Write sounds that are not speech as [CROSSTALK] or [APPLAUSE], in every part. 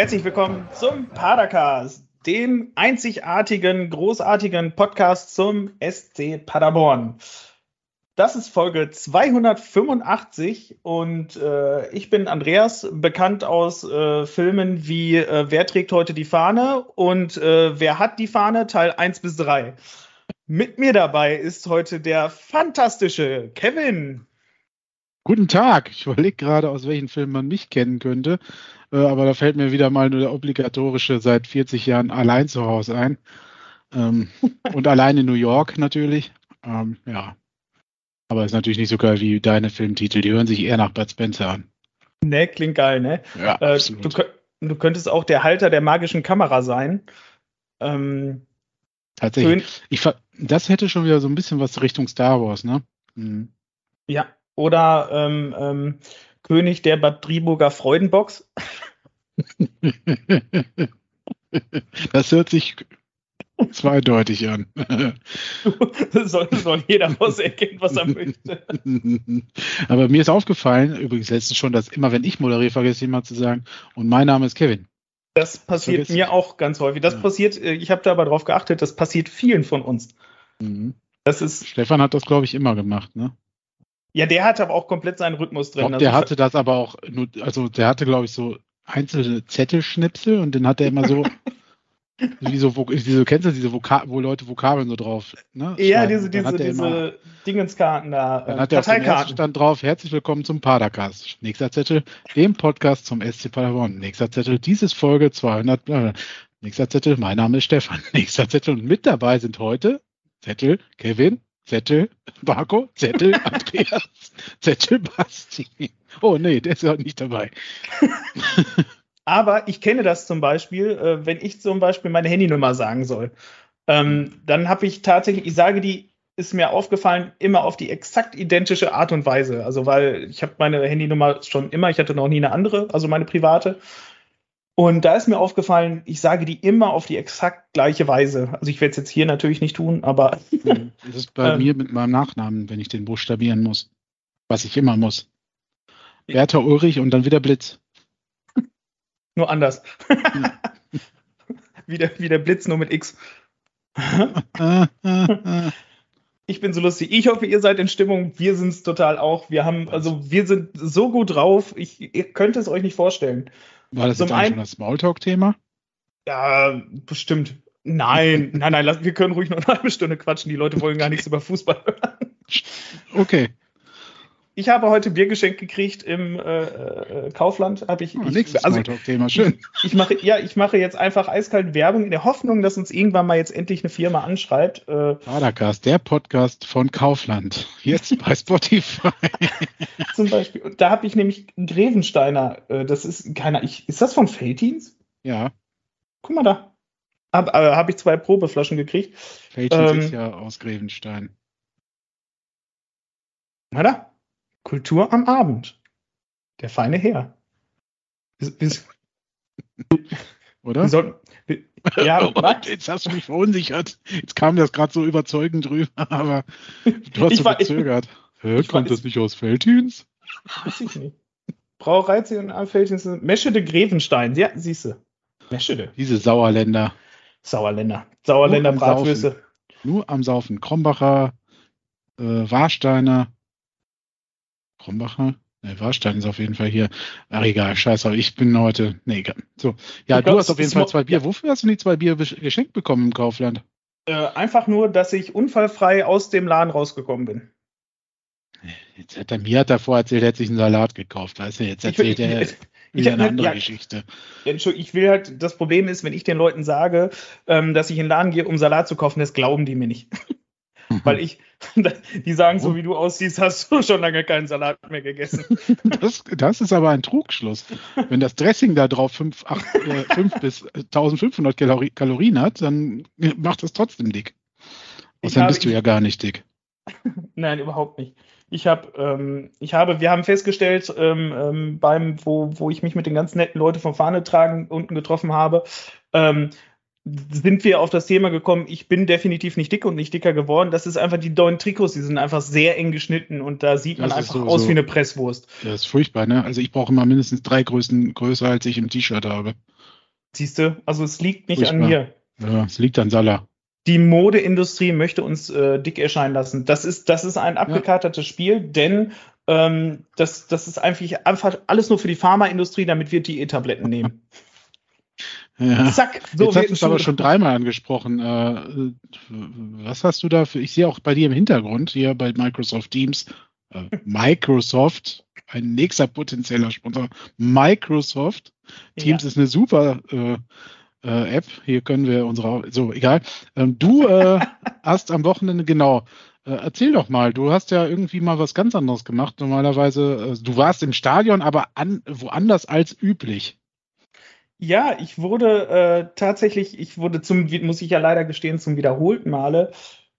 Herzlich willkommen zum Padercast, dem einzigartigen, großartigen Podcast zum SC Paderborn. Das ist Folge 285 und äh, ich bin Andreas, bekannt aus äh, Filmen wie äh, Wer trägt heute die Fahne und äh, Wer hat die Fahne, Teil 1 bis 3. Mit mir dabei ist heute der fantastische Kevin. Guten Tag. Ich überlege gerade, aus welchen Filmen man mich kennen könnte. Äh, aber da fällt mir wieder mal nur der obligatorische seit 40 Jahren allein zu Hause ein. Ähm, [LAUGHS] und allein in New York natürlich. Ähm, ja. Aber ist natürlich nicht so geil wie deine Filmtitel. Die hören sich eher nach Bud Spencer an. Ne, klingt geil, ne? Ja, äh, du, du, könntest auch der Halter der magischen Kamera sein. Ähm, Tatsächlich. Ich, das hätte schon wieder so ein bisschen was Richtung Star Wars, ne? Mhm. Ja, oder ähm, ähm, König der Bad Driburger Freudenbox. [LAUGHS] Das hört sich zweideutig an. [LAUGHS] soll, soll jeder erkennen, was er möchte. [LAUGHS] Aber mir ist aufgefallen, übrigens letztens schon, dass immer, wenn ich moderiere, vergesse ich mal zu sagen, und mein Name ist Kevin. Das passiert mir auch ganz häufig. Das ja. passiert, äh, ich habe da aber drauf geachtet, das passiert vielen von uns. Mhm. Das ist, Stefan hat das, glaube ich, immer gemacht, ne? Ja, der hatte aber auch komplett seinen Rhythmus drin. Der also hatte das aber auch, nur, also der hatte, glaube ich, so einzelne Zettelschnipsel und dann hat er immer so, [LAUGHS] wie so, diese, kennst du diese Voka wo Leute Vokabeln so drauf, ne? Ja, diese, diese, diese immer, Dingenskarten da. Dann äh, hat er auf dem ersten Stand drauf, herzlich willkommen zum Padercast. Nächster Zettel, dem Podcast zum SC Paderborn. Nächster Zettel, dieses Folge 200, bla, Nächster Zettel, mein Name ist Stefan. [LAUGHS] Nächster Zettel und mit dabei sind heute Zettel, Kevin, Zettel, Marco, Zettel, [LAUGHS] Andreas, Zettel, Basti. Oh nee, der ist ja nicht dabei. [LAUGHS] Aber ich kenne das zum Beispiel, äh, wenn ich zum Beispiel meine Handynummer sagen soll. Ähm, dann habe ich tatsächlich, ich sage die, ist mir aufgefallen, immer auf die exakt identische Art und Weise. Also, weil ich habe meine Handynummer schon immer, ich hatte noch nie eine andere, also meine private. Und da ist mir aufgefallen, ich sage die immer auf die exakt gleiche Weise. Also ich werde es jetzt hier natürlich nicht tun, aber. das ist bei [LAUGHS] ähm, mir mit meinem Nachnamen, wenn ich den buchstabieren muss. Was ich immer muss. Bertha Ulrich und dann wieder Blitz. [LAUGHS] Nur anders. [LAUGHS] wie, der, wie der Blitz, nur mit X. ich bin so lustig. Ich hoffe, ihr seid in Stimmung. Wir sind es total auch. Wir haben, also wir sind so gut drauf. Ich, ihr könnt es euch nicht vorstellen. War das Zum jetzt schon das Smalltalk-Thema? Ja, bestimmt. Nein, nein, [LAUGHS] nein, lass, wir können ruhig noch eine halbe Stunde quatschen. Die Leute wollen gar nichts über Fußball hören. Okay. Ich habe heute Bier geschenkt gekriegt im äh, äh, Kaufland. Habe ich, oh, ich nächstes also, Thema schön. Ich, ich, mache ja, ich mache jetzt einfach eiskalt Werbung in der Hoffnung, dass uns irgendwann mal jetzt endlich eine Firma anschreibt. Äh, Padercast, der Podcast von Kaufland, jetzt bei Spotify. [LAUGHS] Zum Beispiel. Und da habe ich nämlich Grevensteiner. Äh, das ist keiner. Ich, ist das von Feltins? Ja. Guck mal da. Habe äh, hab ich zwei Probeflaschen gekriegt. Feltins ähm, ist ja aus Grevenstein. Na da. Kultur am Abend. Der feine Herr. Bis, bis, Oder? Sollten, [LAUGHS] ja, oh, jetzt hast du mich verunsichert. Jetzt kam das gerade so überzeugend drüber, [LAUGHS] aber du hast ich so war, verzögert. Ich, Hä, kommt das nicht aus Feldhüns? Weiß ich nicht. Brauerei und Feldhüns. Meschede Grevenstein. Ja, siehst du. Meschede. Diese Sauerländer. Sauerländer. Sauerländer Bratwürste. Nur am Saufen. Krombacher, äh, Warsteiner, Krombacher? Ne, Warstein ist auf jeden Fall hier. Ach egal, scheiße, ich bin heute. Nee, egal. So. Ja, du, du hast auf jeden Fall zwei Bier. Wofür hast du die zwei Bier geschenkt bekommen im Kaufland? Äh, einfach nur, dass ich unfallfrei aus dem Laden rausgekommen bin. Jetzt hat er mir hat davor erzählt, er hätte sich einen Salat gekauft. Weißt du, jetzt erzählt ich, er. Ich, eine andere ja, Geschichte. Ich will halt, das Problem ist, wenn ich den Leuten sage, ähm, dass ich in den Laden gehe, um Salat zu kaufen, das glauben die mir nicht. [LAUGHS] [LAUGHS] Weil ich, [LAUGHS] Die sagen, so wie du aussiehst, hast du schon lange keinen Salat mehr gegessen. [LAUGHS] Das, das ist aber ein Trugschluss. Wenn das Dressing da drauf 5, 8, äh, 5 bis 1500 Kalori Kalorien hat, dann macht das trotzdem dick. Außerdem bist du ja gar nicht dick. Nein, überhaupt nicht. Ich habe, ähm, ich habe, wir haben festgestellt, ähm, ähm, beim, wo, wo ich mich mit den ganz netten Leuten vom Fahne tragen unten getroffen habe, ähm, sind wir auf das Thema gekommen, ich bin definitiv nicht dick und nicht dicker geworden. Das ist einfach die neuen Trikots, die sind einfach sehr eng geschnitten und da sieht man einfach so, aus so, wie eine Presswurst. Das ist furchtbar, ne? Also ich brauche immer mindestens drei Größen größer, als ich im T-Shirt habe. Siehst du? Also es liegt nicht furchtbar. an mir. Ja, es liegt an Salah. Die Modeindustrie möchte uns äh, dick erscheinen lassen. Das ist, das ist ein abgekatertes ja. Spiel, denn ähm, das, das ist einfach, einfach alles nur für die Pharmaindustrie, damit wir Diät-Tabletten nehmen. [LAUGHS] Ja. Zack, so Jetzt hast du es aber schon dreimal angesprochen. Äh, was hast du da für? Ich sehe auch bei dir im Hintergrund hier bei Microsoft Teams äh, Microsoft, ein nächster potenzieller Sponsor. Microsoft Teams ja. ist eine super äh, äh, App. Hier können wir unsere, so egal. Ähm, du äh, [LAUGHS] hast am Wochenende genau. Äh, erzähl doch mal, du hast ja irgendwie mal was ganz anderes gemacht. Normalerweise, du warst im Stadion, aber an, woanders als üblich. Ja, ich wurde äh, tatsächlich, ich wurde zum, muss ich ja leider gestehen, zum wiederholten Male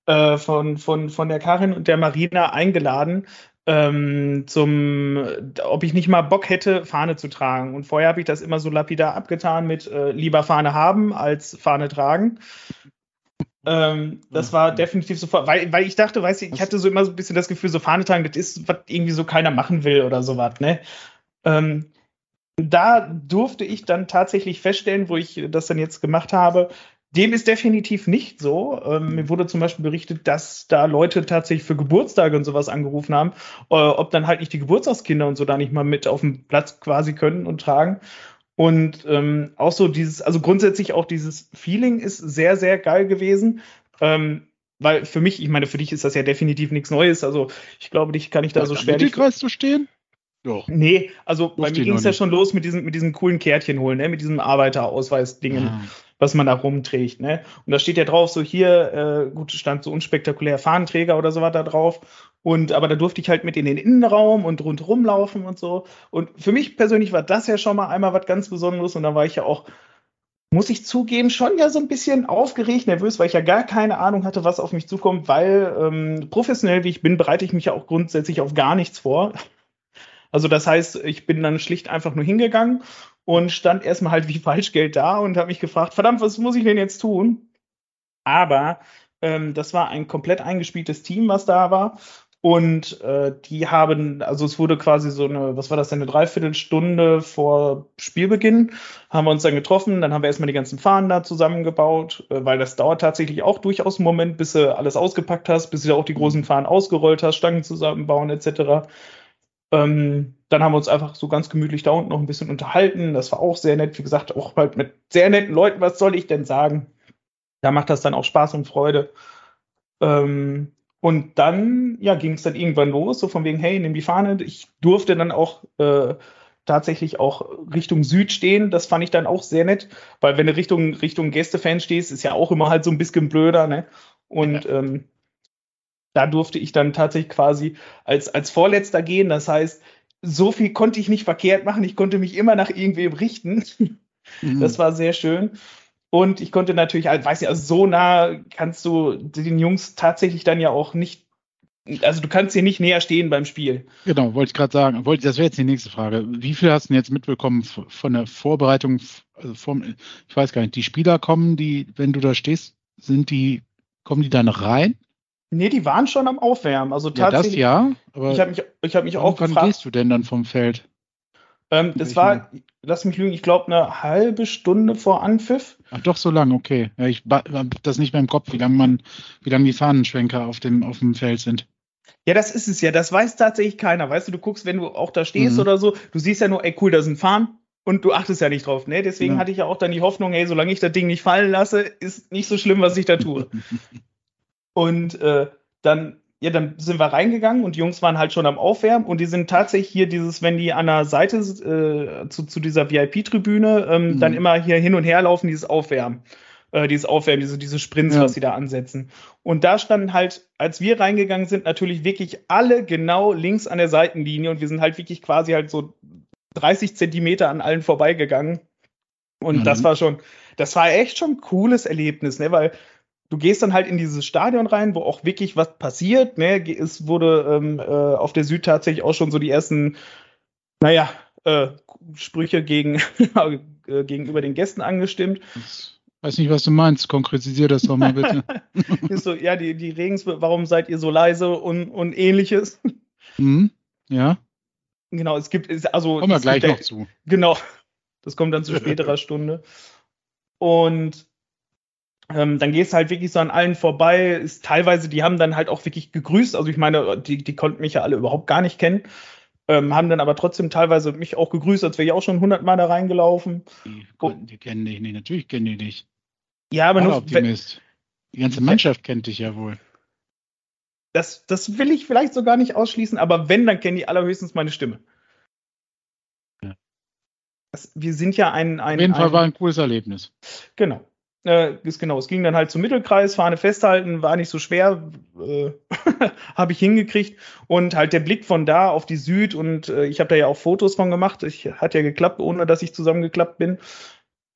äh, von, von, von der Karin und der Marina eingeladen, ähm, zum, ob ich nicht mal Bock hätte, Fahne zu tragen. Und vorher habe ich das immer so lapidar abgetan mit äh, lieber Fahne haben als Fahne tragen. Ähm, das war definitiv sofort, weil, weil ich dachte, weißt du, ich hatte so immer so ein bisschen das Gefühl, so Fahne tragen, das ist, was irgendwie so keiner machen will oder sowas, ne? Ähm, da durfte ich dann tatsächlich feststellen, wo ich das dann jetzt gemacht habe, dem ist definitiv nicht so. Ähm, mir wurde zum Beispiel berichtet, dass da Leute tatsächlich für Geburtstage und sowas angerufen haben, äh, ob dann halt nicht die Geburtstagskinder und so da nicht mal mit auf dem Platz quasi können und tragen. Und ähm, auch so dieses, also grundsätzlich auch dieses Feeling ist sehr, sehr geil gewesen. Ähm, weil für mich, ich meine, für dich ist das ja definitiv nichts Neues. Also ich glaube, dich kann ich da so schwer. Mittelkreis zu stehen? Doch. Nee, also Durfte bei mir ging es ja schon los mit diesem, mit diesem coolen Kärtchen holen, ne? mit diesem Arbeiterausweis-Dingen, ah. was man da rumträgt. Ne? Und da steht ja drauf, so hier, äh, gut, stand so unspektakulär Fahnenträger oder so was da drauf. Und aber da durfte ich halt mit in den Innenraum und rundherum laufen und so. Und für mich persönlich war das ja schon mal einmal was ganz Besonderes. Und da war ich ja auch, muss ich zugeben, schon ja so ein bisschen aufgeregt, nervös, weil ich ja gar keine Ahnung hatte, was auf mich zukommt, weil ähm, professionell wie ich bin, bereite ich mich ja auch grundsätzlich auf gar nichts vor. Also das heißt, ich bin dann schlicht einfach nur hingegangen und stand erstmal halt wie Falschgeld da und habe mich gefragt, verdammt, was muss ich denn jetzt tun? Aber ähm, das war ein komplett eingespieltes Team, was da war. Und äh, die haben, also es wurde quasi so eine, was war das denn, eine Dreiviertelstunde vor Spielbeginn, haben wir uns dann getroffen, dann haben wir erstmal die ganzen Fahnen da zusammengebaut, äh, weil das dauert tatsächlich auch durchaus einen Moment, bis du alles ausgepackt hast, bis du auch die großen Fahnen ausgerollt hast, Stangen zusammenbauen etc. Ähm, dann haben wir uns einfach so ganz gemütlich da unten noch ein bisschen unterhalten. Das war auch sehr nett. Wie gesagt, auch halt mit sehr netten Leuten. Was soll ich denn sagen? Da macht das dann auch Spaß und Freude. Ähm, und dann, ja, ging es dann irgendwann los, so von wegen, hey, nimm die Fahne. Ich durfte dann auch äh, tatsächlich auch Richtung Süd stehen. Das fand ich dann auch sehr nett, weil wenn du Richtung, Richtung Gästefan stehst, ist ja auch immer halt so ein bisschen blöder, ne? Und ja. ähm, da durfte ich dann tatsächlich quasi als, als Vorletzter gehen. Das heißt, so viel konnte ich nicht verkehrt machen. Ich konnte mich immer nach irgendwem richten. Mhm. Das war sehr schön. Und ich konnte natürlich, halt, weiß nicht, also so nah kannst du den Jungs tatsächlich dann ja auch nicht, also du kannst hier nicht näher stehen beim Spiel. Genau, wollte ich gerade sagen. Wollte, das wäre jetzt die nächste Frage. Wie viel hast du denn jetzt mitbekommen von der Vorbereitung? Also vom, ich weiß gar nicht, die Spieler kommen, die, wenn du da stehst, sind die, kommen die dann rein? Nee, die waren schon am Aufwärmen. Also tatsächlich. Ja, das ja. Aber ich habe mich, ich hab mich auch gefragt. Wann gehst du denn dann vom Feld? Ähm, das war, lass mich lügen, ich glaube eine halbe Stunde vor Anpfiff. Ach doch, so lang, okay. Ja, ich habe das nicht mehr im Kopf, wie lange man, wie lange die Fahnenschwenker auf dem, auf dem Feld sind. Ja, das ist es ja. Das weiß tatsächlich keiner. Weißt du, du guckst, wenn du auch da stehst mhm. oder so, du siehst ja nur, ey, cool, da sind Fahnen und du achtest ja nicht drauf. Ne? Deswegen ja. hatte ich ja auch dann die Hoffnung, hey, solange ich das Ding nicht fallen lasse, ist nicht so schlimm, was ich da tue. [LAUGHS] und äh, dann ja, dann sind wir reingegangen und die Jungs waren halt schon am Aufwärmen und die sind tatsächlich hier dieses, wenn die an der Seite äh, zu, zu dieser VIP-Tribüne ähm, mhm. dann immer hier hin und her laufen, dieses Aufwärmen. äh, dieses Aufwärmen, diese, diese Sprints, Ja. was sie da ansetzen. Und da standen halt, als wir reingegangen sind, natürlich wirklich alle genau links an der Seitenlinie und wir sind halt wirklich quasi halt so 30 Zentimeter an allen vorbeigegangen. Und Mhm. das war schon, das war echt schon ein cooles Erlebnis, ne? Weil du gehst dann halt in dieses Stadion rein, wo auch wirklich was passiert. Ne? Es wurde ähm, äh, auf der Süd tatsächlich auch schon so die ersten, naja, äh, Sprüche gegen, [LAUGHS] äh, gegenüber den Gästen angestimmt. Ich weiß nicht, was du meinst. Konkretisier das doch mal bitte. [LAUGHS] Ist so, ja, die, die Regens, warum seid ihr so leise und, und ähnliches. Hm? Ja, genau, es gibt, also. kommen wir gleich noch zu. Genau. Das kommt dann zu [LAUGHS] späterer Stunde. Und ähm, dann gehst du halt wirklich so an allen vorbei. Ist teilweise, die haben dann halt auch wirklich gegrüßt. Also ich meine, die, die konnten mich ja alle überhaupt gar nicht kennen. Ähm, haben dann aber trotzdem teilweise mich auch gegrüßt, als wäre ich auch schon hundertmal da reingelaufen. Die, konnten- die kennen dich nicht. Natürlich kennen die dich. Ja, aber nur, Optimist. Die ganze Mannschaft kennt dich ja wohl. das, das will ich vielleicht so gar nicht ausschließen, aber wenn, dann kennen die allerhöchstens meine Stimme. Ja. Das, wir sind ja ein, ein, Auf jeden Fall ein war ein cooles Erlebnis. Genau. Äh, ist genau. Es ging dann halt zum Mittelkreis, Fahne festhalten, war nicht so schwer, äh, [LAUGHS] habe ich hingekriegt. Und halt der Blick von da auf die Süd und äh, ich habe da ja auch Fotos von gemacht. Ich hat ja geklappt, ohne dass ich zusammengeklappt bin.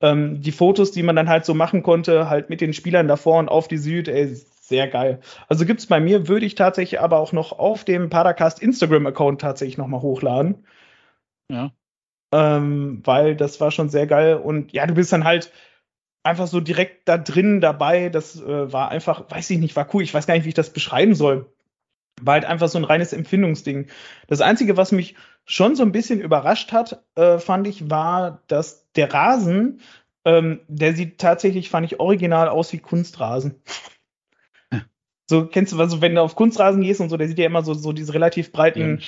Ähm, die Fotos, die man dann halt so machen konnte, halt mit den Spielern davor und auf die Süd, ey, sehr geil. Also gibt's bei mir, würde ich tatsächlich aber auch noch auf dem Paracast Instagram-Account tatsächlich nochmal hochladen. Ja. Ähm, weil das war schon sehr geil. Und ja, du bist dann halt einfach so direkt da drin dabei. Das äh, war einfach, weiß ich nicht, war cool. Ich weiß gar nicht, wie ich das beschreiben soll. War halt einfach so ein reines Empfindungsding. Das Einzige, was mich schon so ein bisschen überrascht hat, äh, fand ich, war, dass der Rasen, ähm, der sieht tatsächlich, fand ich, original aus wie Kunstrasen. So, kennst du, also wenn du auf Kunstrasen gehst und so, der sieht ja immer so, so diese relativ breiten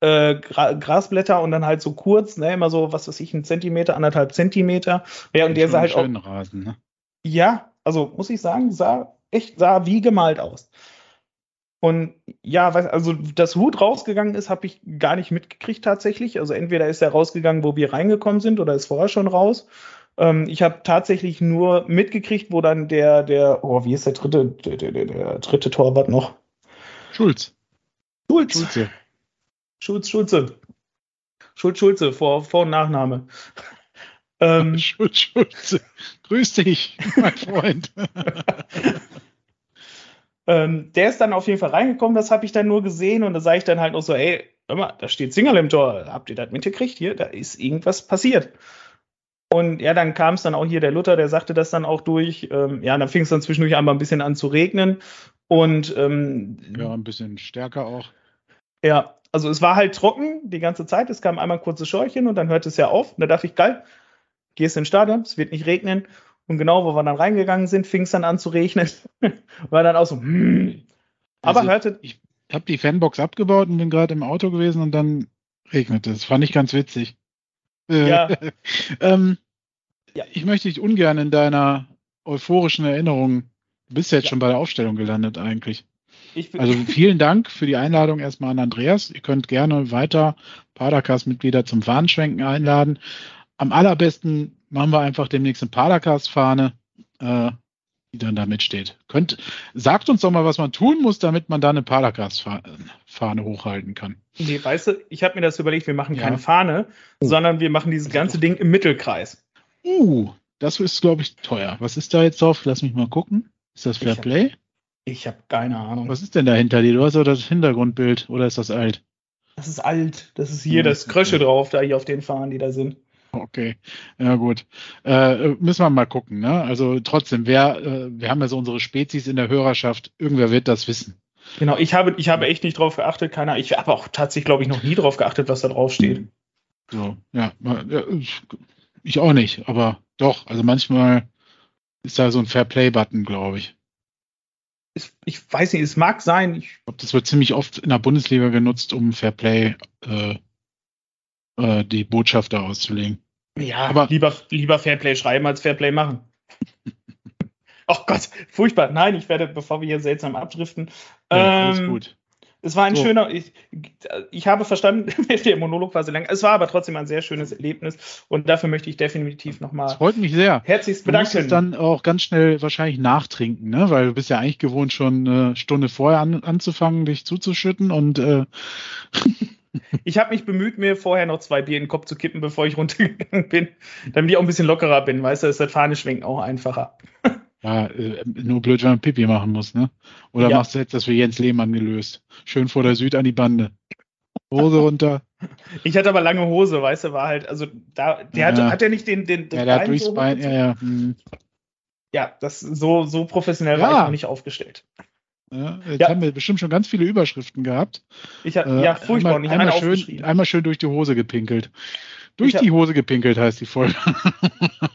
äh, Gra Grasblätter und dann halt so kurz, ne, immer so, was weiß ich, ein Zentimeter, anderthalb Zentimeter. Ja, und der sah halt auch, schönen Rasen, ne? ja, also muss ich sagen, sah echt, sah wie gemalt aus. Und ja, also dass Hut rausgegangen ist, habe ich gar nicht mitgekriegt tatsächlich. Also entweder ist er rausgegangen, wo wir reingekommen sind, oder ist vorher schon raus. Ähm, ich habe tatsächlich nur mitgekriegt, wo dann der, der, oh, wie ist der dritte, der, der, der, der dritte Torwart noch? Schulz. Schulz. Schulze. Schulz, Schulze. Schulz, Schulze, Vor-, Vor und Nachname. [LAUGHS] Ähm, Schulz, Schulze. Grüß dich, mein Freund. [LAUGHS] ähm, der ist dann auf jeden Fall reingekommen, das habe ich dann nur gesehen und da sage ich dann halt noch so, ey, hör mal, da steht Single im Tor, habt ihr das mitgekriegt? Hier, da ist irgendwas passiert. Und ja, dann kam es dann auch hier, der Luther, der sagte das dann auch durch. Ähm, ja, dann fing es dann zwischendurch einmal ein bisschen an zu regnen. Und ähm, ja, ein bisschen stärker auch. Ja, also es war halt trocken die ganze Zeit. Es kam einmal ein kurzes Scheuchen und dann hört es ja auf. Und da dachte ich, geil, gehst ins Stadion, es wird nicht regnen. Und genau, wo wir dann reingegangen sind, fing es dann an zu regnen. [LAUGHS] war dann auch so, hm. Aber Also, hörte, Ich habe die Fanbox abgebaut und bin gerade im Auto gewesen und dann regnete es. Fand ich ganz witzig. Äh, Ja. [LAUGHS] ähm, Ja. Ich möchte dich ungern in deiner euphorischen Erinnerung. Du bist jetzt Ja. schon bei der Aufstellung gelandet eigentlich. Also [LAUGHS] vielen Dank für die Einladung erstmal an Andreas. Ihr könnt gerne weiter Padercast-Mitglieder zum Fahnenschwenken einladen. Am allerbesten machen wir einfach demnächst eine Padercast-Fahne, äh, die dann da mitsteht. Könnt, sagt uns doch mal, was man tun muss, damit man da eine Padercast-Fahne hochhalten kann. nee, weißt du, ich habe mir das überlegt, wir machen Ja. keine Fahne, Oh. sondern wir machen dieses ganze Ding im Mittelkreis. Uh, das ist, glaube ich, teuer. Was ist da jetzt drauf? Lass mich mal gucken. Ist das Fair Play? Ich habe keine Ahnung. Was ist denn da hinter dir? Du hast doch das Hintergrundbild oder ist das alt? Das ist alt. Das ist hier Ja, das Krösche drauf, da hier auf den Fahnen, die da sind. Okay, ja gut. Äh, müssen wir mal gucken. Ne? Also trotzdem, wer, äh, wir haben ja so unsere Spezies in der Hörerschaft. Irgendwer wird das wissen. Genau, ich habe, ich habe echt nicht drauf geachtet, keiner. Ich habe auch tatsächlich, glaube ich, noch nie drauf geachtet, was da drauf steht. So, ja, ich- ich auch nicht, aber doch. Also manchmal ist da so ein Fair Play-Button, glaube ich. Ich, weiß nicht, es mag sein. Ich, glaube, das wird ziemlich oft in der Bundesliga genutzt, um Fair Play äh, äh, die Botschaft da auszulegen. ja, Aber- lieber, lieber Fairplay schreiben als Fairplay machen. [LAUGHS] Ach Gott, furchtbar. Nein, ich werde, bevor wir hier seltsam abdriften. Ja, alles ähm, gut. Es war ein So. schöner, ich, ich habe verstanden, [LAUGHS] der Monolog war so lang. Es war aber trotzdem ein sehr schönes Erlebnis und dafür möchte ich definitiv Das nochmal freut mich sehr. herzlichst Du musst es bedanken. dann auch ganz schnell wahrscheinlich nachtrinken, ne? Weil du bist ja eigentlich gewohnt, schon eine Stunde vorher an, anzufangen, dich zuzuschütten und äh, [LAUGHS] Ich habe mich bemüht, mir vorher noch zwei Bier in den Kopf zu kippen, bevor ich [LAUGHS] runtergegangen bin, damit ich auch ein bisschen lockerer bin. Weißt du, ist das Fahne schwenken auch einfacher. Ja, äh, nur blöd, wenn man Pipi machen muss, ne? Oder Ja. machst du jetzt das für Jens Lehmann gelöst? Schön vor der Süd an die Bande. Hose runter. [LAUGHS] Ich hatte aber lange Hose, weißt du, war halt, also da, der Ja. hat er nicht den, den, das ja, der hat durchs so Bein, ja, ja. hm. ja, das so, so professionell Ja. war ich noch nicht aufgestellt. ja jetzt Ja. haben wir bestimmt schon ganz viele Überschriften gehabt. Ich hatte, Äh, ja, furchtbar, einmal, eine einmal, schön, einmal schön durch die Hose gepinkelt. Durch hab- die Hose gepinkelt heißt die Folge.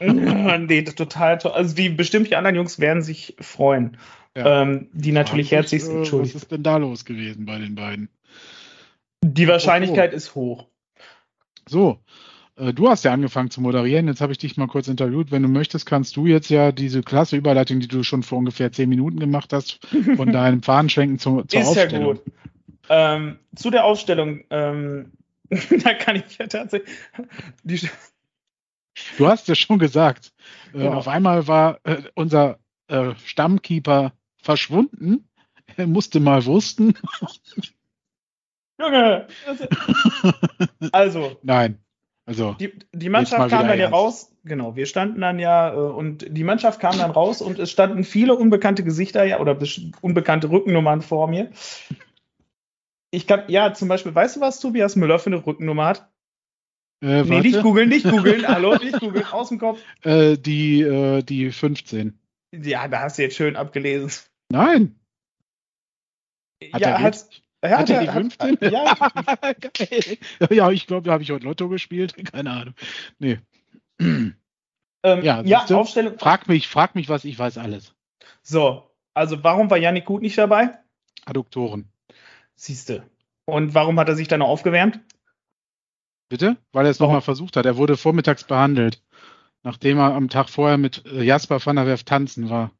[LAUGHS] nee, das total toll. Also die bestimmt die anderen Jungs werden sich freuen. Ja. Ähm, die natürlich mich, herzlichst äh, Was entschuldigt. ist denn da los gewesen bei den beiden? Die Wahrscheinlichkeit ist hoch. So, äh, du hast ja angefangen zu moderieren. Jetzt habe ich dich mal kurz interviewt. Wenn du möchtest, kannst du jetzt ja diese klasse Überleitung, die du schon vor ungefähr zehn Minuten gemacht hast, von [LAUGHS] deinem Fahnenschwenken zu, zur ist ja Aufstellung. gut. Ähm, zu der Aufstellung, ähm, [LAUGHS] da kann ich ja tatsächlich. Die, Du hast ja schon gesagt, äh, Genau. auf einmal war äh, unser äh, Stammkeeper verschwunden. Er musste mal wussten. [LAUGHS] Junge! [LAUGHS] Also, Nein. Also, die, die Mannschaft kam dann ja ernst. raus. Genau, wir standen dann ja äh, und die Mannschaft kam dann raus und es standen viele unbekannte Gesichter ja oder unbekannte Rückennummern vor mir. Ich kann, ja, zum Beispiel, weißt du, was Tobias Müller für eine Rückennummer hat? äh, Nee, nicht googeln, nicht googeln. [LAUGHS] Hallo, nicht googeln, aus dem Kopf. äh, die, äh, die 15. Ja, da hast du jetzt schön abgelesen. Nein. Hat ja, er hat, ja, Hat er die hat- 15? Ja, [LAUGHS] Geil. ja, ich glaube, da habe ich heute Lotto gespielt. [LAUGHS] Keine Ahnung. Nee. [CLEARS THROAT] ähm, Ja, ja? Aufstellung. Frag mich, frag mich, was ich weiß alles. So, also warum war Yannick Gut nicht dabei? Adduktoren. Siehste. Und warum hat er sich dann noch aufgewärmt? Bitte? Weil er es nochmal versucht hat. Er wurde vormittags behandelt, nachdem er am Tag vorher mit äh, Jasper van der Werf tanzen war.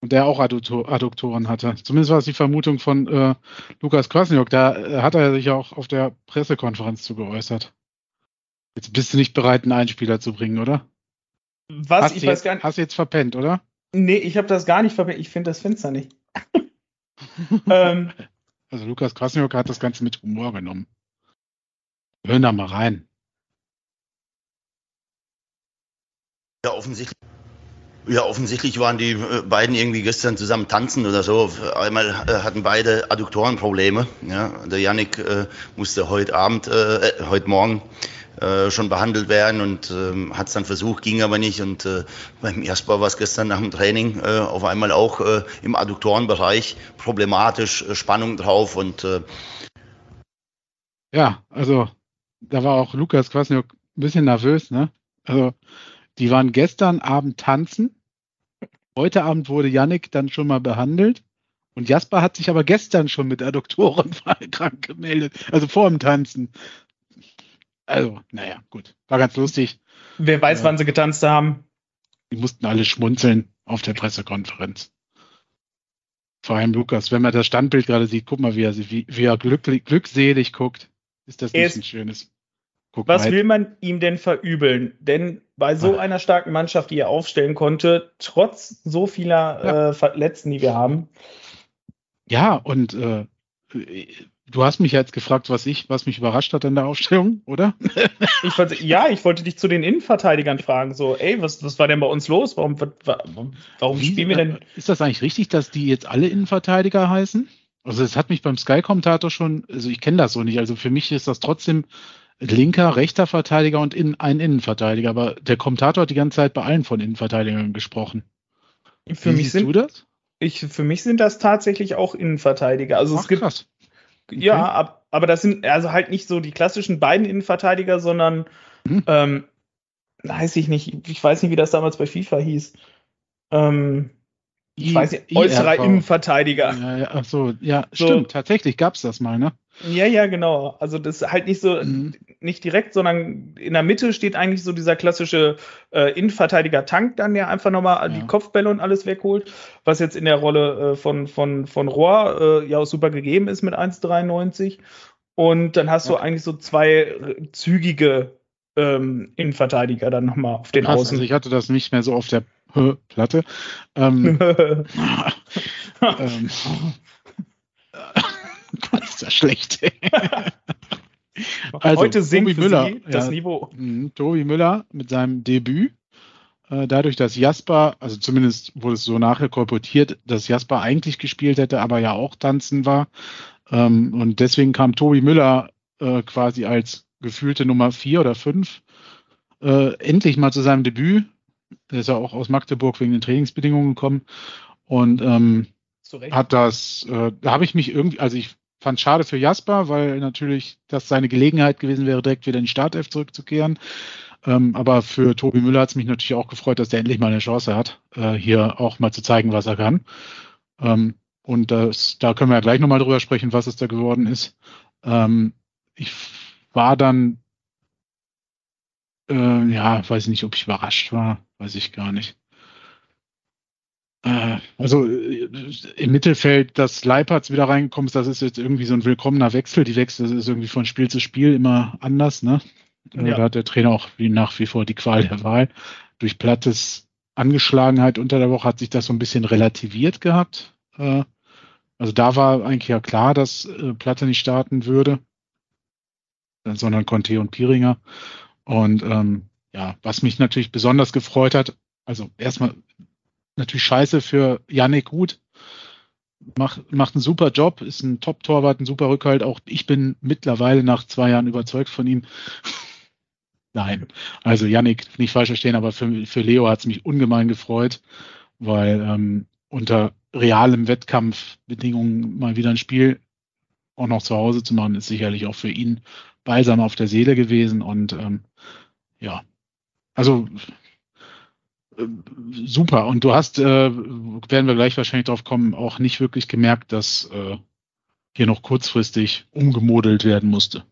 Und der auch Adduktor Adduktoren hatte. Zumindest war es die Vermutung von äh, Lukas Kwasniok. Da äh, hat er sich auch auf der Pressekonferenz zu geäußert. Jetzt bist du nicht bereit, einen Einspieler zu bringen, oder? Was? hast, ich du weiß jetzt, gar nicht. hast du jetzt verpennt, oder? Nee, ich habe das gar nicht verwendet. Ich finde das Fenster nicht. [LAUGHS] ähm, Also Lukas Kwasniok hat das Ganze mit Humor genommen. Hören da mal rein. Ja, offensichtlich. Ja, offensichtlich waren die äh, beiden irgendwie gestern zusammen tanzen oder so. Einmal äh, hatten beide Adduktorenprobleme. Ja, der Yannick äh, musste heute Abend, äh, äh, heute Morgen äh, schon behandelt werden und ähm, hat es dann versucht, ging aber nicht. Und äh, beim Jasper war es gestern nach dem Training äh, auf einmal auch äh, im Adduktorenbereich problematisch, äh, Spannung drauf und äh, Ja, also da war auch Lukas Kwasniok ein bisschen nervös, ne? Also die waren gestern Abend tanzen. Heute Abend wurde Yannick dann schon mal behandelt. Und Jasper hat sich aber gestern schon mit Adduktoren krank [LAUGHS] gemeldet. Also vor dem Tanzen. Also, naja, gut. War ganz lustig. wer weiß, Ja. wann sie getanzt haben. Die mussten alle schmunzeln auf der Pressekonferenz. Vor allem Lukas, wenn man das Standbild gerade sieht, guck mal, wie er, wie, wie er glücklich, glückselig guckt. Ist das nicht ist- ein schönes? Guck Was mal. will man ihm denn verübeln? Denn bei so Ah. einer starken Mannschaft, die er aufstellen konnte, trotz so vieler Ja. äh, Verletzten, die wir haben, Ja, und äh, du hast mich jetzt gefragt, was ich, was mich überrascht hat an der Aufstellung, oder? [LAUGHS] ich wollte, ja, ich wollte dich zu den Innenverteidigern fragen. So, ey, was, was war denn bei uns los? Warum, warum, warum Wie- spielen wir denn? äh, Ist das eigentlich richtig, dass die jetzt alle Innenverteidiger heißen? Also es hat mich beim Sky-Kommentator schon, also ich kenne das so nicht. Also für mich ist das trotzdem linker, rechter Verteidiger und in, ein Innenverteidiger. Aber der Kommentator hat die ganze Zeit bei allen von Innenverteidigern gesprochen. Für Wie mich, siehst du sind, das? ich, für mich sind das tatsächlich auch Innenverteidiger. Also es Ach, gibt, krass. Okay. ja, ab, aber das sind also halt nicht so die klassischen beiden Innenverteidiger, sondern Mhm. ähm, weiß ich nicht, ich weiß nicht, wie das damals bei FIFA hieß. Ähm, ich weiß nicht, äußerer. Innenverteidiger. Ja, ja, ach so, ja, So. stimmt. Tatsächlich gab's das mal, ne? Ja, ja, genau. Also das ist halt nicht so, Mhm. nicht direkt, sondern in der Mitte steht eigentlich so dieser klassische äh, Innenverteidiger Tank, dann der einfach nochmal ja. die Kopfbälle und alles wegholt, was jetzt in der Rolle äh, von, von, von Rohr äh, ja auch super gegeben ist mit 1,93. Und dann hast ja. du eigentlich so zwei zügige ähm, Innenverteidiger dann nochmal auf den Krass, Außen. Also ich hatte das nicht mehr so auf der [LAUGHS] Platte. Ähm, [LAUGHS] ähm, [LAUGHS] Gott, ist das schlecht. also, Heute sinkt Tobi Müller, das ja, Niveau. Mh, Tobi Müller mit seinem Debüt. Äh, dadurch, dass Jasper, also zumindest wurde es so nachher kolportiert, dass Jasper eigentlich gespielt hätte, aber ja auch tanzen war. Ähm, und deswegen kam Tobi Müller äh, quasi als gefühlte Nummer vier oder fünf äh, endlich mal zu seinem Debüt. Er ist ja auch aus Magdeburg wegen den Trainingsbedingungen gekommen. Und ähm, hat das, äh, da habe ich mich irgendwie, also ich fand schade für Jasper, weil natürlich das seine Gelegenheit gewesen wäre, direkt wieder in die Startelf zurückzukehren. Ähm, aber für Tobi Müller hat es mich natürlich auch gefreut, dass er endlich mal eine Chance hat, äh, hier auch mal zu zeigen, was er kann. Ähm, und das, da können wir ja gleich nochmal drüber sprechen, was es da geworden ist. Ähm, ich war dann, äh, ja, weiß nicht, ob ich überrascht war, weiß ich gar nicht. Äh, also äh, im Mittelfeld, dass Leipertz wieder reingekommen ist, das ist jetzt irgendwie so ein willkommener Wechsel. Die Wechsel ist irgendwie von Spiel zu Spiel immer anders. Ne? Äh, ja. Da hat der Trainer auch wie nach wie vor die Qual der Wahl. Durch Plattes Angeschlagenheit unter der Woche hat sich das so ein bisschen relativiert gehabt. Also da war eigentlich ja klar, dass Platte nicht starten würde, sondern Conte und Piringer. Und ähm, ja, was mich natürlich besonders gefreut hat, also erstmal natürlich scheiße für Yannick Gut. Macht, macht einen super Job, ist ein Top-Torwart, ein super Rückhalt. Auch ich bin mittlerweile nach zwei Jahren überzeugt von ihm. [LAUGHS] Nein, also Yannick, nicht falsch verstehen, aber für, für Leo hat es mich ungemein gefreut, weil ähm, unter realem Wettkampfbedingungen mal wieder ein Spiel auch noch zu Hause zu machen, ist sicherlich auch für ihn balsam auf der Seele gewesen. Und ähm, ja, also super. Und du hast, äh, werden wir gleich wahrscheinlich drauf kommen, auch nicht wirklich gemerkt, dass äh, hier noch kurzfristig umgemodelt werden musste.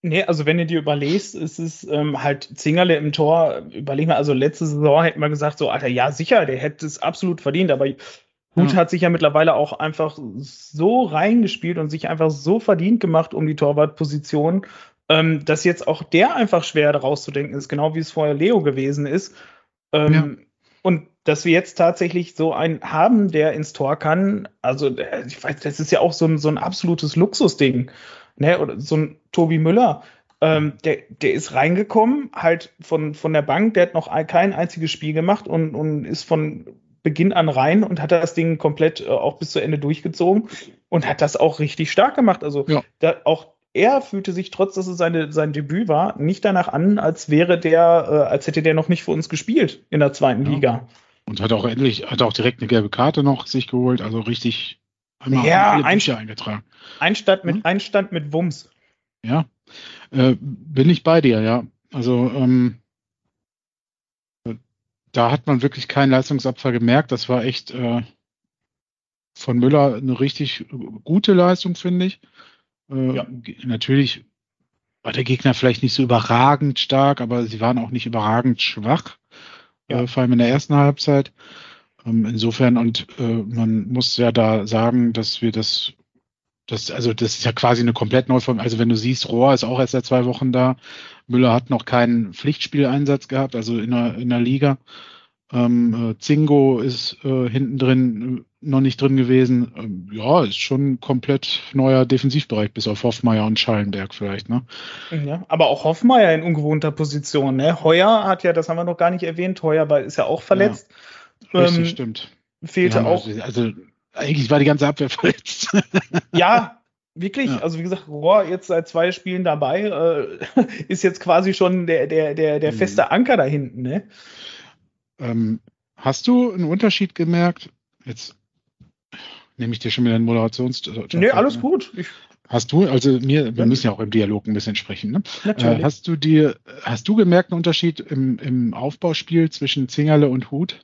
Nee, also wenn du dir überlegst, ist es ähm, halt Zingerle im Tor, überleg mal, also letzte Saison hätten wir gesagt, so, Alter, ja, sicher, der hätte es absolut verdient, aber Hut ja. hat sich ja mittlerweile auch einfach so reingespielt und sich einfach so verdient gemacht um die Torwartposition, ähm, dass jetzt auch der einfach schwer rauszudenken ist, genau wie es vorher Leo gewesen ist. Ähm, ja. Und dass wir jetzt tatsächlich so einen haben, der ins Tor kann, also äh, ich weiß, das ist ja auch so ein, so ein absolutes Luxusding. Ne? Oder so ein Tobi Müller, ähm, der, der ist reingekommen, halt von, von der Bank, der hat noch kein einziges Spiel gemacht und, und ist von Beginn an rein und hat das Ding komplett äh, auch bis zu Ende durchgezogen und hat das auch richtig stark gemacht. Also ja. da, auch er fühlte sich, trotz dass es seine, sein Debüt war, nicht danach an, als wäre der, äh, als hätte der noch nicht für uns gespielt in der zweiten ja. Liga. Und hat auch endlich, hat auch direkt eine gelbe Karte noch sich geholt, also richtig einmal ja, alle Bücher ein, eingetragen. Einstand mit, hm? Einstand mit Wumms. Ja, äh, bin ich bei dir, ja. Also ähm, da hat man wirklich keinen Leistungsabfall gemerkt. Das war echt äh, von Müller eine richtig gute Leistung, finde ich. Äh, ja. Natürlich war der Gegner vielleicht nicht so überragend stark, aber sie waren auch nicht überragend schwach, ja. äh, vor allem in der ersten Halbzeit. Ähm, insofern, und äh, man muss ja da sagen, dass wir das, das, also das ist ja quasi eine komplett Neuform. Also wenn du siehst, Rohr ist auch erst seit zwei Wochen da. Müller hat noch keinen Pflichtspieleinsatz gehabt, also in der, in der Liga. Ähm, äh, Zingo ist äh, hinten drin äh, noch nicht drin gewesen. Ähm, ja, ist schon komplett neuer Defensivbereich, bis auf Hoffmeier und Schallenberg vielleicht, ne? Ja, aber auch Hoffmeier in ungewohnter Position, ne? Heuer hat ja, das haben wir noch gar nicht erwähnt, Heuer ist ja auch verletzt. Ja, richtig, ähm, stimmt. Fehlte auch. Also, also, eigentlich war die ganze Abwehr [LAUGHS] verletzt. ja, wirklich. Ja. Also wie gesagt, Rohr jetzt seit zwei Spielen dabei, äh, [LAUGHS] ist jetzt quasi schon der, der, der, der mhm. feste Anker da hinten, ne? Ähm, hast du einen Unterschied gemerkt? Jetzt nehme ich dir schon wieder einen Moderations. Nee, alles gut. Ich hast du, also mir, wir müssen ja auch im Dialog ein bisschen sprechen. Ne? Natürlich. Äh, hast du dir, hast du gemerkt einen Unterschied im, im Aufbauspiel zwischen Zingerle und Hut?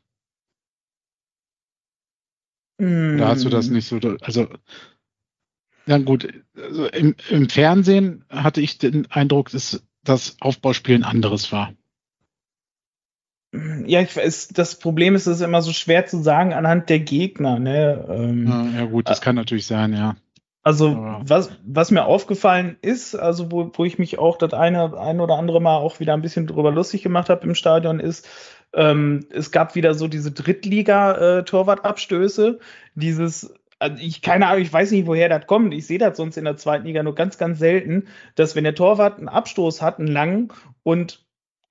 Mm. Da hast du das nicht so, also Ja gut, also im, im, Fernsehen hatte ich den Eindruck, dass das Aufbauspiel ein anderes war. Ja, ich weiß, das Problem ist, es ist immer so schwer zu sagen anhand der Gegner. Ne? Ähm, ja, gut, das äh, kann natürlich sein, ja. Also was, was mir aufgefallen ist, also wo, wo ich mich auch das eine, ein oder andere Mal auch wieder ein bisschen drüber lustig gemacht habe im Stadion, ist, ähm, es gab wieder so diese Drittliga-Torwartabstöße, dieses also ich keine Ahnung, ich weiß nicht, woher das kommt. Ich sehe das sonst in der zweiten Liga nur ganz, ganz selten, dass wenn der Torwart einen Abstoß hat, einen langen, und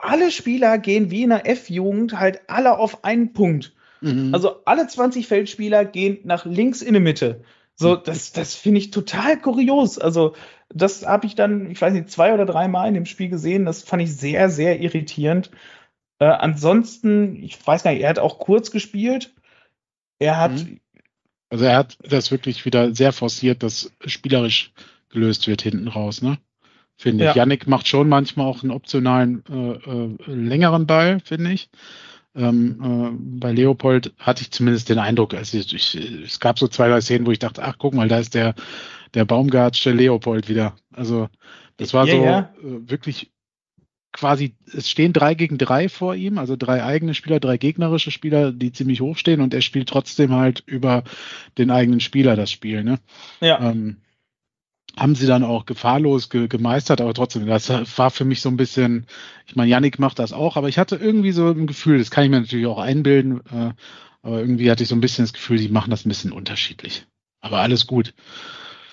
alle Spieler gehen wie in der F-Jugend halt alle auf einen Punkt. Mhm. Also alle 20 Feldspieler gehen nach links in die Mitte. So, das, das finde ich total kurios. Also, das habe ich dann, ich weiß nicht, zwei oder drei Mal in dem Spiel gesehen. Das fand ich sehr, sehr irritierend. Äh, ansonsten, ich weiß gar nicht, er hat auch kurz gespielt. Er hat. Mhm. Also, er hat das wirklich wieder sehr forciert, dass spielerisch gelöst wird hinten raus, ne? Finde ich. Ja. Yannick macht schon manchmal auch einen optionalen äh, äh, längeren Ball, finde ich. Ähm, äh, bei Leopold hatte ich zumindest den Eindruck, also ich, ich, es gab so zwei, drei Szenen, wo ich dachte, ach guck mal, da ist der, der Baumgartsche Leopold wieder. Also das war ja, so ja. Äh, wirklich quasi, es stehen drei gegen drei vor ihm, also drei eigene Spieler, drei gegnerische Spieler, die ziemlich hoch stehen und er spielt trotzdem halt über den eigenen Spieler das Spiel. Ne? Ja. Ähm, haben sie dann auch gefahrlos ge gemeistert, aber trotzdem, das war für mich so ein bisschen, ich meine, Yannick macht das auch, aber ich hatte irgendwie so ein Gefühl, das kann ich mir natürlich auch einbilden, äh, aber irgendwie hatte ich so ein bisschen das Gefühl, die machen das ein bisschen unterschiedlich. Aber alles gut.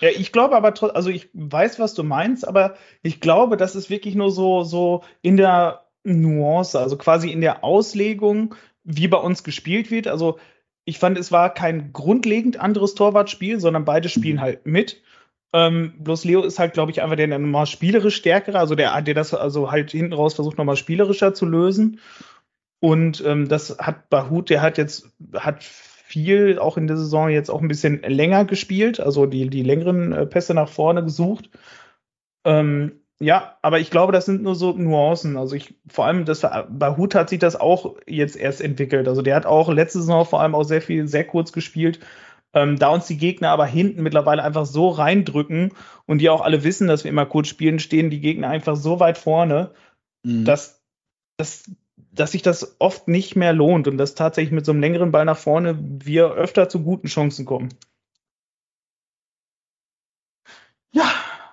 Ja, ich glaube aber, also ich weiß, was du meinst, aber ich glaube, das ist wirklich nur so, so in der Nuance, also quasi in der Auslegung, wie bei uns gespielt wird. Also ich fand, es war kein grundlegend anderes Torwartspiel, sondern beide spielen mhm. halt mit. Ähm, bloß Leo ist halt, glaube ich, einfach der, nochmal spielerisch stärkere, also der, der das also halt hinten raus versucht, nochmal spielerischer zu lösen. Und ähm, das hat Bahut, der hat jetzt, hat viel auch in der Saison jetzt auch ein bisschen länger gespielt, also die, die längeren äh, Pässe nach vorne gesucht. Ähm, ja, aber ich glaube, das sind nur so Nuancen. Also ich, vor allem, das bei hat sich das auch jetzt erst entwickelt. Also der hat auch letzte Saison vor allem auch sehr viel, sehr kurz gespielt ähm, da uns die Gegner aber hinten mittlerweile einfach so reindrücken und die auch alle wissen, dass wir immer kurz spielen, stehen die Gegner einfach so weit vorne, mhm. dass, dass, dass sich das oft nicht mehr lohnt und dass tatsächlich mit so einem längeren Ball nach vorne wir öfter zu guten Chancen kommen. Ja,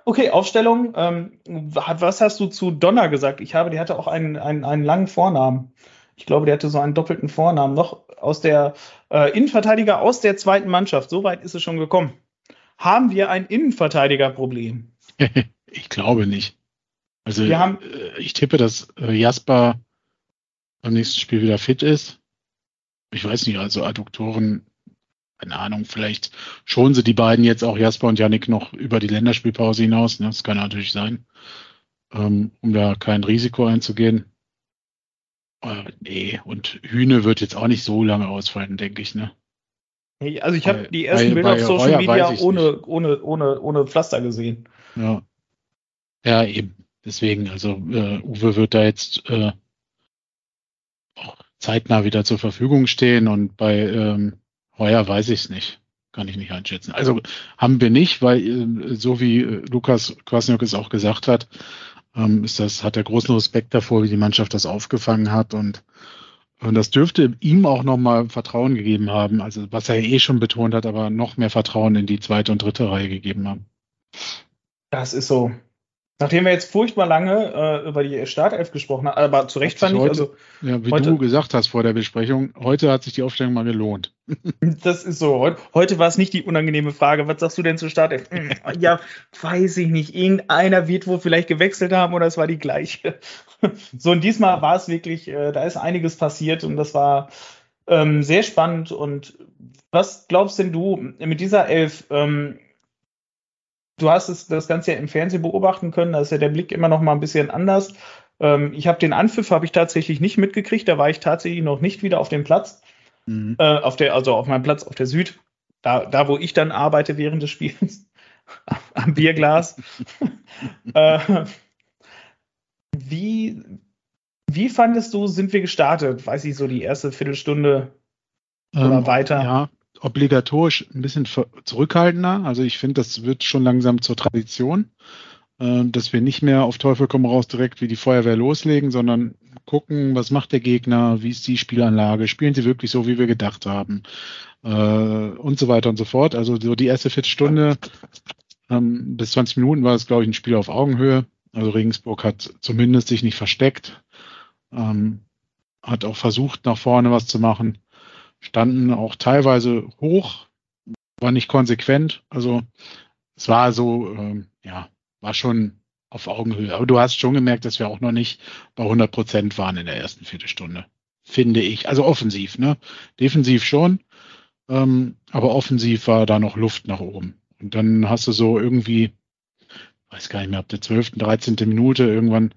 okay, Aufstellung. Ähm, was hast du zu Donner gesagt? Ich habe, die hatte auch einen, einen, einen langen Vornamen. Ich glaube, der hatte so einen doppelten Vornamen noch aus der äh, Innenverteidiger aus der zweiten Mannschaft. So weit ist es schon gekommen. Haben wir ein Innenverteidigerproblem? [LAUGHS] ich glaube nicht. Also wir haben, äh, ich tippe, dass äh, Jasper beim nächsten Spiel wieder fit ist. Ich weiß nicht, also Adduktoren, keine Ahnung, vielleicht schonen sie die beiden jetzt auch Jasper und Yannick noch über die Länderspielpause hinaus. Ne? Das kann natürlich sein, ähm, um da kein Risiko einzugehen. Äh, nee, und Hühne wird jetzt auch nicht so lange ausfallen, denke ich, ne? Also ich habe die ersten bei, Bilder bei auf Social Heuer Media ohne, ohne, ohne, ohne Pflaster gesehen. Ja. Ja, eben. Deswegen, also äh, Uwe wird da jetzt äh, auch zeitnah wieder zur Verfügung stehen und bei ähm, Heuer weiß ich es nicht. Kann ich nicht einschätzen. Also haben wir nicht, weil äh, so wie äh, Lukas Kwasniok es auch gesagt hat, ähm, ist das, hat er großen Respekt davor, wie die Mannschaft das aufgefangen hat und, und das dürfte ihm auch nochmal Vertrauen gegeben haben, also was er eh schon betont hat, aber noch mehr Vertrauen in die zweite und dritte Reihe gegeben haben. Das ist so. Nachdem wir jetzt furchtbar lange äh, über die Startelf gesprochen haben, aber zu Recht fand ich, also. Ja, wie heute, du gesagt hast vor der Besprechung, heute hat sich die Aufstellung mal gelohnt. [LAUGHS] Das ist so. Heute, heute war es nicht die unangenehme Frage. Was sagst du denn zur Startelf? Hm, [LAUGHS] ja, weiß ich nicht. Irgendeiner wird wohl vielleicht gewechselt haben oder es war die gleiche. [LAUGHS] So, und diesmal war es wirklich, äh, da ist einiges passiert und das war ähm, sehr spannend. Und was glaubst denn du mit dieser Elf? Ähm, du hast es, das Ganze ja im Fernsehen beobachten können, da ist ja der Blick immer noch mal ein bisschen anders. Ähm, ich habe den Anpfiff habe ich tatsächlich nicht mitgekriegt, da war ich tatsächlich noch nicht wieder auf dem Platz, mhm. äh, auf der, also auf meinem Platz auf der Süd, da, da wo ich dann arbeite während des Spiels, [LAUGHS] am Bierglas. [LAUGHS] äh, wie, wie fandest du, sind wir gestartet? Weiß ich so, die erste Viertelstunde oder ähm, weiter? Ja, obligatorisch ein bisschen zurückhaltender. Also ich finde, das wird schon langsam zur Tradition, äh, dass wir nicht mehr auf Teufel komm raus direkt wie die Feuerwehr loslegen, sondern gucken, was macht der Gegner, wie ist die Spielanlage, spielen sie wirklich so, wie wir gedacht haben äh, und so weiter und so fort. Also so die erste Viertelstunde ähm, bis 20 Minuten war es, glaube ich, ein Spiel auf Augenhöhe. Also Regensburg hat zumindest sich nicht versteckt, ähm, hat auch versucht, nach vorne was zu machen, standen auch teilweise hoch, war nicht konsequent. Also es war so, ähm, ja, war schon auf Augenhöhe. Aber du hast schon gemerkt, dass wir auch noch nicht bei 100 Prozent waren in der ersten Viertelstunde, finde ich. Also offensiv, ne? Defensiv schon, ähm, aber offensiv war da noch Luft nach oben. Und dann hast du so irgendwie, weiß gar nicht mehr, ab der 12., 13. Minute irgendwann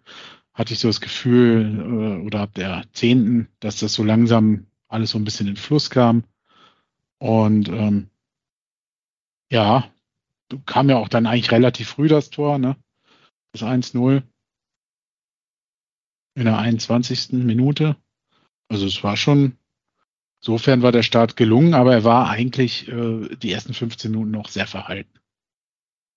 hatte ich so das Gefühl, äh, oder ab der 10., dass das so langsam alles so ein bisschen in Fluss kam. Und ähm, ja, kam ja auch dann eigentlich relativ früh das Tor, ne? Das 1-0 in der 21. Minute. Also es war schon, insofern war der Start gelungen, aber er war eigentlich äh, die ersten 15 Minuten noch sehr verhalten.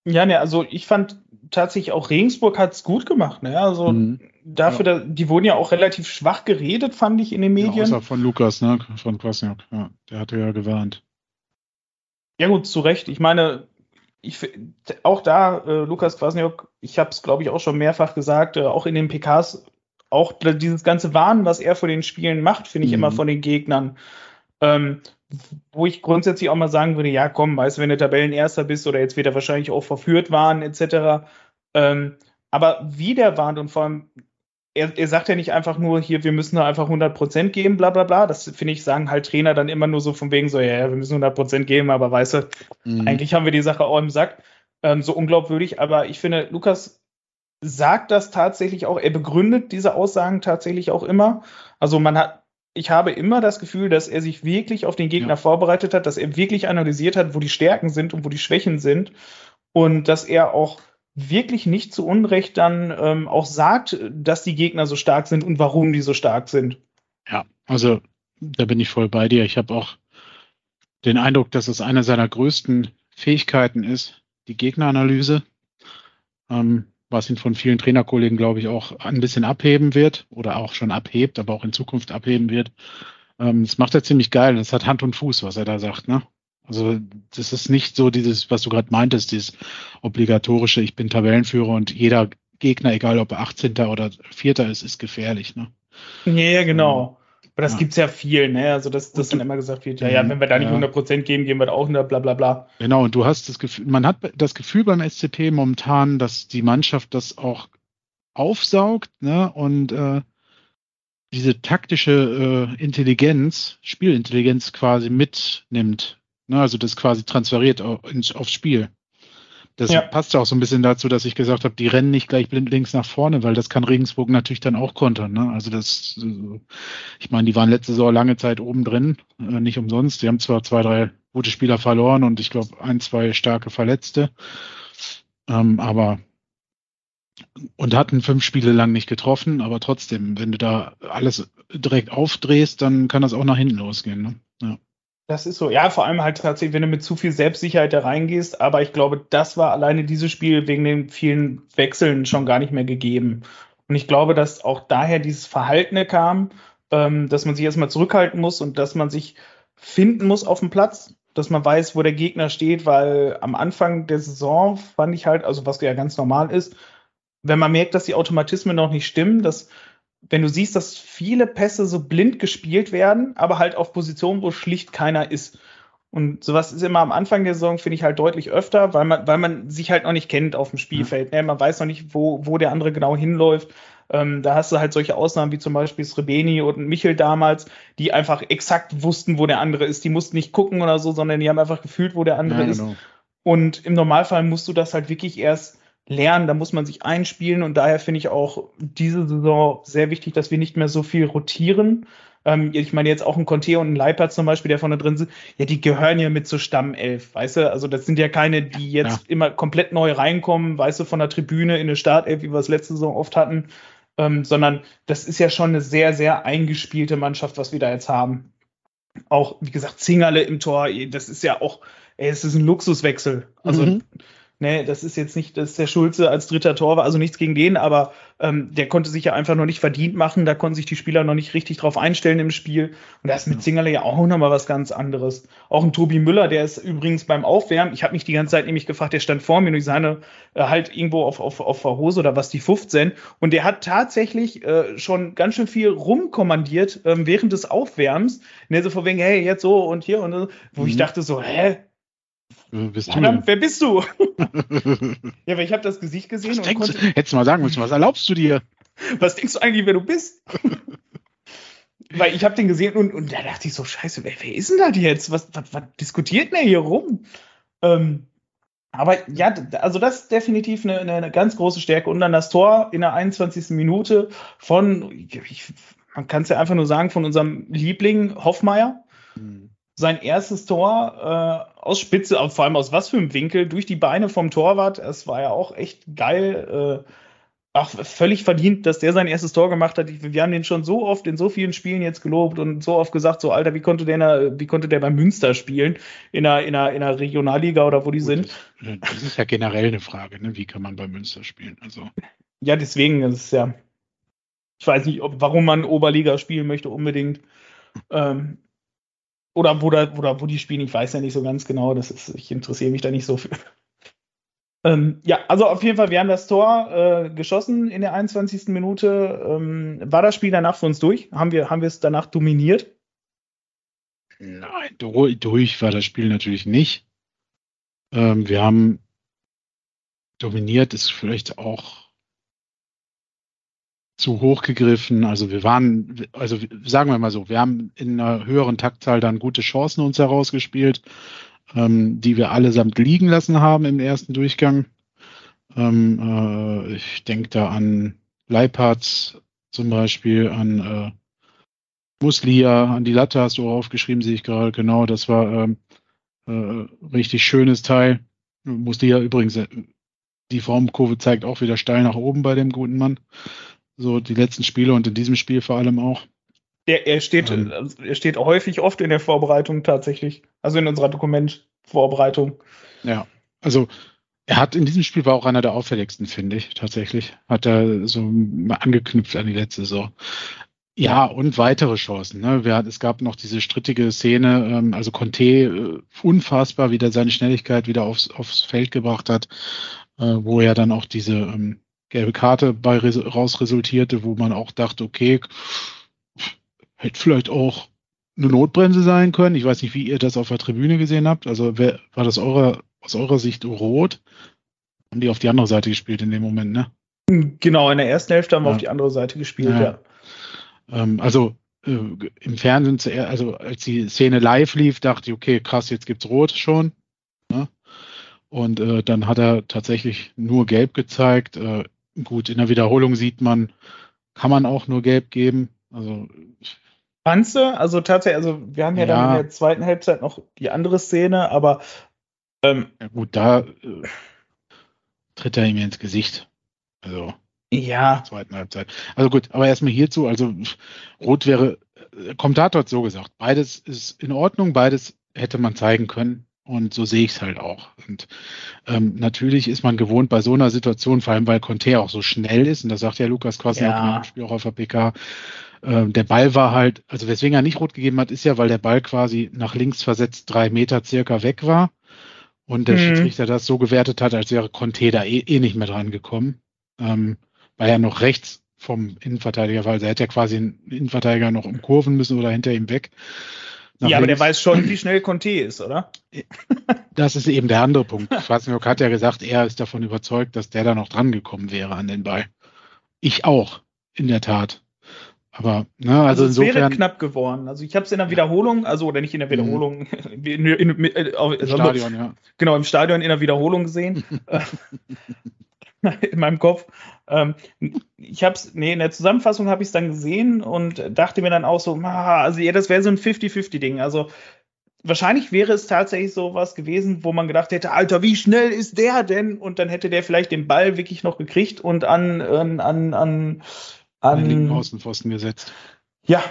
Ja, ne, also ich fand tatsächlich auch Regensburg hat es gut gemacht. Ne? Also mhm. dafür, ja. da, die wurden ja auch relativ schwach geredet, fand ich in den Medien. Ja, außer von Lukas, ne? Von Kwasniok. Ja, der hatte ja gewarnt. Ja gut, zu Recht. Ich meine, ich, auch da, äh, Lukas Kwasniok, ich habe es, glaube ich, auch schon mehrfach gesagt, äh, auch in den PKs, auch dieses ganze Warnen, was er vor den Spielen macht, finde ich mhm. immer von den Gegnern. Ähm, wo ich grundsätzlich auch mal sagen würde, ja komm, weißt du, wenn du Tabellenerster bist oder jetzt wird er wahrscheinlich auch verführt waren, etc. Ähm, aber wie der warnt und vor allem, er, er sagt ja nicht einfach nur, hier, wir müssen da einfach 100% geben, bla bla bla. Das finde ich, sagen halt Trainer dann immer nur so von wegen so, ja, ja wir müssen 100% geben, aber weißt du, mhm. eigentlich haben wir die Sache auch im Sack. Ähm, so unglaubwürdig, aber ich finde, Lukas sagt das tatsächlich auch, er begründet diese Aussagen tatsächlich auch immer. Also man hat, ich habe immer das Gefühl, dass er sich wirklich auf den Gegner ja. vorbereitet hat, dass er wirklich analysiert hat, wo die Stärken sind und wo die Schwächen sind und dass er auch wirklich nicht zu Unrecht dann ähm, auch sagt, dass die Gegner so stark sind und warum die so stark sind. Ja, also da bin ich voll bei dir. Ich habe auch den Eindruck, dass es eine seiner größten Fähigkeiten ist, die Gegneranalyse. Ähm, was ihn von vielen Trainerkollegen, glaube ich, auch ein bisschen abheben wird oder auch schon abhebt, aber auch in Zukunft abheben wird. Ähm, das macht er ziemlich geil. Das hat Hand und Fuß, was er da sagt. Ne? Also das ist nicht so dieses, was du gerade meintest, dieses obligatorische, ich bin Tabellenführer und jeder Gegner, egal ob er 18. oder 4. ist, ist gefährlich. Ne? Ja, genau. Aber das ja. gibt es ja viel, ne? Also, dass, dass dann immer gesagt wird, ja, ja, wenn wir da nicht ja. 100% geben, geben wir da auch 100, bla, bla, bla. Genau, und du hast das Gefühl, man hat das Gefühl beim SCP momentan, dass die Mannschaft das auch aufsaugt, ne? Und äh, diese taktische äh, Intelligenz, Spielintelligenz quasi mitnimmt. Ne? Also das quasi transferiert aufs Spiel. Das ja. passt ja auch so ein bisschen dazu, dass ich gesagt habe, die rennen nicht gleich blind links nach vorne, weil das kann Regensburg natürlich dann auch kontern. Ne? Also das, ich meine, die waren letzte Saison lange Zeit oben drin, äh, nicht umsonst. Die haben zwar zwei, drei gute Spieler verloren und ich glaube ein, zwei starke Verletzte, ähm, aber und hatten fünf Spiele lang nicht getroffen, aber trotzdem, wenn du da alles direkt aufdrehst, dann kann das auch nach hinten losgehen. Ne? Ja. Das ist so, ja, vor allem halt tatsächlich, wenn du mit zu viel Selbstsicherheit da reingehst, aber ich glaube, das war alleine dieses Spiel wegen den vielen Wechseln schon gar nicht mehr gegeben. Und ich glaube, dass auch daher dieses Verhaltene kam, ähm, dass man sich erstmal zurückhalten muss und dass man sich finden muss auf dem Platz, dass man weiß, wo der Gegner steht, weil am Anfang der Saison fand ich halt, also was ja ganz normal ist, wenn man merkt, dass die Automatismen noch nicht stimmen, dass wenn du siehst, dass viele Pässe so blind gespielt werden, aber halt auf Positionen, wo schlicht keiner ist. Und sowas ist immer am Anfang der Saison, finde ich halt deutlich öfter, weil man, weil man sich halt noch nicht kennt auf dem Spielfeld. Mhm. Man weiß noch nicht, wo, wo der andere genau hinläuft. Ähm, da hast du halt solche Ausnahmen wie zum Beispiel Srebeni und Michel damals, die einfach exakt wussten, wo der andere ist. Die mussten nicht gucken oder so, sondern die haben einfach gefühlt, wo der andere ja, genau. ist. Und im Normalfall musst du das halt wirklich erst lernen, da muss man sich einspielen und daher finde ich auch diese Saison sehr wichtig, dass wir nicht mehr so viel rotieren. Ähm, ich meine jetzt auch ein Conte und ein Leipert zum Beispiel, der vorne drin sind, ja, die gehören ja mit zur Stammelf, weißt du? Also das sind ja keine, die jetzt ja. immer komplett neu reinkommen, weißt du, von der Tribüne in eine Startelf, wie wir es letzte Saison oft hatten, ähm, sondern das ist ja schon eine sehr, sehr eingespielte Mannschaft, was wir da jetzt haben. auch, wie gesagt, Zingerle im Tor, das ist ja auch, ey, es ist ein Luxuswechsel. Also mhm. Ne, das ist jetzt nicht, dass der Schulze als dritter Tor war, also nichts gegen den, aber ähm, der konnte sich ja einfach noch nicht verdient machen. Da konnten sich die Spieler noch nicht richtig drauf einstellen im Spiel. Und das ist mit Zingerle ja auch nochmal was ganz anderes. Auch ein Tobi Müller, der ist übrigens beim Aufwärmen, ich habe mich die ganze Zeit nämlich gefragt, der stand vor mir durch seine äh, halt irgendwo auf, auf, auf der Hose oder was, die 15. Und der hat tatsächlich äh, schon ganz schön viel rumkommandiert ähm, während des Aufwärms. Ne, so von wegen, hey, jetzt so und hier und so, wo mhm. ich dachte so, hä? Bist Verdammt, wer bist du? [LAUGHS] ja, weil ich habe das Gesicht gesehen. Was und konnte, du, hättest du mal sagen müssen, was erlaubst du dir? Was denkst du eigentlich, wer du bist? [LAUGHS] weil ich habe den gesehen und, und da dachte ich so, scheiße, wer, wer ist denn das jetzt? Was, was, was diskutiert denn hier rum? Ähm, aber ja, also das ist definitiv eine, eine, ganz große Stärke. Und dann das Tor in der 21. Minute von, ich, man kann es ja einfach nur sagen, von unserem Liebling Hoffmeier. Sein erstes Tor äh, aus Spitze, vor allem aus was für einem Winkel, durch die Beine vom Torwart. Es war ja auch echt geil. Äh, ach, völlig verdient, dass der sein erstes Tor gemacht hat. Wir haben den schon so oft in so vielen Spielen jetzt gelobt und so oft gesagt, so Alter, wie konnte der, der wie konnte der bei Münster spielen? In einer, in einer, in einer Regionalliga oder wo die Gut, sind? Das, das, ist ja generell eine Frage, ne? Wie kann man bei Münster spielen? Also. Ja, deswegen ist es ja. Ich weiß nicht, ob, warum man Oberliga spielen möchte unbedingt. Ähm, oder wo, da, oder wo die spielen, ich weiß ja nicht so ganz genau. Das ist, ich interessiere mich da nicht so für. [LAUGHS] Ähm, ja, also auf jeden Fall, wir haben das Tor äh, geschossen in der 21. Minute. Ähm, war das Spiel danach für uns durch? Haben wir, haben wir es danach dominiert? Nein, durch war das Spiel natürlich nicht. Ähm, wir haben dominiert, ist vielleicht auch zu hoch gegriffen. Also wir waren, also sagen wir mal so, wir haben in einer höheren Taktzahl dann gute Chancen uns herausgespielt, ähm, die wir allesamt liegen lassen haben im ersten Durchgang. Ähm, äh, ich denke da an Leiparts zum Beispiel, an äh, Muslia, an die Latte hast du aufgeschrieben, sehe ich gerade genau. Das war ähm, äh, richtig schönes Teil. Muslia übrigens, äh, die Formkurve zeigt auch wieder steil nach oben bei dem guten Mann. So die letzten Spiele und in diesem Spiel vor allem auch. Der, er, steht, ähm, er steht häufig oft in der Vorbereitung tatsächlich. Also in unserer Dokumentvorbereitung. Ja, also er hat in diesem Spiel war auch einer der auffälligsten, finde ich, tatsächlich. Hat er so angeknüpft an die letzte Saison. Ja, und weitere Chancen. Ne? Wir, es gab noch diese strittige Szene, ähm, also Conte äh, unfassbar, wie der seine Schnelligkeit wieder aufs, aufs Feld gebracht hat, äh, wo er dann auch diese ähm, gelbe Karte bei raus resultierte, wo man auch dachte, okay, hätte vielleicht auch eine Notbremse sein können. Ich weiß nicht, wie ihr das auf der Tribüne gesehen habt. Also wer, war das eure, aus eurer Sicht rot? Haben die auf die andere Seite gespielt in dem Moment, ne? Genau, in der ersten Hälfte haben wir auf die andere Seite gespielt, ja. ja. Ähm, also äh, im Fernsehen, also als die Szene live lief, dachte ich, okay, krass, jetzt gibt's Rot schon. Ne? Und äh, dann hat er tatsächlich nur Gelb gezeigt. Äh, Gut, in der Wiederholung sieht man, kann man auch nur gelb geben. Also Panze, also tatsächlich, also wir haben ja, ja, dann in der zweiten Halbzeit noch die andere Szene, aber ähm, ja gut, da äh, tritt er ihm ins Gesicht. Also ja. In der zweiten Halbzeit. Also gut, aber erstmal hierzu, also Rot wäre, äh, Kommentator hat so gesagt, beides ist in Ordnung, beides hätte man zeigen können. Und so sehe ich es halt auch. Und ähm, natürlich ist man gewohnt bei so einer Situation, vor allem weil Conte auch so schnell ist, und das sagt ja Lukas quasi ja. im Spiel auch auf der PK, äh, der Ball war halt, also weswegen er nicht rot gegeben hat, ist ja, weil der Ball quasi nach links versetzt drei Meter circa weg war. Und der mhm. Schiedsrichter das so gewertet hat, als wäre Conte da eh, eh nicht mehr dran gekommen. Ähm, weil er noch rechts vom Innenverteidiger war. Also er hätte ja quasi einen Innenverteidiger noch umkurven müssen oder hinter ihm weg ja, aber der weiß schon, wie schnell Conte ist, oder? [LAUGHS] Das ist eben der andere Punkt. Schwarzenberg hat ja gesagt, er ist davon überzeugt, dass der da noch dran gekommen wäre an den Ball. Ich auch, in der Tat. Aber, ne, also, also es insofern. wäre knapp geworden. Also ich habe es in der Wiederholung, also oder nicht in der mhm. Wiederholung, in, in, in, äh, Im Stadion, ja. Genau, im Stadion in der Wiederholung gesehen. [LAUGHS] [LAUGHS] in meinem Kopf. Ähm, ich habe es, nee, in der Zusammenfassung habe ich es dann gesehen und dachte mir dann auch so, ah, also ja, das wäre so ein 50-50-Ding. Also wahrscheinlich wäre es tatsächlich so was gewesen, wo man gedacht hätte, Alter, wie schnell ist der denn? Und dann hätte der vielleicht den Ball wirklich noch gekriegt und an, an, an, an, an den Außenpfosten gesetzt. Ja,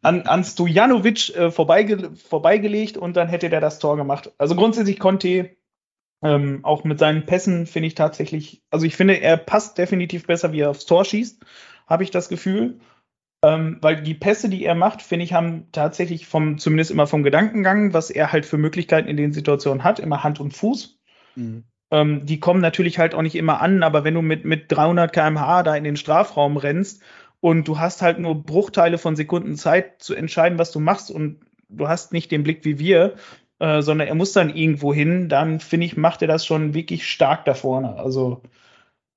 an, an Stojanovic äh, vorbeige, vorbeigelegt und dann hätte der das Tor gemacht. Also grundsätzlich Conte, ähm, auch mit seinen Pässen finde ich tatsächlich, also ich finde, er passt definitiv besser, wie er aufs Tor schießt, habe ich das Gefühl. Ähm, weil die Pässe, die er macht, finde ich, haben tatsächlich vom, zumindest immer vom Gedankengang, was er halt für Möglichkeiten in den Situationen hat, immer Hand und Fuß. Mhm. Ähm, die kommen natürlich halt auch nicht immer an, aber wenn du mit, mit 300 km/h da in den Strafraum rennst und du hast halt nur Bruchteile von Sekunden Zeit zu entscheiden, was du machst und du hast nicht den Blick wie wir, äh, sondern er muss dann irgendwo hin, dann finde ich, macht er das schon wirklich stark da vorne. Also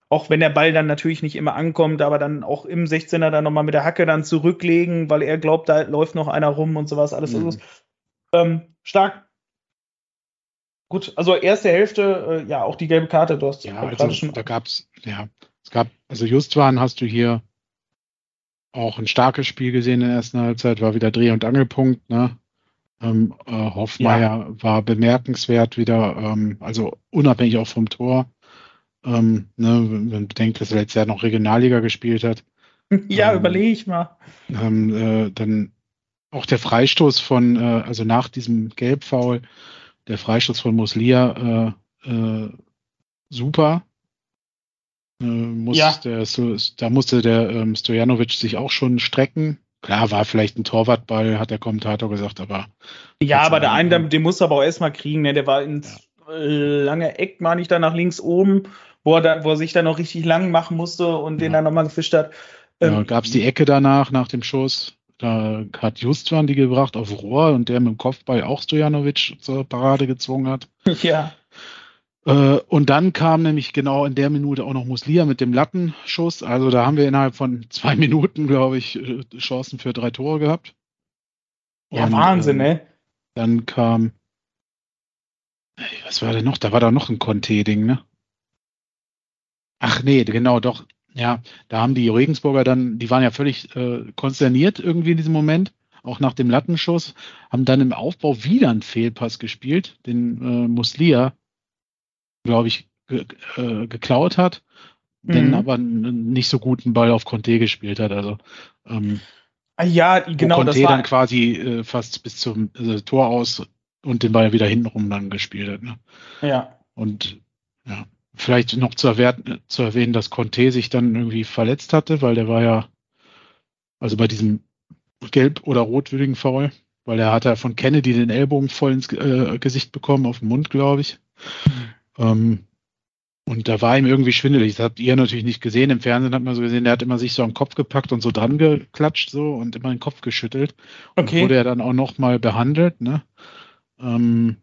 auch wenn der Ball dann natürlich nicht immer ankommt, aber dann auch im 16er dann nochmal mit der Hacke dann zurücklegen, weil er glaubt, da läuft noch einer rum und sowas, alles. Mhm. Also, ähm, stark. Gut, also erste Hälfte, äh, ja, auch die gelbe Karte, du hast ja, also, schon. Da gab's, ja, es gab, also Justwan hast du hier auch ein starkes Spiel gesehen in der ersten Halbzeit, war wieder Dreh- und Angelpunkt, ne? Ähm, äh, Hoffmeier ja. war bemerkenswert wieder, ähm, also unabhängig auch vom Tor. Ähm, ne, wenn man bedenkt, dass er letztes Jahr noch Regionalliga gespielt hat. [LAUGHS] Ja, ähm, überlege ich mal. Ähm, äh, dann auch der Freistoß von, äh, also nach diesem Gelbfoul, der Freistoß von Muslia, äh, äh, super. Äh, muss ja. der, so, da musste der ähm, Stojanovic sich auch schon strecken. Klar, war vielleicht ein Torwartball, hat der Kommentator gesagt, aber. Ja, aber der eine, den muss er aber auch erstmal kriegen, ne? Der war ins ja. lange Eck, meine ich, da nach links oben wo er, da, wo er sich dann noch richtig lang machen musste und ja. den dann nochmal gefischt hat. Ähm, ja, Gab es die Ecke danach, nach dem Schuss? Da hat Justwan die gebracht auf Rohr und der mit dem Kopfball auch Stojanovic zur Parade gezwungen hat. [LAUGHS] Ja. Äh, und dann kam nämlich genau in der Minute auch noch Muslia mit dem Lattenschuss. Also da haben wir innerhalb von zwei [LAUGHS] Minuten, glaube ich, äh, Chancen für drei Tore gehabt. Ja, und, Wahnsinn, äh, ne? Dann kam, was war denn noch? Da war da noch ein Conte-Ding, ne? Ach nee, genau, doch. Ja, da haben die Regensburger dann, die waren ja völlig äh, konsterniert irgendwie in diesem Moment, auch nach dem Lattenschuss, haben dann im Aufbau wieder einen Fehlpass gespielt, den äh, Muslia, glaube ich, ge äh, geklaut hat, mhm. dann aber einen nicht so guten Ball auf Conte gespielt hat. Also ähm, ah, ja, genau. Conte das war dann quasi äh, fast bis zum äh, Tor aus und den Ball wieder hintenrum dann gespielt hat. Ne? Ja. Und ja. Vielleicht noch zu, erwähnen, zu erwähnen, dass Conte sich dann irgendwie verletzt hatte, weil der war ja, also bei diesem gelb- oder rotwürdigen Foul, weil er hatte von Kennedy den Ellbogen voll ins äh, Gesicht bekommen, auf den Mund, glaube ich. Mhm. Ähm, und da war ihm irgendwie schwindelig. Das habt ihr natürlich nicht gesehen. Im Fernsehen hat man so gesehen, der hat immer sich so am Kopf gepackt und so dran geklatscht so und immer den Kopf geschüttelt. Okay. Und wurde er dann auch nochmal behandelt, ne? Ähm,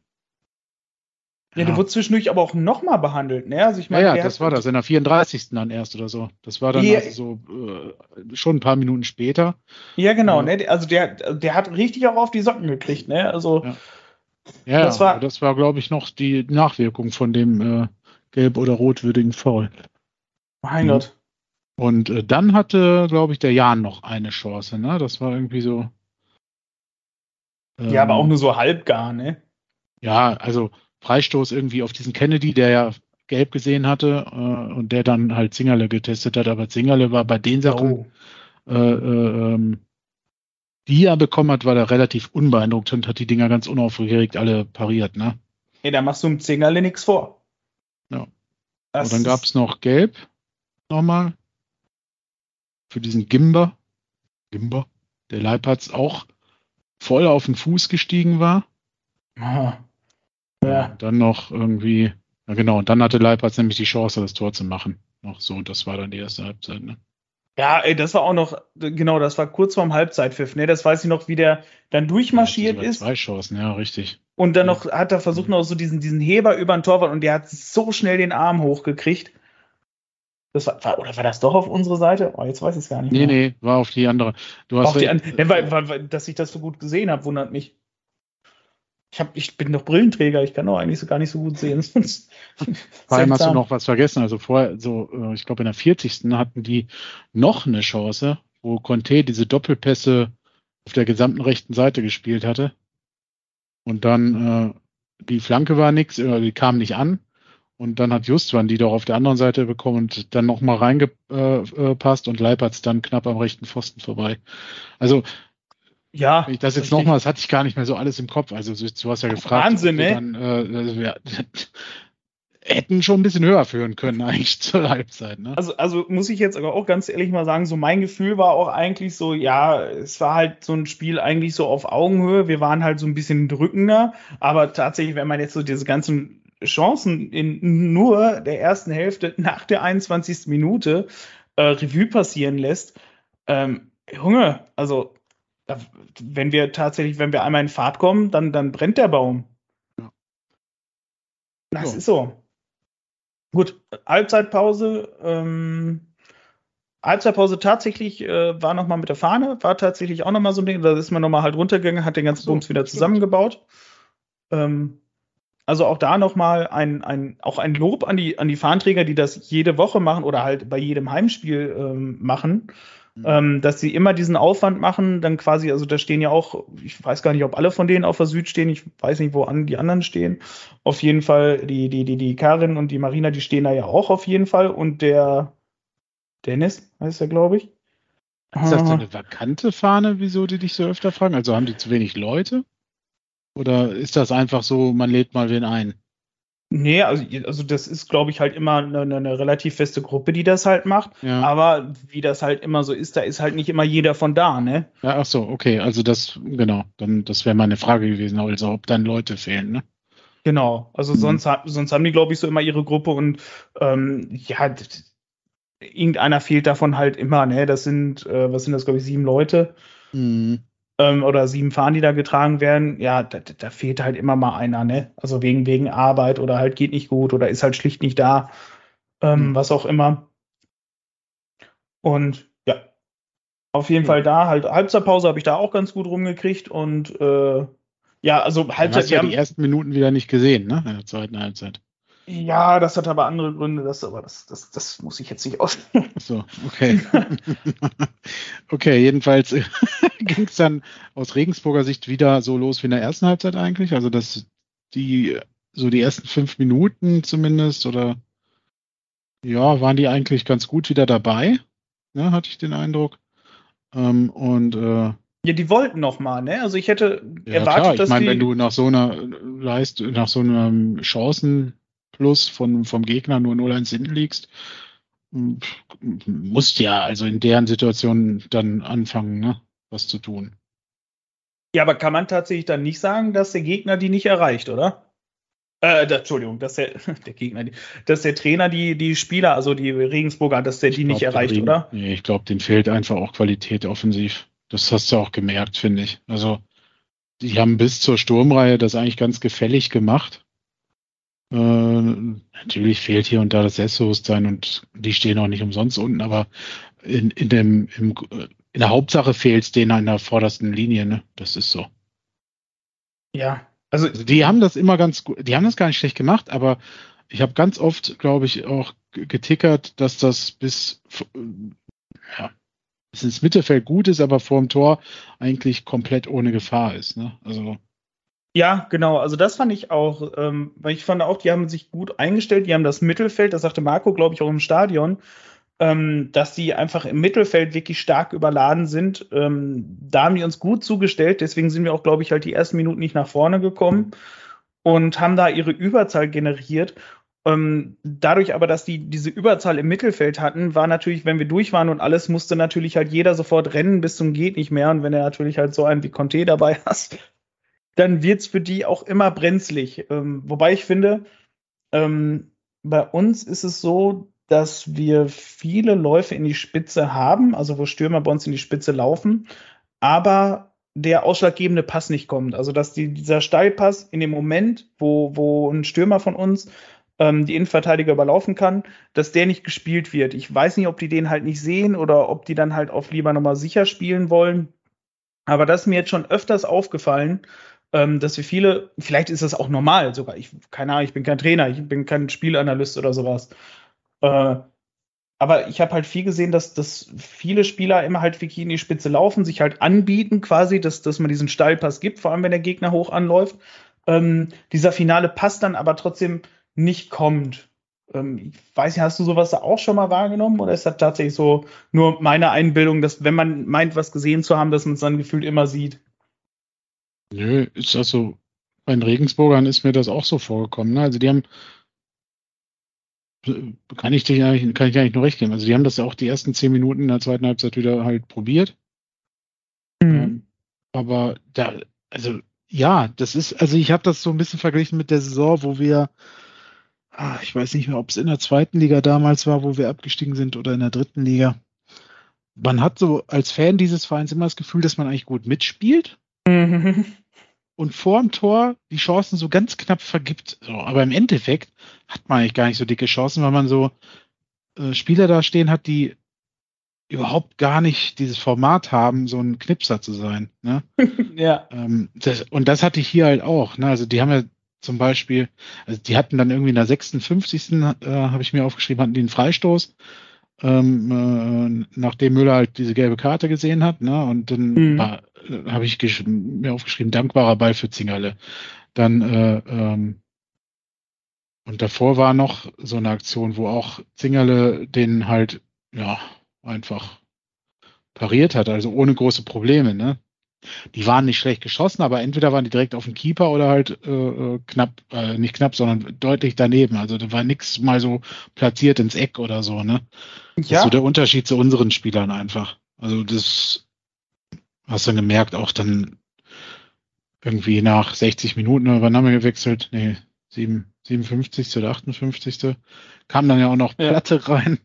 ja, ja, der wurde zwischendurch aber auch nochmal behandelt, ne? Also ich meine, ja, ja das war das, in der 34. dann erst oder so. Das war dann ja. also so äh, schon ein paar Minuten später. Ja, genau, ja. ne? Also der, der hat richtig auch auf die Socken gekriegt, ne? Also ja, ja das war, das war glaube ich, noch die Nachwirkung von dem äh, gelb- oder rotwürdigen Foul. Mein Gott. Und äh, dann hatte, glaube ich, der Jan noch eine Chance, ne? Das war irgendwie so. Ähm, ja, aber auch ähm, nur so halbgar, ne? Ja, also Freistoß irgendwie auf diesen Kennedy, der ja gelb gesehen hatte äh, und der dann halt Zingerle getestet hat. Aber Zingerle war bei den Sachen, oh. äh, äh, ähm, die er bekommen hat, war er relativ unbeeindruckt und hat die Dinger ganz unaufgeregt alle pariert. Ne? Ey, da machst du dem Zingerle nichts vor. Ja. Das und dann gab es noch gelb nochmal für diesen Gimber. Gimber, der Leipatz auch voll auf den Fuß gestiegen war. Ah. Ja. Dann noch irgendwie, ja genau, und dann hatte Leipzig nämlich die Chance, das Tor zu machen. Noch so, das war dann die erste Halbzeit, ne? Ja, ey, das war auch noch, genau, das war kurz vorm Halbzeitpfiff, ne? Das weiß ich noch, wie der dann durchmarschiert ja, ist. Zwei Chancen, ja, richtig. Und dann noch hat er versucht, noch so diesen, diesen Heber über den Torwart und der hat so schnell den Arm hochgekriegt. Das war, war, oder war das doch auf unsere Seite? Oh, jetzt weiß ich es gar nicht. Nee, mehr. nee, war auf die andere. Du hast auf die an, ne, weil, weil, dass ich das so gut gesehen habe, wundert mich. Ich, hab, ich bin doch Brillenträger, ich kann doch eigentlich so gar nicht so gut sehen. [LAUGHS] Vor allem hast du noch was vergessen. Also vorher, so, äh, ich glaube, in der 40. hatten die noch eine Chance, wo Conte diese Doppelpässe auf der gesamten rechten Seite gespielt hatte. Und dann äh, die Flanke war nichts, oder die kam nicht an. Und dann hat Justwan die doch auf der anderen Seite bekommen und dann nochmal reingepasst äh, und Leipertz dann knapp am rechten Pfosten vorbei. Also, ja, wenn ich das jetzt nochmal, das hatte ich gar nicht mehr so alles im Kopf. Also, du hast ja gefragt. Wahnsinn, ne? Dann, äh, also, ja, [LAUGHS] hätten schon ein bisschen höher führen können [LAUGHS] eigentlich zur Halbzeit. Ne? Also, also muss ich jetzt aber auch ganz ehrlich mal sagen, so mein Gefühl war auch eigentlich so, ja, es war halt so ein Spiel eigentlich so auf Augenhöhe. Wir waren halt so ein bisschen drückender, aber tatsächlich, wenn man jetzt so diese ganzen Chancen in nur der ersten Hälfte nach der 21. Minute äh, Revue passieren lässt, ähm, Junge, also wenn wir tatsächlich, wenn wir einmal in Fahrt kommen, dann, dann brennt der Baum. Ja. Das so. ist so. Gut, Halbzeitpause. Ähm, Halbzeitpause tatsächlich äh, war nochmal mit der Fahne, war tatsächlich auch nochmal so ein Ding. Da ist man nochmal halt runtergegangen, hat den ganzen so, Bums wieder zusammengebaut. Ähm, also auch da nochmal ein, ein, auch ein Lob an die, an die Fahnenträger, die das jede Woche machen oder halt bei jedem Heimspiel ähm, machen. Mhm. Ähm, dass sie immer diesen Aufwand machen, dann quasi, also da stehen ja auch, ich weiß gar nicht, ob alle von denen auf der Süd stehen, ich weiß nicht, wo an die anderen stehen. Auf jeden Fall, die, die, die, die Karin und die Marina, die stehen da ja auch auf jeden Fall und der Dennis heißt er, glaube ich. Ist das denn eine vakante Fahne, wieso die dich so öfter fragen? Also haben die zu wenig Leute? Oder ist das einfach so, man lädt mal wen ein? Nee, also, also das ist, glaube ich, halt immer eine, eine, relativ feste Gruppe, die das halt macht. Ja. Aber wie das halt immer so ist, da ist halt nicht immer jeder von da, ne? Ja, ach so, okay. Also das, genau, dann das wäre meine Frage gewesen, also ob dann Leute fehlen, ne? Genau, also mhm. sonst, sonst haben die, glaube ich, so immer ihre Gruppe und ähm, ja, irgendeiner fehlt davon halt immer, ne? Das sind, äh, was sind das, glaube ich, sieben Leute. Mhm ähm, oder sieben Fahnen, die da getragen werden, ja, da, da, fehlt halt immer mal einer, ne? Also wegen, wegen Arbeit oder halt geht nicht gut oder ist halt schlicht nicht da, ähm, mhm. was auch immer. Und ja, auf jeden mhm. Fall da, halt Halbzeitpause habe ich da auch ganz gut rumgekriegt und äh, ja, also Halbzeit. Du hast ja die ersten Minuten wieder nicht gesehen, ne? In der zweiten Halbzeit. Ja, das hat aber andere Gründe, das, aber das, das, das muss ich jetzt nicht ausführen. So, okay. [LAUGHS] okay, jedenfalls [LAUGHS] ging es dann aus Regensburger Sicht wieder so los wie in der ersten Halbzeit eigentlich. Also dass die, so die ersten fünf Minuten zumindest, oder ja, waren die eigentlich ganz gut wieder dabei, ne, hatte ich den Eindruck. Ähm, und äh, ja, die wollten noch mal, ne? Also ich hätte ja, erwartet, klar. Ich dass meine, wenn du nach so einer Leist, nach so einem Chancen plus von, vom Gegner nur 0-1 hinten liegst, musst ja also in deren Situation dann anfangen, ne, was zu tun. Ja, aber kann man tatsächlich dann nicht sagen, dass der Gegner die nicht erreicht, oder? Äh, da, Entschuldigung, dass der, [LAUGHS] der Gegner, dass der Trainer die, die Spieler, also die Regensburger, dass der ich die glaub, nicht erreicht, oder? Nee, ich glaube, denen fehlt einfach auch Qualität offensiv. Das hast du auch gemerkt, finde ich. Also, die haben bis zur Sturmreihe das eigentlich ganz gefällig gemacht. Äh, natürlich fehlt hier und da das Selbstbewusstsein und die stehen auch nicht umsonst unten, aber in, in, dem, im, in der Hauptsache fehlt es denen an der vordersten Linie, ne? Das ist so. Ja, also, also die haben das immer ganz gut, die haben das gar nicht schlecht gemacht, aber ich habe ganz oft, glaube ich, auch getickert, dass das bis ja, bis ins Mittelfeld gut ist, aber vor dem Tor eigentlich komplett ohne Gefahr ist. Ne? Also ja, genau. Also das fand ich auch, ähm, weil ich fand auch, die haben sich gut eingestellt. Die haben das Mittelfeld, das sagte Marco, glaube ich, auch im Stadion, ähm, dass die einfach im Mittelfeld wirklich stark überladen sind. Ähm, da haben die uns gut zugestellt. Deswegen sind wir auch, glaube ich, halt die ersten Minuten nicht nach vorne gekommen und haben da ihre Überzahl generiert. Ähm, dadurch aber, dass die diese Überzahl im Mittelfeld hatten, war natürlich, wenn wir durch waren und alles, musste natürlich halt jeder sofort rennen bis zum geht nicht mehr. Und wenn er natürlich halt so einen wie Conte dabei [LAUGHS] hast, dann wird es für die auch immer brenzlig. Ähm, wobei ich finde, ähm, bei uns ist es so, dass wir viele Läufe in die Spitze haben, also wo Stürmer bei uns in die Spitze laufen, aber der ausschlaggebende Pass nicht kommt. Also dass die, dieser Steilpass in dem Moment, wo, wo ein Stürmer von uns ähm, die Innenverteidiger überlaufen kann, dass der nicht gespielt wird. Ich weiß nicht, ob die den halt nicht sehen oder ob die dann halt auf lieber nochmal sicher spielen wollen. Aber das ist mir jetzt schon öfters aufgefallen, ähm, dass wir viele, vielleicht ist das auch normal sogar, ich, keine Ahnung, ich bin kein Trainer, ich bin kein Spielanalyst oder sowas. Äh, aber ich habe halt viel gesehen, dass, dass viele Spieler immer halt wirklich in die Spitze laufen, sich halt anbieten quasi, dass, dass man diesen Steilpass gibt, vor allem wenn der Gegner hoch anläuft. Ähm, dieser finale Pass dann aber trotzdem nicht kommt. Ähm, ich weiß nicht, hast du sowas auch schon mal wahrgenommen oder ist das tatsächlich so nur meine Einbildung, dass wenn man meint, was gesehen zu haben, dass man es dann gefühlt immer sieht? Nö, ist also bei den Regensburgern ist mir das auch so vorgekommen. Ne? Also die haben kann ich dir eigentlich, kann ich eigentlich nur recht geben. Also die haben das ja auch die ersten zehn Minuten in der zweiten Halbzeit wieder halt probiert. Mhm. Ähm, aber da, also ja, das ist, also ich habe das so ein bisschen verglichen mit der Saison, wo wir, ah, ich weiß nicht mehr, ob es in der zweiten Liga damals war, wo wir abgestiegen sind oder in der dritten Liga. Man hat so als Fan dieses Vereins immer das Gefühl, dass man eigentlich gut mitspielt. Mhm und vor dem Tor die Chancen so ganz knapp vergibt. So, aber im Endeffekt hat man eigentlich gar nicht so dicke Chancen, weil man so äh, Spieler da stehen hat, die überhaupt gar nicht dieses Format haben, so ein Knipser zu sein. Ne? [LAUGHS] ja. Ähm, das, und das hatte ich hier halt auch. Ne? Also die haben ja zum Beispiel, also die hatten dann irgendwie in der 56. Äh, habe ich mir aufgeschrieben, hatten die einen Freistoß ähm, äh, nachdem Müller halt diese gelbe Karte gesehen hat, ne? Und dann mhm. äh, habe ich mir aufgeschrieben, dankbarer Ball für Zingerle. Dann äh, ähm, und davor war noch so eine Aktion, wo auch Zingerle den halt ja einfach pariert hat, also ohne große Probleme, ne? Die waren nicht schlecht geschossen, aber entweder waren die direkt auf den Keeper oder halt äh, äh, knapp, äh, nicht knapp, sondern deutlich daneben. Also da war nichts mal so platziert ins Eck oder so, ne? Ja. Das ist so der Unterschied zu unseren Spielern einfach. Also das hast du gemerkt, auch dann irgendwie nach 60 Minuten, wann haben wir gewechselt? Nee, 7, 57. oder 58. kam dann ja auch noch Platte ja. rein.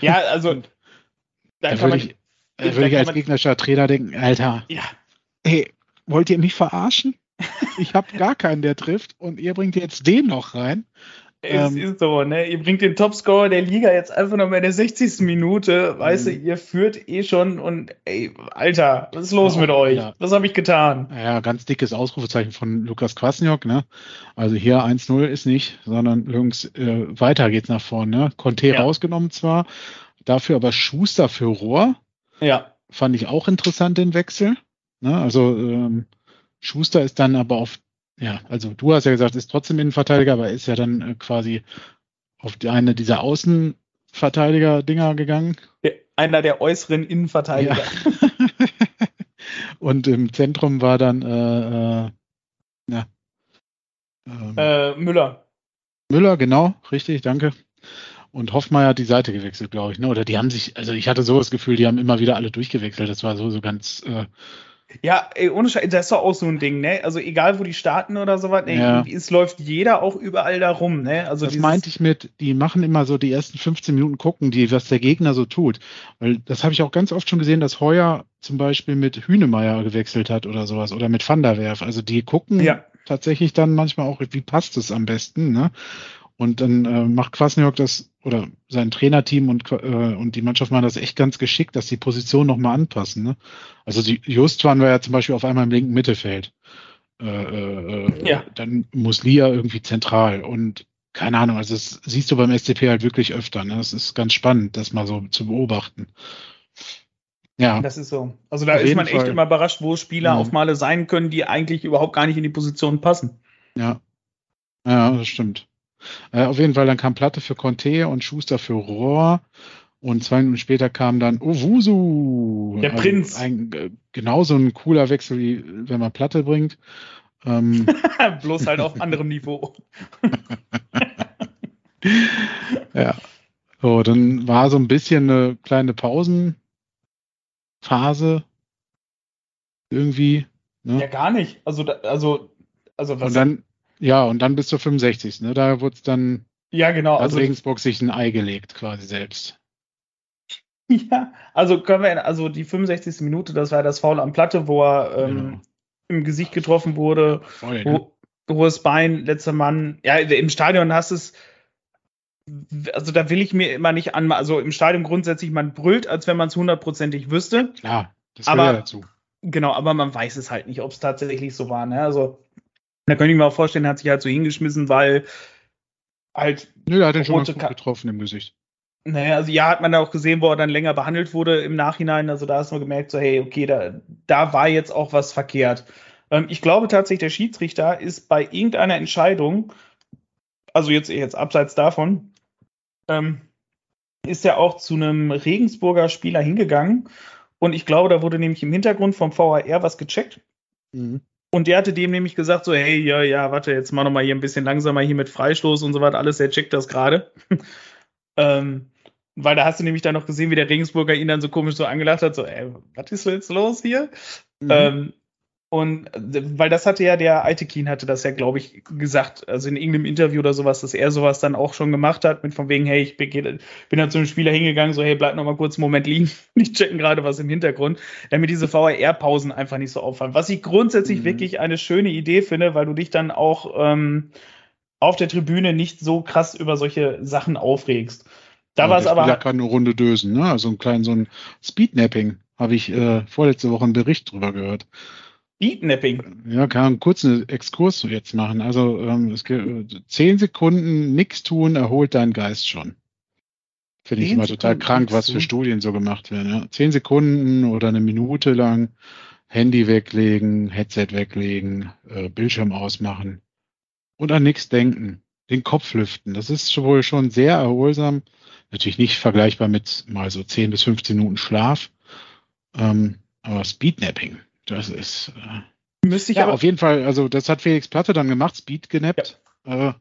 ja, also [LAUGHS] da, da kann man, ich, da würde ich als gegnerischer Trainer denken, Alter, ja. hey, wollt ihr mich verarschen? Ich habe gar keinen, der trifft und ihr bringt jetzt den noch rein. Es ähm, ist so, ne? Ihr bringt den Topscorer der Liga jetzt einfach noch mal in der 60. Minute. Weißt du, mhm. ihr führt eh schon und ey, Alter, was ist los oh, mit euch? Ja. Was habe ich getan? Ja, ganz dickes Ausrufezeichen von Lukas Kwasniok, ne? Also hier 1-0 ist nicht, sondern Jungs, äh, weiter geht's nach vorne, ne? Conte ja. rausgenommen zwar, dafür aber Schuster für Rohr. Ja. Fand ich auch interessant, den Wechsel. Ne? Also ähm, Schuster ist dann aber auf, ja, also du hast ja gesagt, ist trotzdem Innenverteidiger, aber ist ja dann äh, quasi auf die eine dieser Außenverteidiger-Dinger gegangen. Einer der äußeren Innenverteidiger. Ja. [LAUGHS] Und im Zentrum war dann äh, äh, ja, ähm, äh, Müller. Müller, genau, richtig, danke. Und Hoffmeier hat die Seite gewechselt, glaube ich. Ne? Oder die haben sich, also ich hatte so das Gefühl, die haben immer wieder alle durchgewechselt. Das war so, so ganz. Äh ja, ey, ohne Scheiß, das ist doch auch so ein Ding, ne? Also egal, wo die starten oder sowas, ey, ja. es läuft jeder auch überall da rum, ne? Also das meinte ich mit, die machen immer so die ersten 15 Minuten gucken, die, was der Gegner so tut. Weil das habe ich auch ganz oft schon gesehen, dass Heuer zum Beispiel mit Hünemeyer gewechselt hat oder sowas oder mit Van der Werf. Also die gucken ja. tatsächlich dann manchmal auch, wie passt es am besten, ne? Und dann äh, macht Kwasniok das, oder sein Trainerteam und, äh, und die Mannschaft machen das echt ganz geschickt, dass die Position nochmal anpassen. Ne? Also die, Justwan war ja zum Beispiel auf einmal im linken Mittelfeld. Äh, äh, ja. Dann muss Lia irgendwie zentral und keine Ahnung, also das siehst du beim SCP halt wirklich öfter. Ne? Das ist ganz spannend, das mal so zu beobachten. Ja. Das ist so. Also da ist man echt Fall. immer überrascht, wo Spieler mhm. auf Male sein können, die eigentlich überhaupt gar nicht in die Position passen. Ja. Ja, das stimmt. Äh, auf jeden Fall, dann kam Platte für Conte und Schuster für Rohr. Und zwei Minuten später kam dann Owusu. Der also Prinz. Ein, äh, genauso ein cooler Wechsel, wie wenn man Platte bringt. Ähm, [LAUGHS] Bloß halt auf anderem Niveau. [LAUGHS] ja. So, dann war so ein bisschen eine kleine Pausenphase. Irgendwie. Ne? Ja, gar nicht. Also, also, also was. Und dann, ja, und dann bis zur 65. Ne? Da wurde es dann. Ja, genau. Hat also, Regensburg sich ein Ei gelegt, quasi selbst. [LAUGHS] Ja, also können wir, also die 65. Minute, das war das Foul am Platte, wo er ähm, genau. im Gesicht getroffen wurde. Voll, ne? hohes Bein, letzter Mann. Ja, im Stadion hast es. Also da will ich mir immer nicht an, also im Stadion grundsätzlich, man brüllt, als wenn man es hundertprozentig wüsste. Klar, das gehört aber, dazu. Genau, aber man weiß es halt nicht, ob es tatsächlich so war. Ne? Also da könnte ich mir auch vorstellen, er hat sich halt so hingeschmissen, weil halt. Nö, er hat ihn schon gut getroffen im Gesicht. Naja, also ja, hat man da auch gesehen, wo er dann länger behandelt wurde im Nachhinein. Also da hast du gemerkt, so, hey, okay, da, da war jetzt auch was verkehrt. Ähm, ich glaube tatsächlich, der Schiedsrichter ist bei irgendeiner Entscheidung also jetzt, jetzt abseits davon, ähm, ist er auch zu einem Regensburger Spieler hingegangen. Und ich glaube, da wurde nämlich im Hintergrund vom VAR was gecheckt. Mhm. Und der hatte dem nämlich gesagt, so, hey, ja, ja, warte, jetzt mal nochmal hier ein bisschen langsamer hier mit Freistoß und so weiter, alles, der checkt das gerade. [LAUGHS] ähm, weil da hast du nämlich dann noch gesehen, wie der Regensburger ihn dann so komisch so angelacht hat, so, ey, was ist jetzt los hier? Mhm. Ähm, und weil das hatte ja der Aitekin hatte das ja, glaube ich, gesagt, also in irgendeinem Interview oder sowas, dass er sowas dann auch schon gemacht hat, mit von wegen, hey, ich bin, bin dann zu einem Spieler hingegangen, so, hey, bleib noch mal kurz einen Moment liegen, [LAUGHS] ich checken gerade was im Hintergrund, damit diese VAR-Pausen einfach nicht so auffallen. Was ich grundsätzlich mhm. wirklich eine schöne Idee finde, weil du dich dann auch ähm, auf der Tribüne nicht so krass über solche Sachen aufregst. Da ja, war es aber. Ja, kann eine Runde dösen, ne? Also ein kleinen so ein Speednapping habe ich äh, vorletzte Woche einen Bericht drüber gehört. Beatnapping. Ja, kann einen kurzen Exkurs jetzt machen. Also ähm, es gibt, zehn Sekunden nichts tun, erholt deinen Geist schon. Finde ich immer total krank, was für Studien so gemacht werden. Ja. Zehn Sekunden oder eine Minute lang Handy weglegen, Headset weglegen, äh, Bildschirm ausmachen und an nichts denken. Den Kopf lüften. Das ist wohl schon sehr erholsam. Natürlich nicht vergleichbar mit mal so 10 bis 15 Minuten Schlaf. Ähm, aber Speednapping, das ist. Äh, Müsste ich ja, aber auf jeden Fall, also das hat Felix Platte dann gemacht, Speed genappt. Ja. Äh,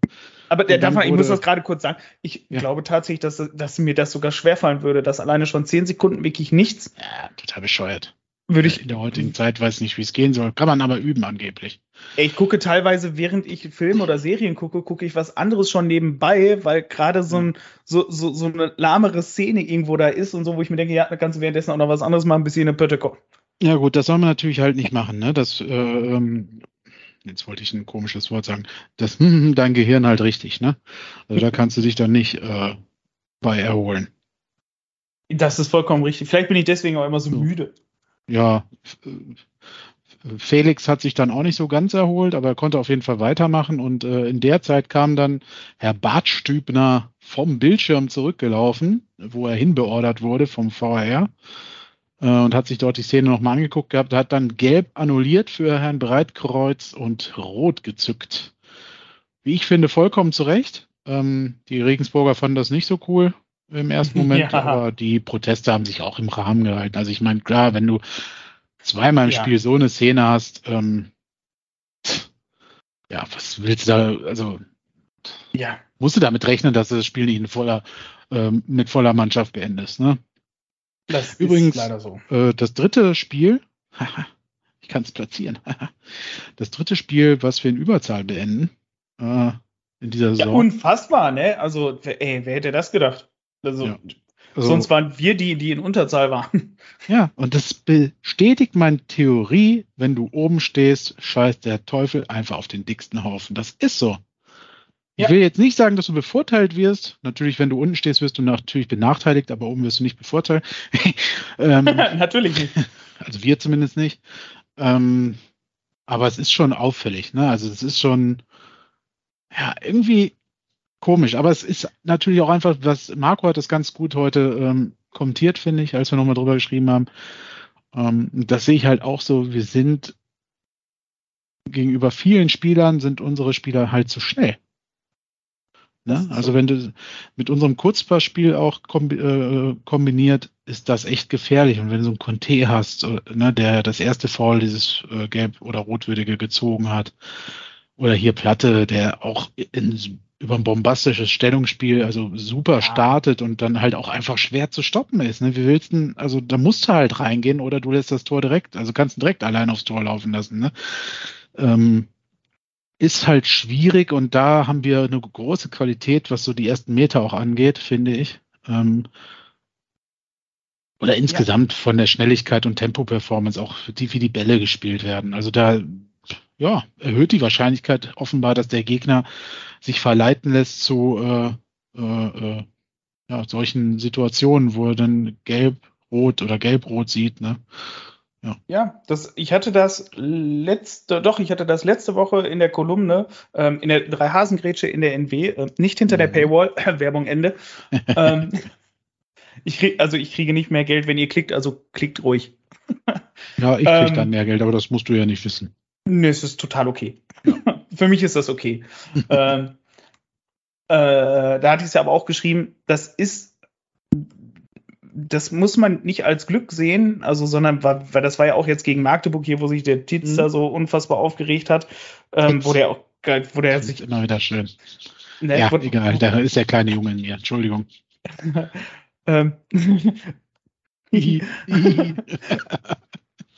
aber der darf man, ich muss das gerade kurz sagen. Ich ja. glaube tatsächlich, dass, dass mir das sogar schwerfallen würde, dass alleine schon 10 Sekunden wirklich nichts. Ja, total bescheuert. Würde ich. In der heutigen Zeit weiß nicht, wie es gehen soll. Kann man aber üben angeblich. Ich gucke teilweise, während ich Filme oder Serien gucke, gucke ich was anderes schon nebenbei, weil gerade so, ein, so, so, so eine lahmere Szene irgendwo da ist und so, wo ich mir denke, ja, da kannst du währenddessen auch noch was anderes machen, bis hier eine Pötte kommt. Ja, gut, das soll man natürlich halt nicht machen, ne? Das, äh, ähm, jetzt wollte ich ein komisches Wort sagen, das hm, [LAUGHS] dein Gehirn halt richtig, ne? Also da kannst du dich dann nicht äh, bei erholen. Das ist vollkommen richtig. Vielleicht bin ich deswegen auch immer so, müde. Ja, Felix hat sich dann auch nicht so ganz erholt, aber er konnte auf jeden Fall weitermachen. Und äh, in der Zeit kam dann Herr Bartstübner vom Bildschirm zurückgelaufen, wo er hinbeordert wurde vom VR äh, und hat sich dort die Szene nochmal angeguckt gehabt, hat dann gelb annulliert für Herrn Breitkreuz und rot gezückt. Wie ich finde, vollkommen zu Recht. Ähm, die Regensburger fanden das nicht so cool im ersten [LAUGHS] Moment, ja. aber die Proteste haben sich auch im Rahmen gehalten. Also ich meine, klar, wenn du zweimal im ja. Spiel so eine Szene hast, ähm, ja, was willst du da, also ja. musst du damit rechnen, dass du das Spiel nicht in voller, ähm, mit voller Mannschaft beendest, ne? Das Übrigens, leider so. Äh, das dritte Spiel, ich kann es platzieren, das dritte Spiel, was wir in Überzahl beenden, äh, in dieser Saison. Ja, unfassbar, ne? Also, ey, wer hätte das gedacht? Also, ja. also, sonst waren wir die, die in Unterzahl waren. [LAUGHS] Ja, und das bestätigt meine Theorie, wenn du oben stehst, scheißt der Teufel einfach auf den dicksten Haufen. Das ist so. Ich ja. will jetzt nicht sagen, dass du bevorteilt wirst. Natürlich, wenn du unten stehst, wirst du natürlich benachteiligt, aber oben wirst du nicht bevorteilt. [LAUGHS] ähm, [LAUGHS] natürlich nicht. Also wir zumindest nicht. Ähm, aber es ist schon auffällig, ne? Also es ist schon, ja, irgendwie komisch. Aber es ist natürlich auch einfach, was Marco hat das ganz gut heute ähm, kommentiert, finde ich, als wir nochmal drüber geschrieben haben. Ähm, das sehe ich halt auch so. Wir sind gegenüber vielen Spielern sind unsere Spieler halt zu schnell. Ne? Also wenn du mit unserem Kurzpassspiel auch äh, kombiniert, ist das echt gefährlich. Und wenn du so einen Conte hast, äh, ne, der das erste Foul dieses äh, gelb- oder rotwürdige gezogen hat, oder hier Platte, der auch in, über ein bombastisches Stellungsspiel also super ja. startet und dann halt auch einfach schwer zu stoppen ist. Ne? Wie willst du, also da musst du halt reingehen oder du lässt das Tor direkt, also kannst du direkt allein aufs Tor laufen lassen. Ne? Ähm, ist halt schwierig und da haben wir eine große Qualität, was so die ersten Meter auch angeht, finde ich. Ähm, oder insgesamt ja. von der Schnelligkeit und Tempo-Performance, auch die, wie die Bälle gespielt werden. Also da ja, erhöht die Wahrscheinlichkeit offenbar, dass der Gegner sich verleiten lässt zu äh, äh, äh ja, solchen Situationen, wo er dann gelb-rot oder gelb-rot sieht. Ne? Ja, ja das, ich hatte das letzte, doch, ich hatte das letzte Woche in der Kolumne, ähm, in der Dreihasengrätsche in der NW, äh, nicht hinter der mhm. Paywall, [LAUGHS] Werbung Ende. [LAUGHS] ähm, ich krieg, also ich kriege nicht mehr Geld, wenn ihr klickt, also klickt ruhig. [LAUGHS] ja, ich kriege ähm, dann mehr Geld, aber das musst du ja nicht wissen. Nee, es ist total okay. Ja. Für mich ist das okay. ähm, Äh, da hatte ich es ja aber auch geschrieben, das ist, das muss man nicht als Glück sehen, also, sondern weil das war ja auch jetzt gegen Magdeburg hier, wo sich der Titz mhm. da so unfassbar aufgeregt hat, ähm, wo der auch, wo der sich immer wieder schön. Ne, ja, egal, da ist der kleine Junge in mir, Entschuldigung. [LAUGHS] ähm. [LAUGHS]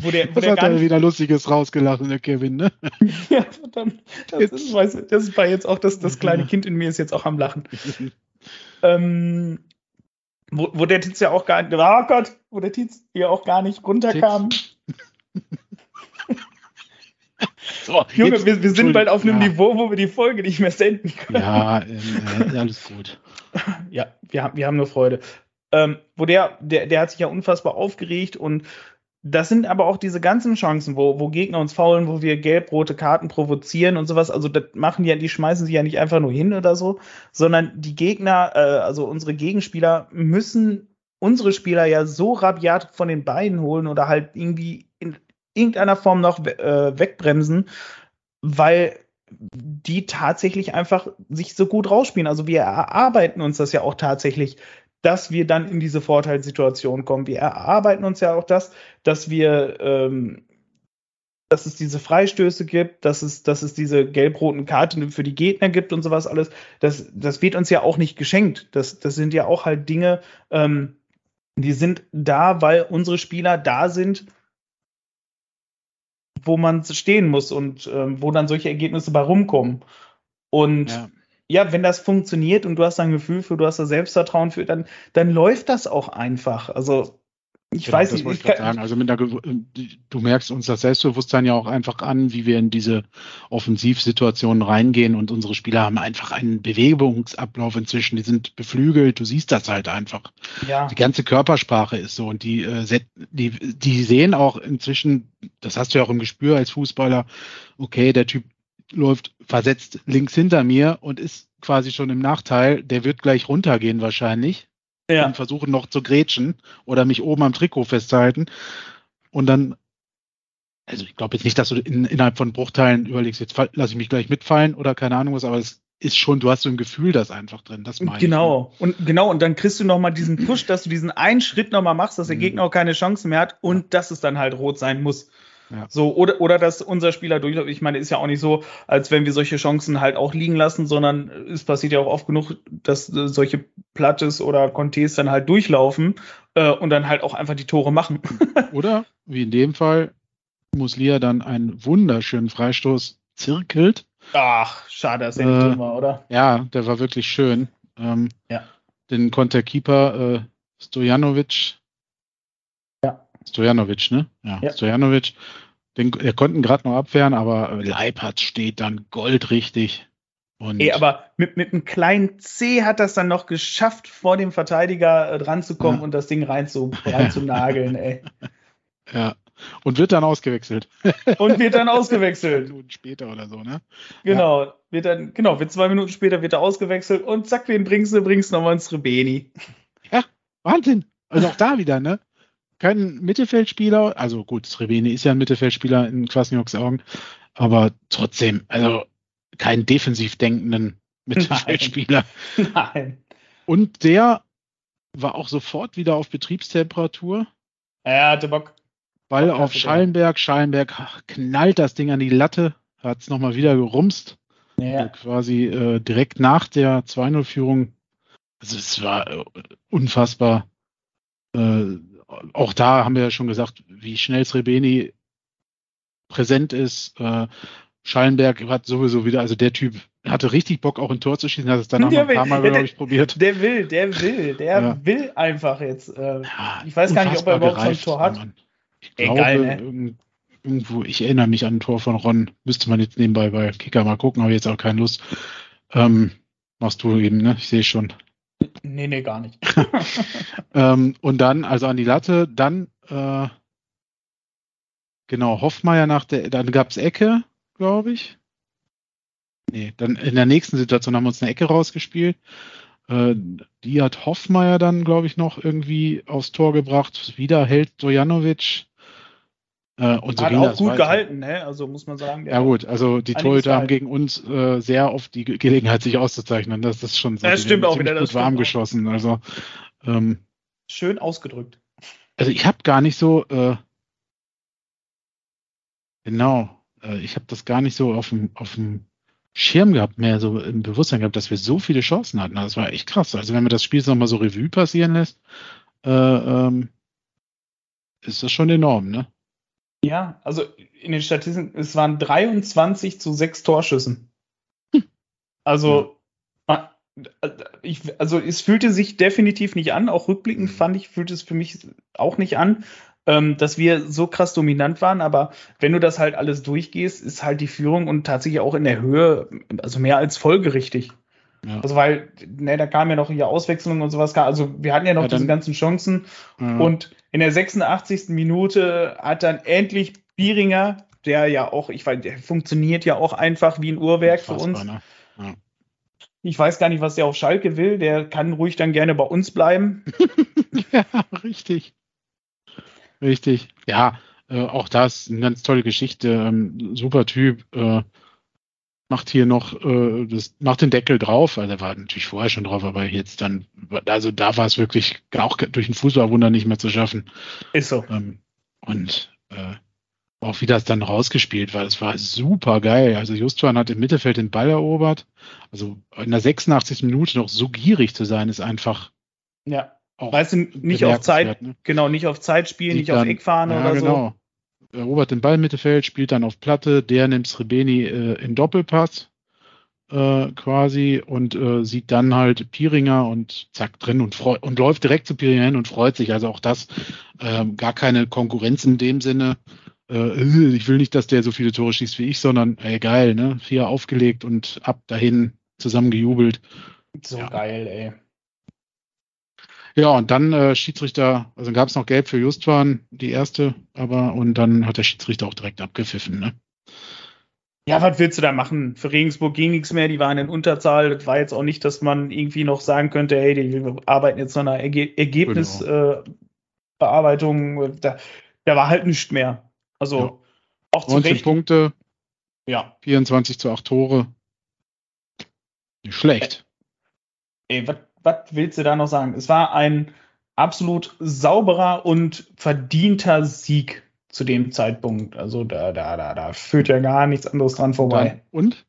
Wo der, wo das der hat er wieder Lustiges rausgelassen, der Kevin, ne? [LAUGHS] ja, verdammt. Das ist, weiß, das war jetzt auch das, das kleine Kind in mir ist jetzt auch am Lachen. ähm, wo, wo der Tietz ja auch gar nicht, oh Gott, wo der Tietz hier auch gar nicht runterkam. [LAUGHS] so, Junge, jetzt, wir, wir sind bald auf einem ja. Niveau, wo wir die Folge nicht mehr senden können. Ja, äh, alles gut. [LAUGHS] ja, wir haben, wir haben nur Freude. Ähm, wo der, der, der hat sich ja unfassbar aufgeregt und das sind aber auch diese ganzen Chancen, wo, wo Gegner uns faulen, wo wir gelb-rote Karten provozieren und sowas. Also das machen die ja, die schmeißen sich ja nicht einfach nur hin oder so, sondern die Gegner, äh, also unsere Gegenspieler müssen unsere Spieler ja so rabiat von den Beinen holen oder halt irgendwie in irgendeiner Form noch äh, wegbremsen, weil die tatsächlich einfach sich so gut rausspielen. Also wir erarbeiten uns das ja auch tatsächlich, dass wir dann in diese Vorteilssituation kommen. Wir erarbeiten uns ja auch das, dass wir, ähm, dass es diese Freistöße gibt, dass es, dass es diese gelb-roten Karten für die Gegner gibt und sowas alles. Das, das wird uns ja auch nicht geschenkt. Das, das sind ja auch halt Dinge, ähm, die sind da, weil unsere Spieler da sind, wo man stehen muss und ähm, wo dann solche Ergebnisse bei rumkommen. Und ja ja, wenn das funktioniert und du hast ein Gefühl für, du hast da Selbstvertrauen für, dann, dann läuft das auch einfach. Also ich genau, weiß nicht. Ich kann, sagen. Also mit der, du merkst uns das Selbstbewusstsein ja auch einfach an, wie wir in diese Offensivsituationen reingehen und unsere Spieler haben einfach einen Bewegungsablauf inzwischen. Die sind beflügelt. Du siehst das halt einfach. Ja. Die ganze Körpersprache ist so und die, äh, die, die sehen auch inzwischen, das hast du ja auch im Gespür als Fußballer, okay, der Typ läuft versetzt links hinter mir und ist quasi schon im Nachteil. Der wird gleich runtergehen wahrscheinlich ja. und versuchen noch zu grätschen oder mich oben am Trikot festhalten. Und dann, also ich glaube jetzt nicht, dass du in, innerhalb von Bruchteilen überlegst, jetzt lasse ich mich gleich mitfallen oder keine Ahnung was, aber es ist schon, du hast so ein Gefühl das einfach drin. Das meine genau. Ich. Und genau, und dann kriegst du nochmal diesen Push, dass du diesen einen Schritt nochmal machst, dass der mhm. Gegner auch keine Chance mehr hat und dass es dann halt rot sein muss. Ja. So, oder, oder dass unser Spieler durchläuft. Ich meine, ist ja auch nicht so, als wenn wir solche Chancen halt auch liegen lassen, sondern es passiert ja auch oft genug, dass äh, solche Plattes oder Contes dann halt durchlaufen äh, und dann halt auch einfach die Tore machen. [LAUGHS] oder, wie in dem Fall, Muslia dann einen wunderschönen Freistoß zirkelt. Ach, schade, dass er nicht äh, drin war, oder? Ja, der war wirklich schön. Ähm, ja. Den konnte der Keeper äh, Stojanovic Stojanovic, ne? Ja, ja. Stojanovic. Den, er konnten gerade noch abwehren, aber Leipert steht dann goldrichtig. Und Ey, aber mit, mit einem kleinen C hat das dann noch geschafft, vor dem Verteidiger äh, dran zu kommen ja. und das Ding rein zu, [LAUGHS] rein zu nageln, ey. Ja. Und wird dann ausgewechselt. [LAUGHS] Und wird dann ausgewechselt. Zwei Minuten später oder so, ne? Genau. Ja. Wird dann, genau, wird zwei Minuten später wird er ausgewechselt und zack, wen bringst du? Bringst du nochmal ins Rebeni. Ja, Wahnsinn. Also auch da wieder, ne? Kein Mittelfeldspieler. Also gut, Srebeni ist ja ein Mittelfeldspieler in Kwasnioks Augen, aber trotzdem, also keinen defensiv denkenden [LAUGHS] Mittelfeldspieler. Nein. Nein. Und der war auch sofort wieder auf Betriebstemperatur. Er hatte Bock. Weil auf Schallenberg, Schallenberg knallt das Ding an die Latte, hat es nochmal wieder gerumst. Ja. Also quasi äh, direkt nach der 2-0-Führung. Also es war äh, unfassbar. Äh, auch da haben wir ja schon gesagt, wie schnell Srebeni präsent ist. Äh, Schallenberg hat sowieso wieder, also der Typ hatte richtig Bock, auch ein Tor zu schießen, hat es dann auch [LAUGHS] noch ein paar Mal, glaube ich, probiert. Der will, der will, der ja. will einfach jetzt. Äh, ich weiß gar nicht, ob er überhaupt gereift, schon ein Tor hat. Ich glaube, Egal, ne? irgendwo, ich erinnere mich an ein Tor von Ron, müsste man jetzt nebenbei bei Kicker mal gucken, habe jetzt auch keine Lust. Ähm, machst du eben, ne? Ich sehe schon. Nee, nee, gar nicht. [LAUGHS] ähm, und dann, also an die Latte, dann, äh, genau, Hoffmeier nach der, dann gab es Ecke, glaube ich. Nee, dann in der nächsten Situation haben wir uns eine Ecke rausgespielt. Äh, die hat Hoffmeier dann, glaube ich, noch irgendwie aufs Tor gebracht. Wieder hält Dojanovic. Äh, und so Hat auch gut weiter. gehalten, ne? Also muss man sagen. Ja gut, also die Torhüter haben gegen uns äh, sehr oft die Gelegenheit, sich auszuzeichnen. Das ist schon so. Das stimmt auch wieder. Das gut warm geschossen. Also ähm, schön ausgedrückt. Also ich habe gar nicht so äh, genau. Äh, ich habe das gar nicht so auf dem auf dem Schirm gehabt, mehr so im Bewusstsein gehabt, dass wir so viele Chancen hatten. Das war echt krass. Also wenn man das Spiel nochmal so Revue passieren lässt, äh, ähm, ist das schon enorm, ne? Ja, also in den Statistiken, es waren 23 zu 6 Torschüssen. Hm. Also, ich, also es fühlte sich definitiv nicht an, auch rückblickend hm. fand ich, fühlte es für mich auch nicht an, ähm, dass wir so krass dominant waren, aber wenn du das halt alles durchgehst, ist halt die Führung und tatsächlich auch in der Höhe, also mehr als folgerichtig. Ja. Also weil, ne, da kam ja noch hier Auswechslung und sowas. Also wir hatten ja noch ja, diese ganzen Chancen. Ja. Und in der 86. Minute hat dann endlich Bieringer, der ja auch, ich weiß, der funktioniert ja auch einfach wie ein Uhrwerk für uns. Ne? Ja. Ich weiß gar nicht, was der auf Schalke will. Der kann ruhig dann gerne bei uns bleiben. [LAUGHS] ja, richtig. Richtig. Ja, äh, auch das eine ganz tolle Geschichte. Ähm, super Typ. Äh, macht hier noch, äh, das, macht den Deckel drauf. Also er war natürlich vorher schon drauf, aber jetzt dann, also da war es wirklich auch durch ein Fußballwunder nicht mehr zu schaffen. Ist so. Ähm, und äh, auch wie das dann rausgespielt war, das war super geil. Also Justwan hat im Mittelfeld den Ball erobert. Also in der 86. Minute noch so gierig zu sein, ist einfach. Ja. Weißt du, nicht auf Zeit, ne? genau, nicht auf Zeit spielen, nicht dann, auf Eckfahren ja, oder genau. so erobert den Ball im Mittelfeld, spielt dann auf Platte, der nimmt Srebeni äh, in Doppelpass äh, quasi und äh, sieht dann halt Piringer und zack drin und, und läuft direkt zu Piringer hin und freut sich. Also auch das äh, gar keine Konkurrenz in dem Sinne. Äh, ich will nicht, dass der so viele Tore schießt wie ich, sondern ey, geil, ne? Vier aufgelegt und ab dahin zusammen gejubelt. So ja. geil, ey. Ja, und dann äh, Schiedsrichter, also gab es noch Gelb für Justwan, die erste, aber und dann hat der Schiedsrichter auch direkt abgepfiffen, ne? Ja, was willst du da machen? Für Regensburg ging nichts mehr, die waren in Unterzahl. Das war jetzt auch nicht, dass man irgendwie noch sagen könnte, hey, wir arbeiten jetzt noch eine Erge Ergebnisbearbeitung. Genau. Äh, da, da war halt nichts mehr. Also ja. auch zu 19 Recht. Punkte, ja. 24 zu 8 Tore. Nicht schlecht. Ey, was was willst du da noch sagen? Es war ein absolut sauberer und verdienter Sieg zu dem Zeitpunkt. Also da, da, da, da führt ja gar nichts anderes dran vorbei. Und?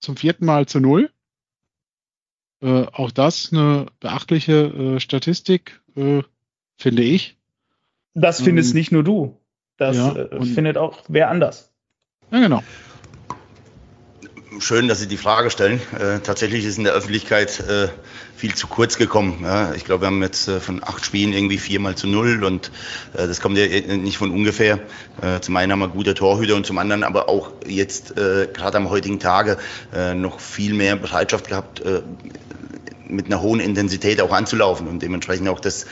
Zum vierten Mal zu null. Äh, auch das eine beachtliche äh, Statistik, äh, finde ich. Das findest ähm, nicht nur du. Das ja, äh, findet auch wer anders. Ja, genau schön, dass Sie die Frage stellen. Äh, tatsächlich ist in der Öffentlichkeit äh, viel zu kurz gekommen. Ja. Ich glaube, wir haben jetzt äh, von acht Spielen irgendwie viermal zu null und äh, das kommt ja nicht von ungefähr. Äh, zum einen haben wir gute Torhüter und zum anderen aber auch jetzt äh, gerade am heutigen Tage noch viel mehr Bereitschaft gehabt, mit einer hohen Intensität auch anzulaufen und dementsprechend auch das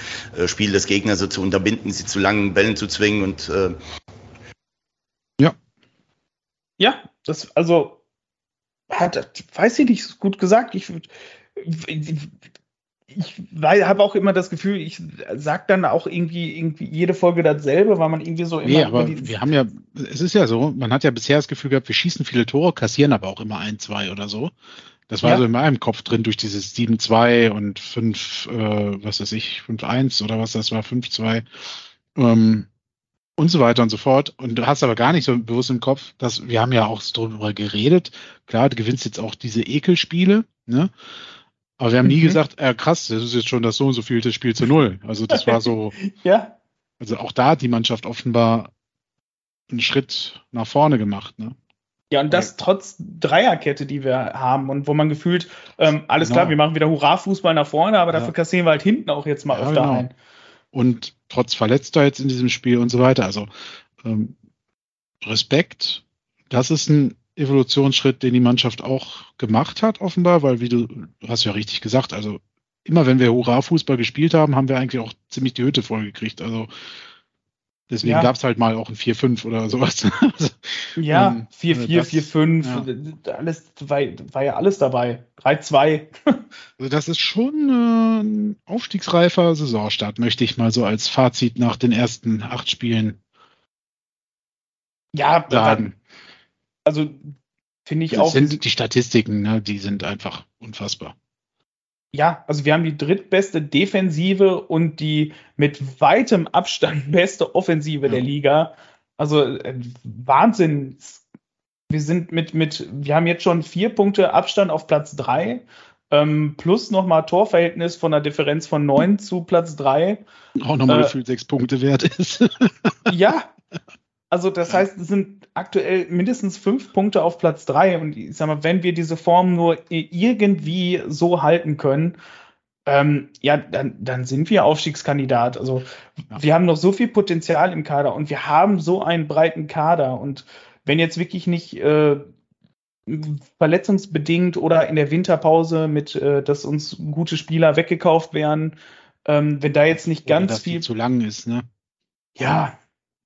Spiel des Gegners so zu unterbinden, sie zu langen Bällen zu zwingen und ja. Ja, das also hat, weiß ich nicht, gut gesagt. Ich, ich, ich habe auch immer das Gefühl, ich sage dann auch irgendwie, irgendwie jede Folge dasselbe, weil man irgendwie so immer. Nee, aber wir haben ja, es ist ja so, man hat ja bisher das Gefühl gehabt, wir schießen viele Tore, kassieren aber auch immer ein, zwei oder so. Das war ja. so in meinem Kopf drin durch dieses 7-2 und 5, äh, was weiß ich, 5-1 oder was das war, 5-2. Ähm, und so weiter und so fort. Und du hast aber gar nicht so bewusst im Kopf, dass wir haben ja auch darüber geredet. Klar, du gewinnst jetzt auch diese Ekelspiele, ne? Aber wir haben nie mhm. gesagt, äh, krass, das ist jetzt schon das so und so vielte Spiel zu null. Also das war so. [LAUGHS] ja. Also auch da hat die Mannschaft offenbar einen Schritt nach vorne gemacht, ne? Ja, und das trotz Dreierkette, die wir haben und wo man gefühlt, ähm, alles genau. klar, wir machen wieder Hurra-Fußball nach vorne, aber dafür ja. kassieren wir halt hinten auch jetzt mal ja, öfter genau. ein und trotz Verletzter jetzt in diesem Spiel und so weiter. Also ähm, Respekt, das ist ein Evolutionsschritt, den die Mannschaft auch gemacht hat, offenbar, weil wie du, du hast ja richtig gesagt, also immer wenn wir Hurra-Fußball gespielt haben, haben wir eigentlich auch ziemlich die Hütte vollgekriegt. Also Deswegen ja. gab es halt mal auch ein 4-5 oder sowas. [LAUGHS] ja, 4-4, 4-5, ja. alles war, war, ja alles dabei. 3-2. [LAUGHS] also das ist schon äh, ein aufstiegsreifer Saisonstart, möchte ich mal so als Fazit nach den ersten acht Spielen ja, sagen. Also finde ich das auch. Sind die Statistiken, ne, die sind einfach unfassbar. Ja, also wir haben die drittbeste Defensive und die mit weitem Abstand [LAUGHS] beste Offensive ja. der Liga. Also äh, Wahnsinn. Wir sind mit, mit, wir haben jetzt schon vier Punkte Abstand auf Platz drei ähm, plus nochmal Torverhältnis von einer Differenz von neun zu Platz drei. Auch nochmal äh, gefühlt sechs Punkte wert ist. [LAUGHS] ja, also das heißt, es sind aktuell mindestens fünf Punkte auf Platz drei. Und ich sag mal, wenn wir diese Form nur irgendwie so halten können, ähm, ja, dann, dann sind wir Aufstiegskandidat. Also ja. wir haben noch so viel Potenzial im Kader und wir haben so einen breiten Kader. Und wenn jetzt wirklich nicht äh, verletzungsbedingt oder in der Winterpause mit, äh, dass uns gute Spieler weggekauft werden, ähm, wenn da jetzt nicht ganz viel zu lang ist, ne? Ja,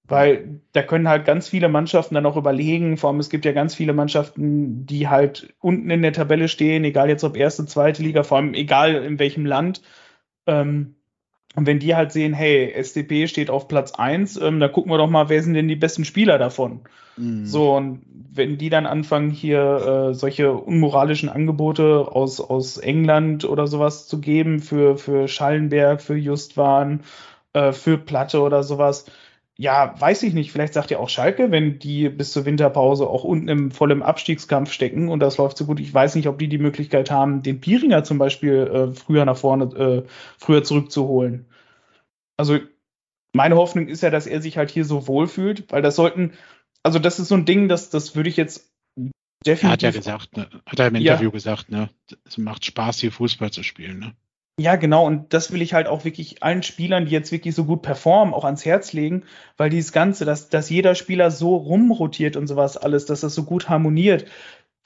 weil da können halt ganz viele Mannschaften dann auch überlegen. Vor allem, es gibt ja ganz viele Mannschaften, die halt unten in der Tabelle stehen, egal jetzt ob erste, zweite Liga, vor allem egal in welchem Land. Ähm, und wenn die halt sehen, hey, SDP steht auf Platz 1, ähm, da gucken wir doch mal, wer sind denn die besten Spieler davon? Mhm. So, und wenn die dann anfangen, hier äh, solche unmoralischen Angebote aus, aus England oder sowas zu geben für, für Schallenberg, für Justwan, äh, für Platte oder sowas, ja, weiß ich nicht. Vielleicht sagt ja auch Schalke, wenn die bis zur Winterpause auch unten im vollen Abstiegskampf stecken und das läuft so gut. Ich weiß nicht, ob die die Möglichkeit haben, den Piringer zum Beispiel äh, früher nach vorne, äh, früher zurückzuholen. Also meine Hoffnung ist ja, dass er sich halt hier so wohlfühlt, weil das sollten, also das ist so ein Ding, das, das würde ich jetzt definitiv. Er hat ja gesagt, ne, hat er im Interview ja. gesagt, ne, es macht Spaß, hier Fußball zu spielen, ne? Ja, genau. Und das will ich halt auch wirklich allen Spielern, die jetzt wirklich so gut performen, auch ans Herz legen, weil dieses Ganze, dass, dass jeder Spieler so rumrotiert und sowas alles, dass das so gut harmoniert,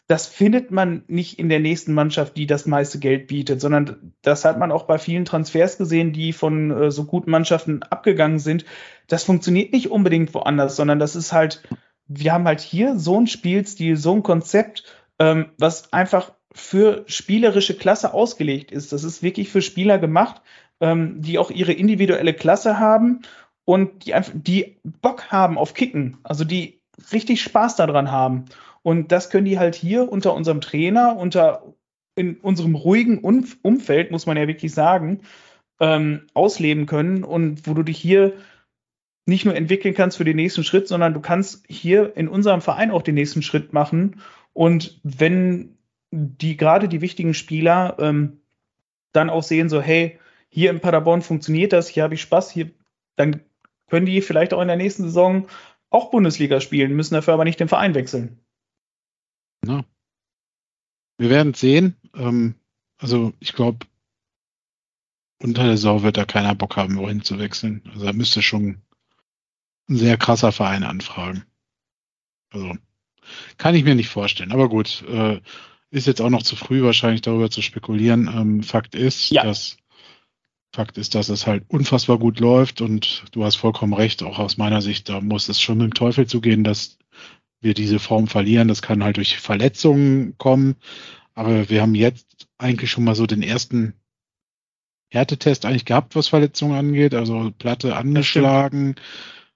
das findet man nicht in der nächsten Mannschaft, die das meiste Geld bietet, sondern das hat man auch bei vielen Transfers gesehen, die von äh, so guten Mannschaften abgegangen sind. Das funktioniert nicht unbedingt woanders, sondern das ist halt, wir haben halt hier so ein Spielstil, so ein Konzept, ähm, was einfach für spielerische Klasse ausgelegt ist. Das ist wirklich für Spieler gemacht, ähm, die auch ihre individuelle Klasse haben und die einfach, die Bock haben auf Kicken, also die richtig Spaß daran haben. Und das können die halt hier unter unserem Trainer, unter in unserem ruhigen Umfeld, muss man ja wirklich sagen, ähm, ausleben können und wo du dich hier nicht nur entwickeln kannst für den nächsten Schritt, sondern du kannst hier in unserem Verein auch den nächsten Schritt machen. Und wenn die gerade die wichtigen Spieler ähm, dann auch sehen, so, hey, hier in Paderborn funktioniert das, hier habe ich Spaß, hier, dann können die vielleicht auch in der nächsten Saison auch Bundesliga spielen, müssen dafür aber nicht den Verein wechseln. Na. Wir werden sehen. Ähm, also ich glaube, unter der Sau wird da keiner Bock haben, wohin zu wechseln. Also da müsste schon ein sehr krasser Verein anfragen. Also kann ich mir nicht vorstellen. Aber gut, äh, ist jetzt auch noch zu früh wahrscheinlich darüber zu spekulieren. Ähm, Fakt ist, ja. dass Fakt ist, dass es halt unfassbar gut läuft und du hast vollkommen recht, auch aus meiner Sicht, da muss es schon mit dem Teufel zugehen, dass wir diese Form verlieren. Das kann halt durch Verletzungen kommen, aber wir haben jetzt eigentlich schon mal so den ersten Härtetest eigentlich gehabt, was Verletzungen angeht, also Platte angeschlagen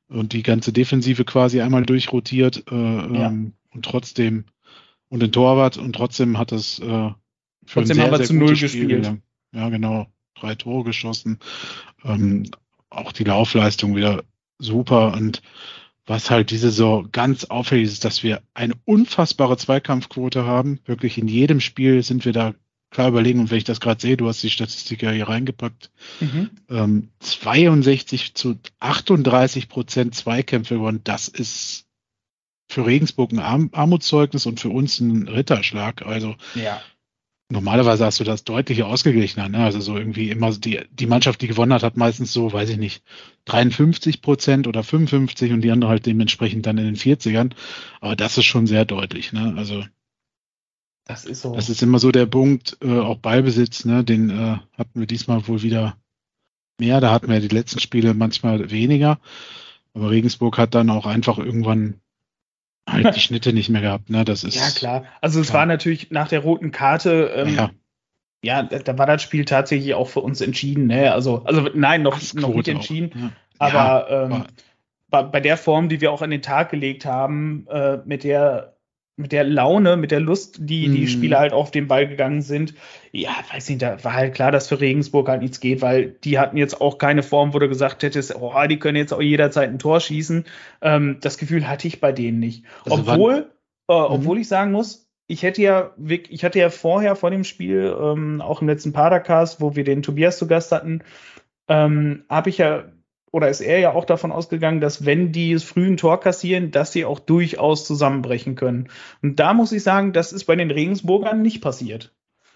und die ganze Defensive quasi einmal durchrotiert äh, ja. ähm, und trotzdem und den Torwart und trotzdem hat es äh, für trotzdem sehr, haben wir zu null gespielt. Gelang. Ja, genau. Drei Tore geschossen. Ähm, auch die Laufleistung wieder super und was halt diese so ganz auffällig ist, dass wir eine unfassbare Zweikampfquote haben. Wirklich in jedem Spiel sind wir da klar überlegen. Und wenn ich das gerade sehe, du hast die Statistik ja hier reingepackt, mhm. ähm, 62 zu 38 Prozent Zweikämpfe gewonnen. Das ist für Regensburg ein Arm Armutszeugnis und für uns ein Ritterschlag. Also ja. normalerweise hast du das deutlich ausgeglichener. Ne? Also so irgendwie immer die, die Mannschaft, die gewonnen hat, hat meistens so, weiß ich nicht, 53 Prozent oder 55 und die andere halt dementsprechend dann in den 40ern. Aber das ist schon sehr deutlich. Ne? Also das ist so. Das ist immer so der Punkt, äh, auch Ballbesitz, ne? den äh, hatten wir diesmal wohl wieder mehr. Da hatten wir die letzten Spiele manchmal weniger. Aber Regensburg hat dann auch einfach irgendwann halt die Schnitte nicht mehr gehabt. Ne? Das ist, ja, klar. Also es klar. war natürlich nach der roten Karte, ähm, ja. ja, da war das Spiel tatsächlich auch für uns entschieden. Ne? Also, also nein, noch, noch nicht entschieden. Ja. Aber, ähm, bei, bei, der Form, die wir auch an den Tag gelegt haben, äh, mit der mit der Laune, mit der Lust, die die mhm. Spieler halt auf den Ball gegangen sind, ja, weiß nicht, da war halt klar, dass für Regensburg halt nichts geht, weil die hatten jetzt auch keine Form, wo du gesagt hättest, oh, die können jetzt auch jederzeit ein Tor schießen. Ähm, das Gefühl hatte ich bei denen nicht. Also obwohl, äh, mhm. obwohl ich sagen muss, ich hätte ja, ich hatte ja vorher vor dem Spiel, ähm, auch im letzten Padercast, wo wir den Tobias zu Gast hatten, ähm, habe ich ja oder ist er ja auch davon ausgegangen, dass wenn die frühen Tor kassieren, dass sie auch durchaus zusammenbrechen können. Und da muss ich sagen, das ist bei den Regensburgern nicht passiert.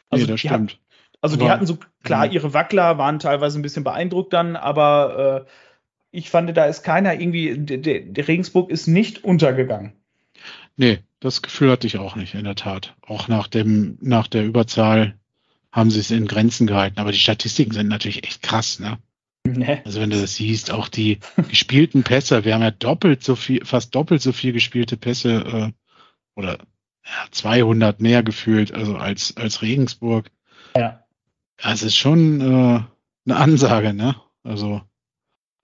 Also nee, das stimmt. Hat, also die hatten so, klar, ja. ihre Wackler waren teilweise ein bisschen beeindruckt dann, aber äh, ich fand, da ist keiner irgendwie, der, der Regensburg ist nicht untergegangen. Nee, das Gefühl hatte ich auch nicht, in der Tat. Auch nach dem, nach der Überzahl haben sie es in Grenzen gehalten. Aber die Statistiken sind natürlich echt krass, ne? [LAUGHS] Nee. Also wenn du das siehst, auch die gespielten Pässe, wir haben ja doppelt so viel, fast doppelt so viel gespielte Pässe äh, oder ja, 200 mehr gefühlt, also als als Regensburg. Ja. Das ist schon äh, eine Ansage, ne? Also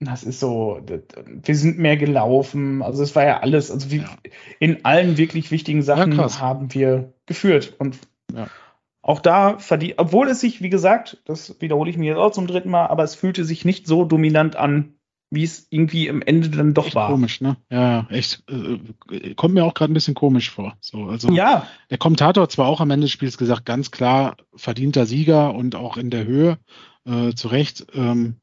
das ist so, wir sind mehr gelaufen, also es war ja alles, also wie, ja. in allen wirklich wichtigen Sachen ja, haben wir geführt und ja. Auch da verdient, obwohl es sich, wie gesagt, das wiederhole ich mir jetzt auch zum dritten Mal, aber es fühlte sich nicht so dominant an, wie es irgendwie im Ende dann doch echt war. Komisch, ne? Ja, echt. Äh, kommt mir auch gerade ein bisschen komisch vor. So, also ja. Der Kommentator hat zwar auch am Ende des Spiels gesagt, ganz klar verdienter Sieger und auch in der Höhe äh, zu Recht. Ähm,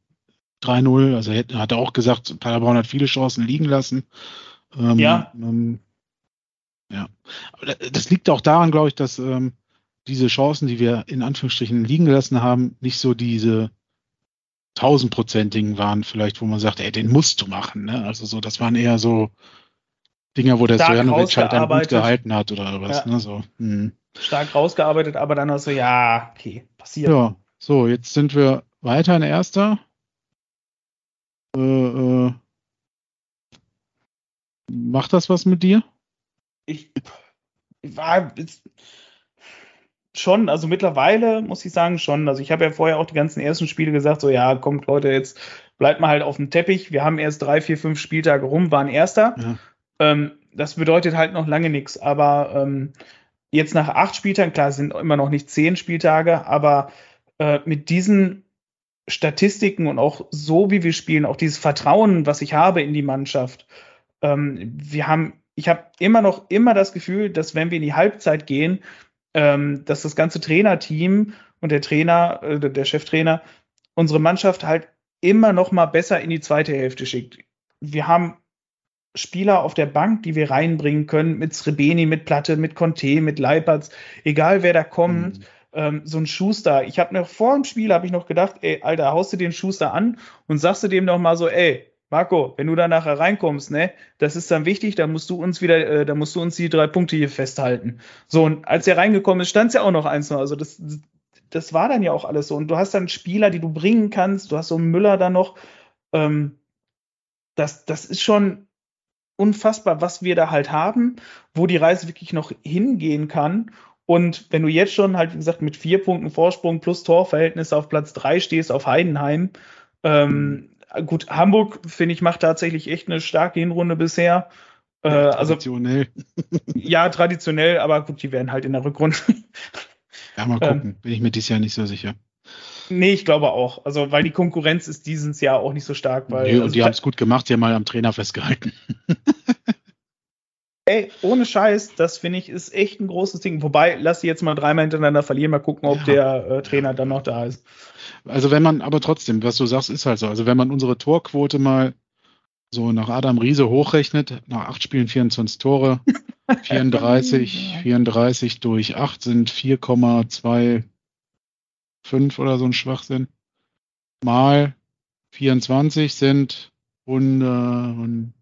3-0, also er hat auch gesagt, Paderborn hat viele Chancen liegen lassen. Ähm, ja. Ähm, ja. Aber das liegt auch daran, glaube ich, dass ähm, diese Chancen, die wir in Anführungsstrichen liegen gelassen haben, nicht so diese tausendprozentigen waren, vielleicht, wo man sagt, ey, den musst du machen. Ne? Also so, das waren eher so Dinger, wo der Stojanovic halt dann gut gehalten hat oder was. Ja. Ne? So, hm. Stark rausgearbeitet, aber dann auch so, ja, okay, passiert. Ja, so, jetzt sind wir weiter in Erster. Äh, äh, macht das was mit dir? Ich, ich war, schon, also mittlerweile muss ich sagen schon. Also ich habe ja vorher auch die ganzen ersten Spiele gesagt, so ja, kommt Leute, jetzt bleibt mal halt auf dem Teppich. Wir haben erst drei, vier, fünf Spieltage rum, waren Erster. Ja. Ähm, das bedeutet halt noch lange nichts. Aber ähm, jetzt nach acht Spieltagen, klar, sind immer noch nicht zehn Spieltage, aber äh, mit diesen Statistiken und auch so, wie wir spielen, auch dieses Vertrauen, was ich habe in die Mannschaft. Ähm, wir haben, ich habe immer noch immer das Gefühl, dass wenn wir in die Halbzeit gehen, ähm, dass das ganze Trainerteam und der Trainer, äh, der Cheftrainer, unsere Mannschaft halt immer noch mal besser in die zweite Hälfte schickt. Wir haben Spieler auf der Bank, die wir reinbringen können, mit Srebeni, mit Platte, mit Conte, mit Leipertz, egal wer da kommt. Mhm. Ähm, so ein Schuster. Ich habe mir vor dem Spiel habe ich noch gedacht, ey, Alter, haust du den Schuster an und sagst du dem noch mal so, ey, Marco, wenn du da nachher reinkommst, ne, das ist dann wichtig, da musst du uns wieder, äh, da musst du uns die drei Punkte hier festhalten. So, und als er reingekommen ist, stand es ja auch noch eins noch. Also das, das war dann ja auch alles so. Und du hast dann Spieler, die du bringen kannst, du hast so einen Müller da noch. Ähm, das, das ist schon unfassbar, was wir da halt haben, wo die Reise wirklich noch hingehen kann. Und wenn du jetzt schon halt, wie gesagt, mit vier Punkten Vorsprung plus Torverhältnis auf Platz drei stehst auf Heidenheim, ähm, Gut, Hamburg, finde ich, macht tatsächlich echt eine starke Hinrunde bisher. Äh, also traditionell. Also, [LAUGHS] ja, traditionell, aber gut, die werden halt in der Rückrunde. [LAUGHS] ja, mal gucken. Ähm, Bin ich mir dieses Jahr nicht so sicher. Nee, ich glaube auch. Also, weil die Konkurrenz ist dieses Jahr auch nicht so stark. Weil, nee, und also, die haben es gut gemacht, die haben mal am Trainer festgehalten. [LAUGHS] Ey, ohne Scheiß, das finde ich ist echt ein großes Ding. Wobei, lass sie jetzt mal dreimal hintereinander verlieren, mal gucken, ob ja. der äh, Trainer dann noch da ist. Also wenn man, aber trotzdem, was du sagst, ist halt so. Also wenn man unsere Torquote mal so nach Adam Riese hochrechnet, nach acht Spielen 24 Tore, [LAUGHS] 34, 34 durch 8 sind 4,25 oder so ein Schwachsinn. Mal 24 sind 100,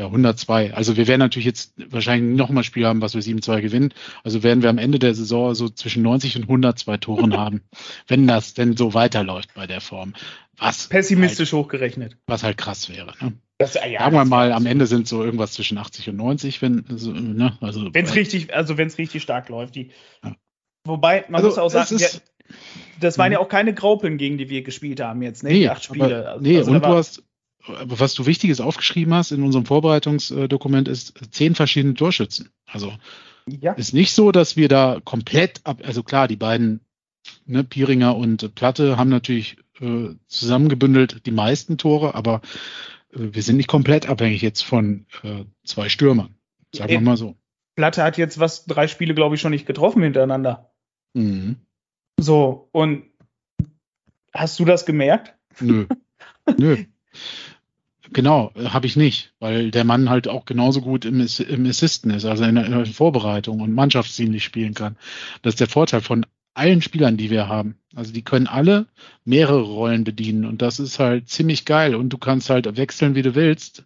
ja, 102. Also wir werden natürlich jetzt wahrscheinlich noch mal ein Spiel haben, was wir 7-2 gewinnen. Also werden wir am Ende der Saison so zwischen 90 und 102 Toren [LAUGHS] haben, wenn das denn so weiterläuft bei der Form. Was Pessimistisch halt, hochgerechnet. Was halt krass wäre. Ne? Das, ja, Sagen wir mal, am Ende sind so irgendwas zwischen 80 und 90, wenn also, ne? also wenn es richtig, also wenn es richtig stark läuft. Die, ja. Wobei man also, muss auch sagen, ist, das waren ja mhm. auch keine Graupeln, gegen die wir gespielt haben jetzt, ne? Nee, die acht Spiele. Aber, nee, also, und du hast was du Wichtiges aufgeschrieben hast in unserem Vorbereitungsdokument ist zehn verschiedene Torschützen. Also ja. ist nicht so, dass wir da komplett ab, also klar, die beiden, ne, Pieringer und Platte haben natürlich äh, zusammengebündelt die meisten Tore, aber äh, wir sind nicht komplett abhängig jetzt von äh, zwei Stürmern. Sagen wir mal so. Platte hat jetzt was, drei Spiele, glaube ich, schon nicht getroffen hintereinander. Mhm. So, und hast du das gemerkt? Nö. [LAUGHS] Nö. Genau, habe ich nicht, weil der Mann halt auch genauso gut im, im Assisten ist, also in der, in der Vorbereitung und mannschaftsdienlich spielen kann. Das ist der Vorteil von allen Spielern, die wir haben. Also die können alle mehrere Rollen bedienen und das ist halt ziemlich geil und du kannst halt wechseln, wie du willst.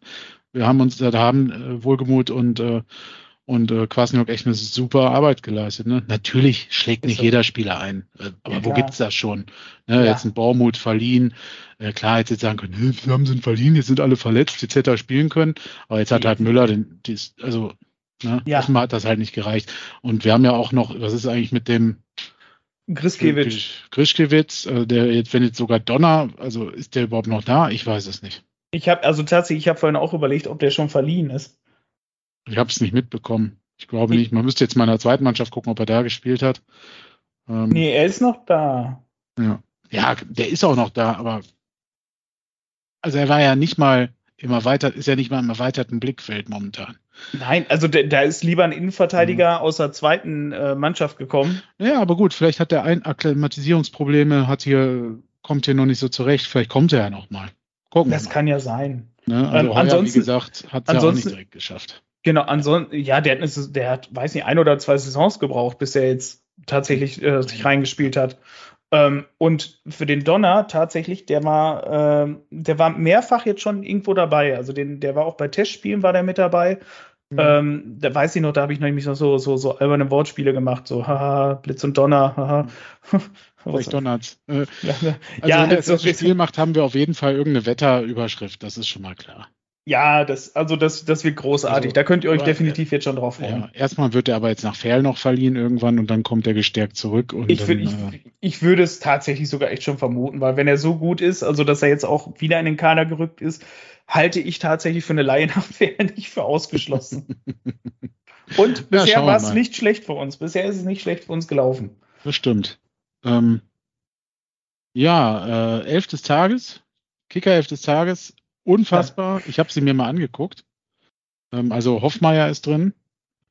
Wir haben uns, da haben äh, Wohlgemut und äh, und äh, Kwasniok echt eine super Arbeit geleistet. Ne? Natürlich schlägt nicht so. jeder Spieler ein. Äh, aber ja, wo gibt's das schon? Ne? Ja. Jetzt ein Baumut verliehen. Äh, klar, jetzt, sagen können, hey, wir haben sie verliehen, jetzt sind alle verletzt, jetzt hätte er spielen können. Aber jetzt hat halt Müller den, dies, also ne? ja. offenbar hat das halt nicht gereicht. Und wir haben ja auch noch, was ist eigentlich mit dem Grischkewitsch. Grischkewitsch, äh, der jetzt, wenn jetzt sogar Donner, also ist der überhaupt noch da? Ich weiß es nicht. Ich habe also tatsächlich, ich habe vorhin auch überlegt, ob der schon verliehen ist. Ich habe es nicht mitbekommen. Ich glaube nicht. Man müsste jetzt mal in der zweiten Mannschaft gucken, ob er da gespielt hat. Ähm, nee, er ist noch da. Ja. ja, der ist auch noch da, aber also er war ja nicht mal im erweitert, ist ja nicht mal im erweiterten Blickfeld momentan. Nein, also da ist lieber ein Innenverteidiger mhm. aus der zweiten äh, Mannschaft gekommen. Ja, aber gut, vielleicht hat er ein Akklimatisierungsprobleme, hat hier, kommt hier noch nicht so zurecht, vielleicht kommt er ja noch mal. Gucken das kann ja sein. Ne? Also ähm, Heuer, ansonsten, wie gesagt, hat es ja auch nicht direkt geschafft. Genau, ansonsten, ja, der hat, der hat, weiß nicht, ein oder zwei Saisons gebraucht, bis er jetzt tatsächlich äh, sich reingespielt hat. Ähm, und für den Donner tatsächlich, der war, äh, der war mehrfach jetzt schon irgendwo dabei. Also den, der war auch bei Testspielen war der mit dabei. Mhm. Ähm, da weiß ich noch, da habe ich nämlich noch so, so, so alberne Wortspiele gemacht, so haha, Blitz und Donner, haha. [LAUGHS] Vielleicht Donnerts. Äh, also ja, wenn das Spiel macht, haben wir auf jeden Fall irgendeine Wetterüberschrift, das ist schon mal klar. Ja, das, also das, das wird großartig. Also, da könnt ihr euch definitiv jetzt schon drauf freuen. Ja, erstmal wird er aber jetzt nach Ferl noch verliehen irgendwann und dann kommt er gestärkt zurück. Ich, dann, ich, äh, ich würde es tatsächlich sogar echt schon vermuten, weil wenn er so gut ist, also dass er jetzt auch wieder in den Kader gerückt ist, halte ich tatsächlich für eine Laie nach Ferl [LAUGHS] nicht für ausgeschlossen. [LAUGHS] und bisher ja, war es nicht schlecht für uns. Bisher ist es nicht schlecht für uns gelaufen. Das stimmt. Ähm, ja, äh, elf des Tages, Kicker elf des Tages, Unfassbar. Ich habe sie mir mal angeguckt. Ähm, also Hoffmeier ist drin.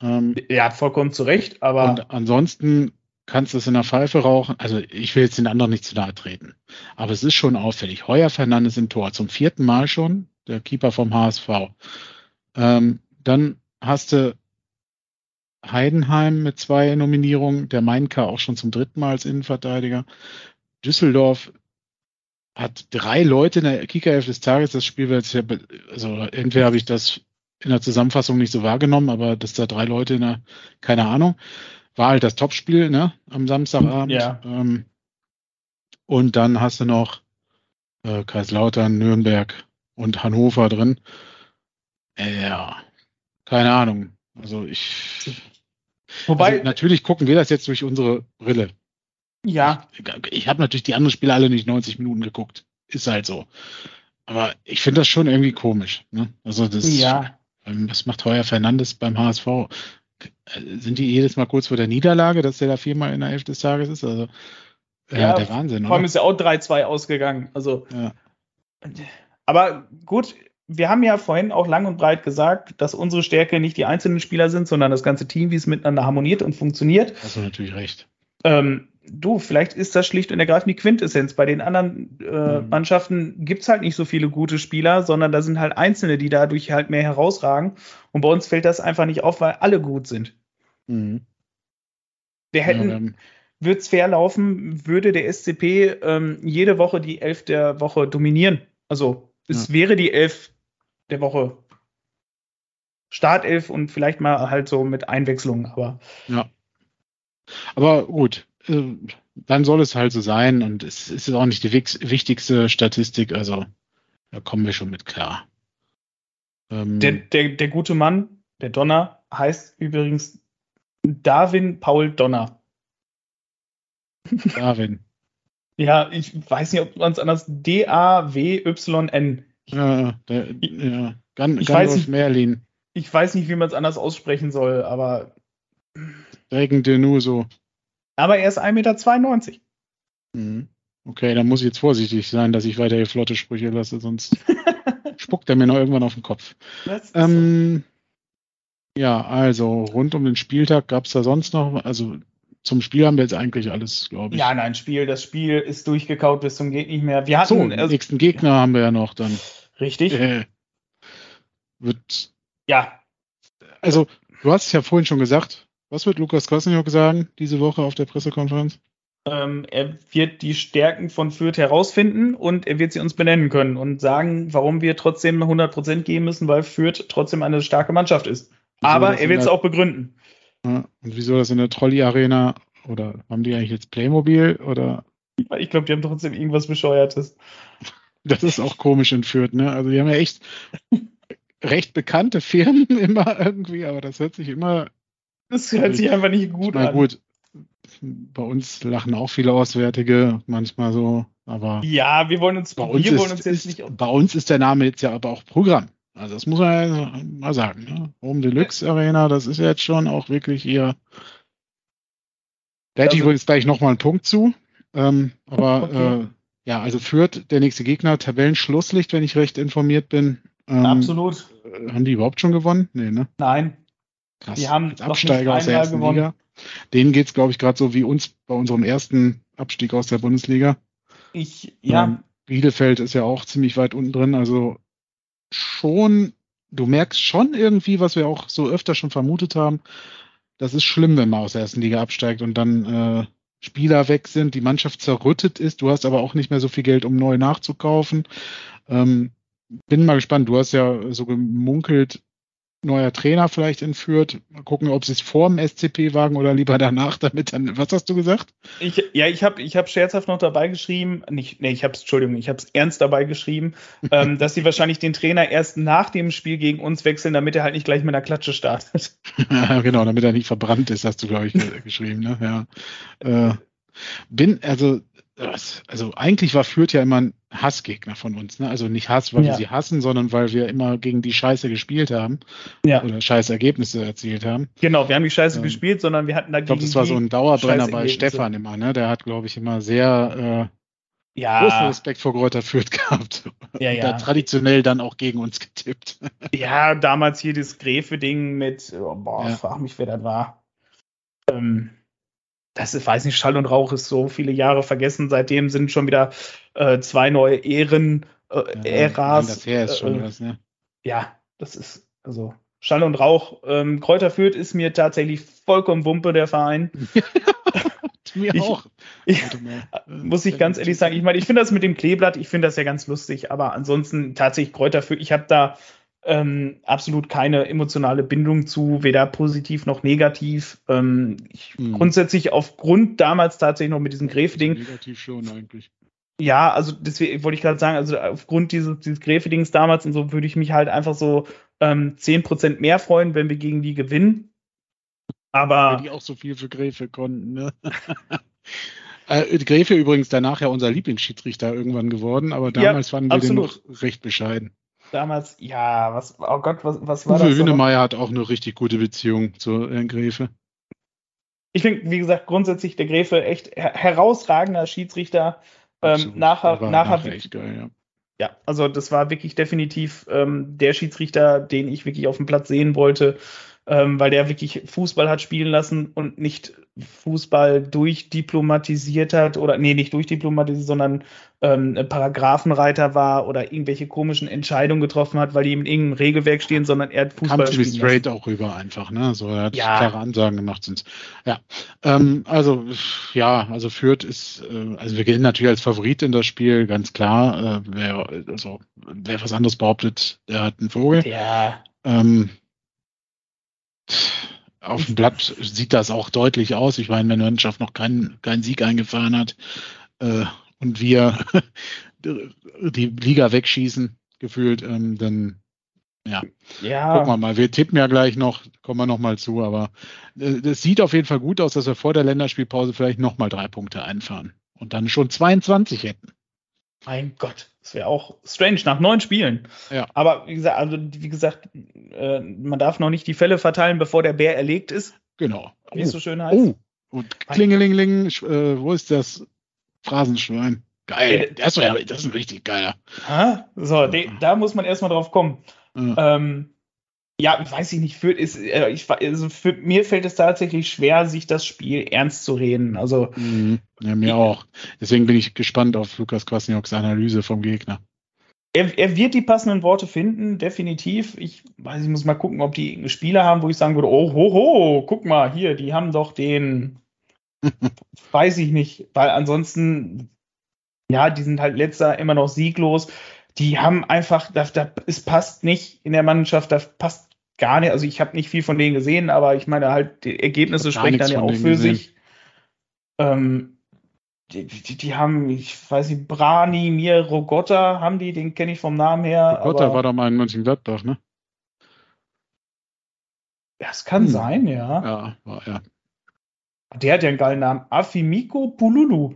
Ähm, ja, vollkommen zu Recht, aber. Und ansonsten kannst du es in der Pfeife rauchen. Also ich will jetzt den anderen nicht zu nahe treten. Aber es ist schon auffällig. Heuer Fernandes im Tor. Zum vierten Mal schon. Der Keeper vom HSV. Ähm, dann hast du Heidenheim mit zwei Nominierungen. Der Mainka auch schon zum dritten Mal als Innenverteidiger. Düsseldorf hat drei Leute in der Kickerhälfte des Tages. Das Spiel also entweder habe ich das in der Zusammenfassung nicht so wahrgenommen, aber dass da drei Leute in der, keine Ahnung, war halt das Topspiel, ne, am Samstagabend. Ja. Ähm, und dann hast du noch äh, Kaiserslautern, Nürnberg und Hannover drin. Äh, ja, keine Ahnung. Also ich. Wobei. Also natürlich gucken wir das jetzt durch unsere Brille. Ja. Ich, ich habe natürlich die anderen Spiele alle nicht 90 Minuten geguckt. Ist halt so. Aber ich finde das schon irgendwie komisch. Ne? Also das, ja. Ähm, was macht Heuer Fernandes beim HSV? Sind die jedes Mal kurz vor der Niederlage, dass der da viermal in der Hälfte des Tages ist? Also ja, ja der Wahnsinn. Vor allem ist ja auch 3-2 ausgegangen. Also, ja. aber gut, wir haben ja vorhin auch lang und breit gesagt, dass unsere Stärke nicht die einzelnen Spieler sind, sondern das ganze Team, wie es miteinander harmoniert und funktioniert. Hast du natürlich recht. Ähm, du, vielleicht ist das schlicht und ergreifend die Quintessenz. Bei den anderen äh, mhm. Mannschaften gibt's halt nicht so viele gute Spieler, sondern da sind halt Einzelne, die dadurch halt mehr herausragen. Und bei uns fällt das einfach nicht auf, weil alle gut sind. Mhm. Wir hätten, ja, würde es fair laufen, würde der SCP ähm, jede Woche die Elf der Woche dominieren. Also es ja. wäre die Elf der Woche. Startelf und vielleicht mal halt so mit Einwechslungen, aber. Ja. Aber gut, dann soll es halt so sein und es ist auch nicht die wichtigste Statistik, also da kommen wir schon mit klar. Ähm, der, der, der gute Mann, der Donner, heißt übrigens Darwin Paul Donner. [LAUGHS] Darwin. ja, ich weiß nicht, ob man es anders D-A-W-Y-N Ja, der, ja. Gan Ich Gandalf weiß nicht- Merlin. Ich weiß nicht, wie man es anders aussprechen soll, aber, Dragon Denuso. Aber er ist 1,92 Meter. Mhm. Okay, dann muss ich jetzt vorsichtig sein, dass ich weiter hier flotte Sprüche lasse, sonst [LAUGHS] spuckt er mir noch irgendwann auf den Kopf. Ähm, ja, also rund um den Spieltag gab es da sonst noch, also zum Spiel haben wir jetzt eigentlich alles, glaube ich. Ja, nein, Spiel. Das Spiel ist durchgekaut bis zum geht nicht mehr. Wir so, hatten den also, nächsten Gegner haben wir ja noch dann. richtig. Äh, wird, Ja, also du hast es ja vorhin schon gesagt. Was wird Lukas Kosniok sagen diese Woche auf der Pressekonferenz? ähm, er wird die Stärken von Fürth herausfinden und er wird sie uns benennen können und sagen, warum wir trotzdem 100% geben müssen, weil Fürth trotzdem eine starke Mannschaft ist. Wieso Aber er in wird es auch begründen. Ja, und wieso das in der Trolley-Arena oder haben die eigentlich jetzt Playmobil oder Ich glaube, die haben trotzdem irgendwas Bescheuertes. [LAUGHS] das ist auch komisch entführt, ne? Also die haben ja echt [LAUGHS] recht bekannte Firmen [LAUGHS] immer irgendwie, aber das hört sich immer Das hört sich einfach nicht gut Na an. gut, bei uns lachen auch viele Auswärtige manchmal so, aber Ja, wir wollen uns, bei uns, ist, uns jetzt nicht. bei uns ist der Name jetzt ja aber auch Programm. Also das muss man ja mal sagen. Ne? Home Deluxe Arena, das ist ja jetzt schon auch wirklich hier. Da hätte ich Also- übrigens gleich nochmal einen Punkt zu. Ähm, aber [LAUGHS] Okay. äh, ja, also führt der nächste Gegner, Tabellenschlusslicht, wenn ich recht informiert bin. Ähm, Absolut. Haben die überhaupt schon gewonnen? Nee, ne? Nein. Krass. Die haben Absteiger aus der ersten gewonnen. Liga. Denen geht es, glaube ich, gerade so wie uns bei unserem ersten Abstieg aus der Bundesliga. Ich, ja, Ähm, Bielefeld ist ja auch ziemlich weit unten drin. Also schon, du merkst schon irgendwie, was wir auch so öfter schon vermutet haben. Das ist schlimm, wenn man aus der ersten Liga absteigt und dann äh, Spieler weg sind, die Mannschaft zerrüttet ist. Du hast aber auch nicht mehr so viel Geld, um neu nachzukaufen. Ähm, bin mal gespannt. Du hast ja so gemunkelt, neuer Trainer vielleicht entführt. Mal gucken, ob sie es vor dem SCP wagen oder lieber danach, damit dann, was hast du gesagt? ich, ja, ich habe ich hab scherzhaft noch dabei geschrieben, nicht, nee, ich habe Entschuldigung, ich habe es ernst dabei geschrieben, [LAUGHS] ähm, dass sie wahrscheinlich den Trainer erst nach dem Spiel gegen uns wechseln, damit er halt nicht gleich mit einer Klatsche startet. [LAUGHS] Genau, damit er nicht verbrannt ist, hast du, glaube ich, ge- geschrieben. Ne? Ja. Äh, bin, also, also eigentlich war Fürth ja immer ein Hassgegner von uns. Ne? Also nicht Hass, weil Ja. wir sie hassen, sondern weil wir immer gegen die Scheiße gespielt haben Ja, oder scheiß Ergebnisse erzielt haben. genau, wir haben die Scheiße Ähm, gespielt, sondern wir hatten Ich dagegen. glaube, das war so ein Dauerbrenner bei. Stefan immer. Ne? Der hat, glaube ich, immer sehr äh, großen ja, Respekt vor Kräuter Fürth [LAUGHS] gehabt. ja, ja. hat traditionell dann auch gegen uns getippt. [LAUGHS] Ja, damals hier das Gräfe-Ding mit, oh, boah, frag mich, wer das war. Ähm, das ist, weiß nicht, Schall und Rauch ist so viele Jahre vergessen. Seitdem sind schon wieder äh, zwei neue Ehren, äh, Ja, Äras. Das her ist schon äh, was, ne? ja, das ist, also Schall und Rauch. Ähm, Kräuter Fürth ist mir tatsächlich vollkommen Wumpe, der Verein. [LAUGHS] Mir Ich- auch. Ich, [LAUGHS] muss ich ganz ehrlich sagen, ich meine, ich finde das mit dem Kleeblatt, ich finde das ja ganz lustig, aber ansonsten tatsächlich Kräuter Fürth, ich habe da ähm, absolut keine emotionale Bindung zu, weder positiv noch negativ. Ähm, ich, Hm. Grundsätzlich aufgrund damals tatsächlich noch mit diesem Gräfe-Ding, Negativ schon eigentlich. ja, also deswegen wollte ich gerade sagen, also aufgrund dieses, dieses Gräfe-Dings damals und so würde ich mich halt einfach so ähm, 10% mehr freuen, wenn wir gegen die gewinnen. Aber Weil die auch so viel für Gräfe konnten. Ne? [LAUGHS] äh, Gräfe übrigens danach ja unser Lieblingsschiedsrichter irgendwann geworden, aber Ja, damals fanden wir absolut. den noch recht bescheiden. Damals, ja, was, oh Gott, was, was war Uwe das? Hünemeyer hat auch eine richtig gute Beziehung zu Herrn Gräfe. Ich finde, wie gesagt, grundsätzlich der Gräfe echt her herausragender Schiedsrichter. Ähm, nachher, nachher, nachher echt geil, ja. ja, also das war wirklich definitiv ähm, der Schiedsrichter, den ich wirklich auf dem Platz sehen wollte, ähm, weil der wirklich Fußball hat spielen lassen und nicht Fußball durchdiplomatisiert hat oder nee, nicht durchdiplomatisiert, sondern ähm, Paragraphenreiter war oder irgendwelche komischen Entscheidungen getroffen hat, weil die in irgendeinem Regelwerk stehen, sondern er hat Fußball Kam spielen lassen. straight auch rüber einfach, ne? So, er hat Ja. klare Ansagen gemacht. Sind. Ja, ähm, also ja, also Fürth ist, äh, also wir gehen natürlich als Favorit in das Spiel, ganz klar. Äh, wer, also wer was anderes behauptet, der hat einen Vogel. Ja, Ähm, auf dem Blatt sieht das auch deutlich aus. Ich meine, wenn eine Mannschaft noch keinen keinen Sieg eingefahren hat äh, und wir [LAUGHS] die Liga wegschießen, gefühlt, ähm, dann ja. gucken wir mal. Wir tippen ja gleich noch, kommen wir noch mal zu, aber äh, das sieht auf jeden Fall gut aus, dass wir vor der Länderspielpause vielleicht noch mal drei Punkte einfahren und dann schon 22 hätten. Mein Gott, das wäre auch strange nach neun Spielen. Ja. Aber wie gesagt, also wie gesagt, äh, man darf noch nicht die Fälle verteilen, bevor der Bär erlegt ist, Genau. wie es so schön heißt. Oh, und Klingelingling, sch- äh, wo ist das Phrasenschwein? Geil. Das, wär, das ist ein richtig geiler. Ah, so, de, da muss man erstmal drauf kommen. Ja. Ähm, ja, weiß ich nicht, für, ist, äh, ich, also für mir fällt es tatsächlich schwer, sich das Spiel ernst zu reden. Also, Mhm. ja, mir auch. Deswegen bin ich gespannt auf Lukas Kwasnioks Analyse vom Gegner. er, er wird die passenden Worte finden, definitiv. Ich weiß, ich muss mal gucken, ob die irgendeine Spiele haben, wo ich sagen würde, oh, ho, ho, guck mal, hier, die haben doch den, [LAUGHS] weiß ich nicht, weil ansonsten, ja, die sind halt letzter, immer noch sieglos. Die haben einfach, da, da, es passt nicht in der Mannschaft, da passt gar nicht. Also ich habe nicht viel von denen gesehen, aber ich meine halt, die Ergebnisse sprechen dann ja auch für gesehen. sich. Ähm, die, die, die haben, ich weiß nicht, Brani, Mir, Rogotta haben die, den kenne ich vom Namen her. Gott, da aber war doch mal in Mönchengladbach, ne? das kann Hm. sein, ja. Ja, war er. Der hat ja einen geilen Namen. Afimiko Pululu.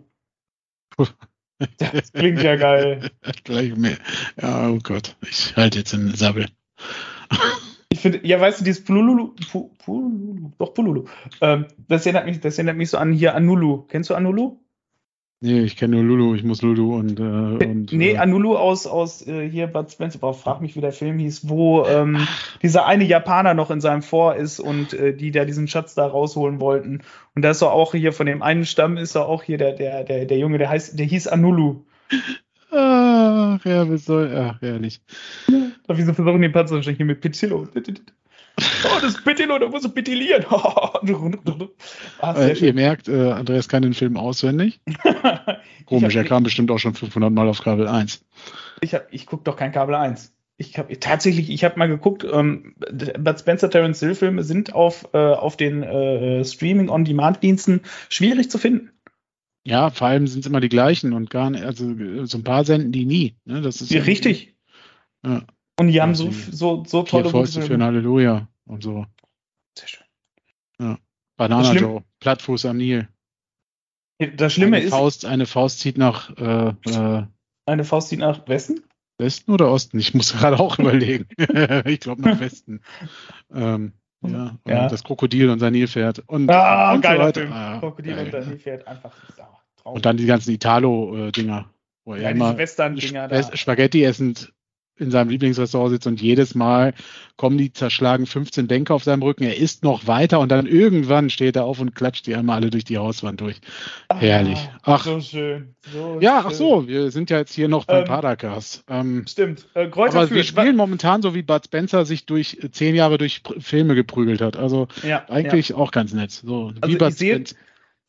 [LAUGHS] Das klingt ja geil. [LAUGHS] Gleich mehr. Ja, oh Gott. Ich halte jetzt den Sabbel. Ich finde, ja, weißt du, dieses Pululu, Pu, Pululu, doch Pululu. Ähm, das erinnert mich, das erinnert mich so an hier Anulu. Kennst du Anulu? Nee, ich kenne nur Lulu, ich muss Lulu und. Äh, und nee, äh, Anulu aus, aus äh, hier Bud Spencer. Boah, frag mich, wie der Film hieß, wo ähm, dieser eine Japaner noch in seinem Vor ist und äh, die da diesen Schatz da rausholen wollten. Und da ist doch auch hier von dem einen Stamm ist doch auch hier der, der, der, der Junge, der heißt, der hieß Anulu. Ach, ja, wie soll. Ach, herrlich. Da wie sie versuchen, den Panzer zu stechen mit Pitillo. Oh, das ist Pitillo, da muss er pitilieren. [LAUGHS] ah, Äh, ihr merkt, äh, Andreas kann den Film auswendig. [LAUGHS] Komisch, ich er kam bestimmt auch schon 500 Mal auf Kabel 1. ich, hab, ich gucke doch kein Kabel 1. Ich habe tatsächlich, ich habe mal geguckt, ähm, Bud Spencer Terence Hill Filme sind auf, äh, auf den äh, Streaming-on-Demand-Diensten schwierig zu finden. Ja, vor allem sind es immer die gleichen und gar nicht, also so ein paar senden die nie. Ne? Das ist Ja, richtig. Ja. Und die haben so, so, so tolle Fäuste für ein. Halleluja und so. Sehr schön. Banana Das Schlimm- Joe, Plattfuß am Nil. Das Schlimme eine ist, Faust, eine Faust zieht nach äh, äh, eine Faust zieht nach Westen. Westen oder Osten? Ich muss [LAUGHS] gerade auch überlegen. [LAUGHS] ich glaube nach Westen. Ähm, ja, Ja. das Krokodil und sein Nilpferd. Und, Ah, und so geiler. Film. Ah, Krokodil geil. und die fährt einfach. Ist Traum. Und dann die ganzen Italo-Dinger, wo er ja, immer Western-Dinger Spaghetti essend in seinem Lieblingsrestaurant sitzt und jedes Mal kommen die zerschlagen 15 Bänke auf seinem Rücken. Er isst noch weiter und dann irgendwann steht er auf und klatscht die einmal alle durch die Hauswand durch. herrlich. Ah, Ach. So schön. So Ja, schön. ach so, wir sind ja jetzt hier noch beim Ähm, Padercast. Ähm, Stimmt. Äh, Kräuter aber wir spielen momentan so, wie Bud Spencer sich durch äh, zehn Jahre durch Filme geprügelt hat. Also Ja, ja. eigentlich auch ganz nett. So, Also wie Bud Spencer.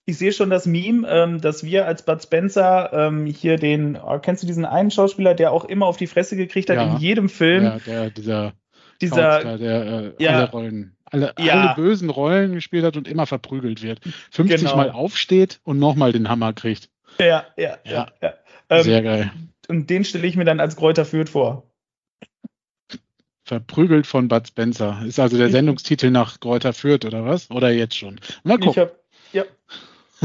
Ich sehe schon das Meme, ähm, dass wir als Bud Spencer ähm, hier den, oh, kennst du diesen einen Schauspieler, der auch immer auf die Fresse gekriegt hat Ja. in jedem Film? Ja, der, dieser dieser, der äh, Ja. alle Rollen, alle, Ja. alle bösen Rollen gespielt hat und immer verprügelt wird. 50 Genau. Mal aufsteht und nochmal den Hammer kriegt. ja, ja, ja. Ja. Ähm, Sehr geil. und den stelle ich mir dann als Kräuter Fürth vor. Verprügelt von Bud Spencer. Ist also der Ich- Sendungstitel nach Kräuter Fürth oder was? Oder jetzt schon? Mal Ich gucken. hab, ja.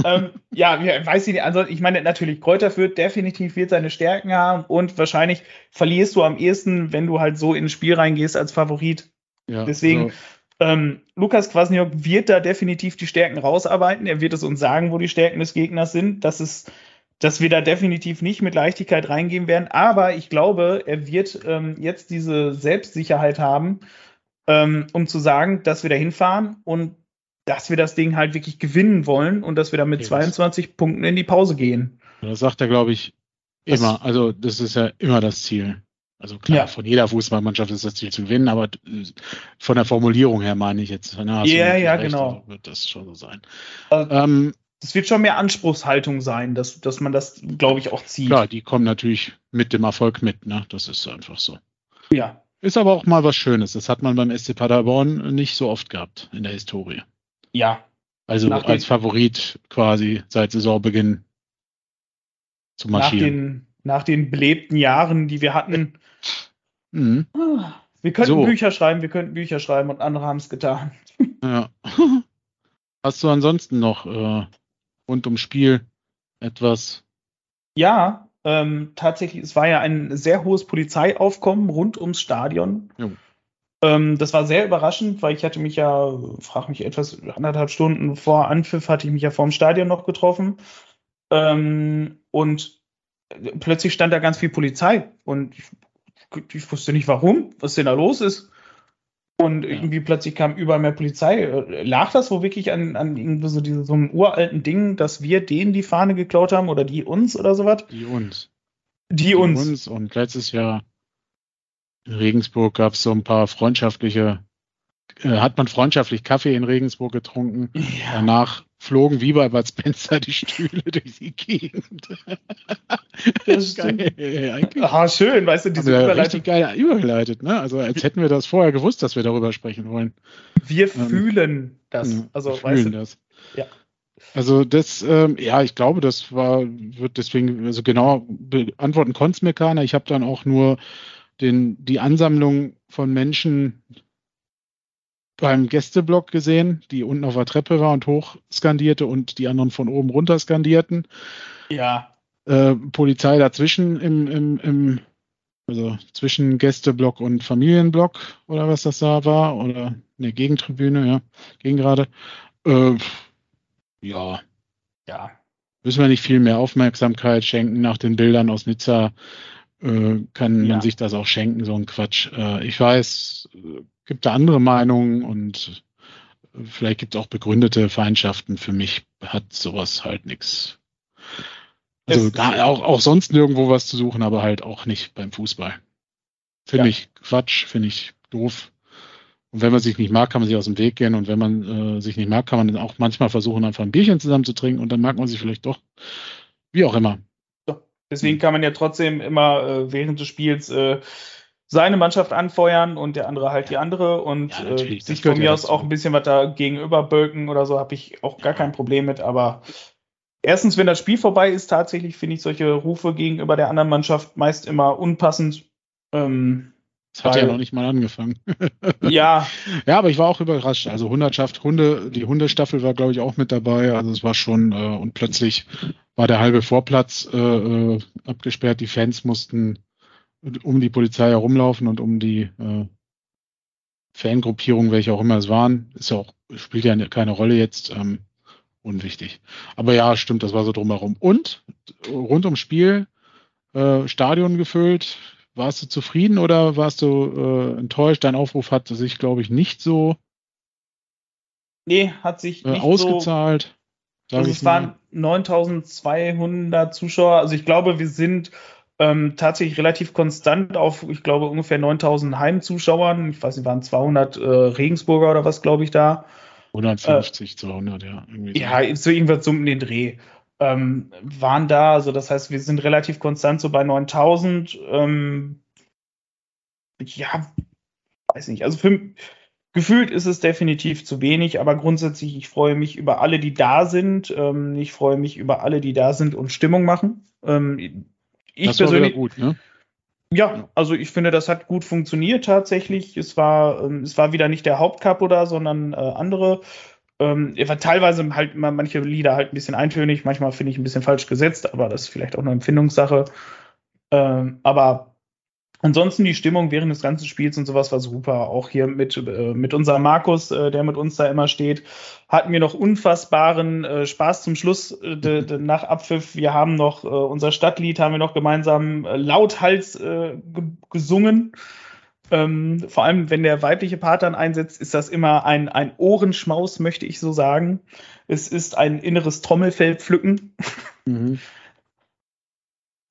Ähm, ja, weiß ich nicht. Also ich meine natürlich, Kräuter Fürth definitiv wird seine Stärken haben und wahrscheinlich verlierst du am ehesten, wenn du halt so ins Spiel reingehst als Favorit. Ja, deswegen- so. Ähm, Lukas Kwasniok wird da definitiv die Stärken rausarbeiten. Er wird es uns sagen, wo die Stärken des Gegners sind. Das ist, dass wir da definitiv nicht mit Leichtigkeit reingehen werden. Aber ich glaube, er wird ähm, jetzt diese Selbstsicherheit haben, ähm, um zu sagen, dass wir da hinfahren und dass wir das Ding halt wirklich gewinnen wollen und dass wir da mit Okay, das- 22 Punkten in die Pause gehen. Das sagt er, glaube ich, Das- immer. Also das ist ja immer das Ziel. Also klar, Ja. von jeder Fußballmannschaft ist das Ziel zu gewinnen, aber äh, von der Formulierung her meine ich jetzt. Na, du Ja, ja, genau. also Wird das schon so sein. Also- Ähm, Es wird schon mehr Anspruchshaltung sein, dass, dass man das, glaube ich, auch zieht. klar, die kommen natürlich mit dem Erfolg mit. Ne? Das ist einfach so. Ja. Ist aber auch mal was Schönes. Das hat man beim SC Paderborn nicht so oft gehabt in der Historie. Ja. Also Nach den- als Favorit quasi seit Saisonbeginn zu Nach marschieren. den, nach den belebten Jahren, die wir hatten. [LAUGHS] Mhm. Wir könnten So. Bücher schreiben, wir könnten Bücher schreiben und andere haben es getan. Ja. [LAUGHS] Hast du ansonsten noch äh, rund ums Spiel etwas? Ja, Ähm, tatsächlich, es war ja ein sehr hohes Polizeiaufkommen rund ums Stadion. Jo. Ähm, das war sehr überraschend, weil ich hatte mich ja, frag mich etwas, anderthalb Stunden vor Anpfiff hatte ich mich ja vorm Stadion noch getroffen. Ähm, und plötzlich stand da ganz viel Polizei und ich, ich wusste nicht warum, was denn da los ist. Und irgendwie plötzlich kam überall mehr Polizei. Äh, Lag das wohl wirklich an, an irgendwie so, diese, so einem uralten Ding, dass wir denen die Fahne geklaut haben oder die uns oder sowas? Die uns. Die, uns. Und letztes Jahr in Regensburg gab es so ein paar freundschaftliche, äh, hat man freundschaftlich Kaffee in Regensburg getrunken. Ja, Danach flogen wie bei Bud Spencer die Stühle [LAUGHS] durch die Gegend. das [LAUGHS] stimmt. Geil, eigentlich Ah, schön, weißt du, diese wir Überleitung. richtig geil übergeleitet, ne? Also als hätten wir das vorher gewusst, dass wir darüber sprechen wollen. Wir Ähm, fühlen das. Also, wir weißt fühlen du, das. Ja. Also das, ähm, ja, ich glaube, das war, wird deswegen, also genau beantworten konnte es mir keiner. Ich habe dann auch nur den, die Ansammlung von Menschen beim Gästeblock gesehen, die unten auf der Treppe war und hoch skandierte und die anderen von oben runter skandierten. ja, Äh, Polizei dazwischen im, im, im, also zwischen Gästeblock und Familienblock oder was das da war, oder ne, Gegentribüne, ja, Gegengrade. Äh, ja, ja. müssen wir nicht viel mehr Aufmerksamkeit schenken nach den Bildern aus Nizza. Äh, kann Ja. man sich das auch schenken, so ein Quatsch. Äh, ich weiß, äh, gibt da andere Meinungen und äh, vielleicht gibt es auch begründete Feindschaften. Für mich hat sowas halt nichts. Also gar, auch, auch sonst nirgendwo was zu suchen, aber halt auch nicht beim Fußball. Finde Ja. ich Quatsch, finde ich doof. Und wenn man sich nicht mag, kann man sich aus dem Weg gehen. Und wenn man äh, sich nicht mag, kann man dann auch manchmal versuchen, einfach ein Bierchen zusammen zu trinken und dann mag man sich vielleicht doch. Wie auch immer. Deswegen kann man ja trotzdem immer äh, während des Spiels äh, seine Mannschaft anfeuern und der andere halt die andere und Ja, äh, sich von mir ja aus auch ein bisschen was da gegenüber bölken oder so, habe ich auch gar kein Problem mit. Aber erstens, wenn das Spiel vorbei ist, tatsächlich finde ich solche Rufe gegenüber der anderen Mannschaft meist immer unpassend. Ähm, Das hat ja noch nicht mal angefangen. [LAUGHS] ja, Ja, aber ich war auch überrascht. Also Hundertschaft, Hunde, die Hundestaffel war, glaube ich, auch mit dabei. Also es war schon, äh, und plötzlich war der halbe Vorplatz äh, äh, abgesperrt. Die Fans mussten um die Polizei herumlaufen und um die äh, Fangruppierung, welche auch immer es waren. Ist ja auch, spielt ja keine Rolle jetzt. Ähm, unwichtig. Aber ja, stimmt, das war so drumherum. Und rund ums Spiel, äh, Stadion gefüllt. Warst du zufrieden oder warst du äh, enttäuscht? Dein Aufruf hat sich, glaube ich, nicht so nee, hat sich äh, nicht so ausgezahlt. sag Also es waren 9200 Zuschauer. Also ich glaube, wir sind ähm, tatsächlich relativ konstant auf, ich glaube, ungefähr 9000 Heimzuschauern. Ich weiß nicht, waren 200 äh, Regensburger oder was, glaube ich, da. 150, 200, ja. Irgendwie so. Ja, so irgendwas so um den Dreh. Ähm, waren da, also das heißt, wir sind relativ konstant so bei 9000. Ähm, ja, weiß nicht. Also für, gefühlt ist es definitiv zu wenig, aber grundsätzlich, ich freue mich über alle, die da sind. Ähm, ich freue mich über alle, die da sind und Stimmung machen. Ähm, ich das persönlich, gut, ne? ja, also ich finde, das hat gut funktioniert tatsächlich. Es war, ähm, es war wieder nicht der Hauptcup oder, sondern äh, andere. Ähm, teilweise halt immer manche Lieder halt ein bisschen eintönig, manchmal finde ich ein bisschen falsch gesetzt, aber das ist vielleicht auch eine Empfindungssache. Ähm, aber ansonsten die Stimmung während des ganzen Spiels und sowas war super. Auch hier mit, äh, mit unserem Markus, äh, der mit uns da immer steht, hatten wir noch unfassbaren äh, Spaß zum Schluss äh, de, de, nach Abpfiff. Wir haben noch äh, unser Stadtlied, haben wir noch gemeinsam äh, lauthals ge gesungen. Ähm, vor allem, wenn der weibliche Part dann einsetzt, ist das immer ein, ein Ohrenschmaus, möchte ich so sagen. Es ist ein inneres Trommelfell pflücken. Mhm. [LAUGHS]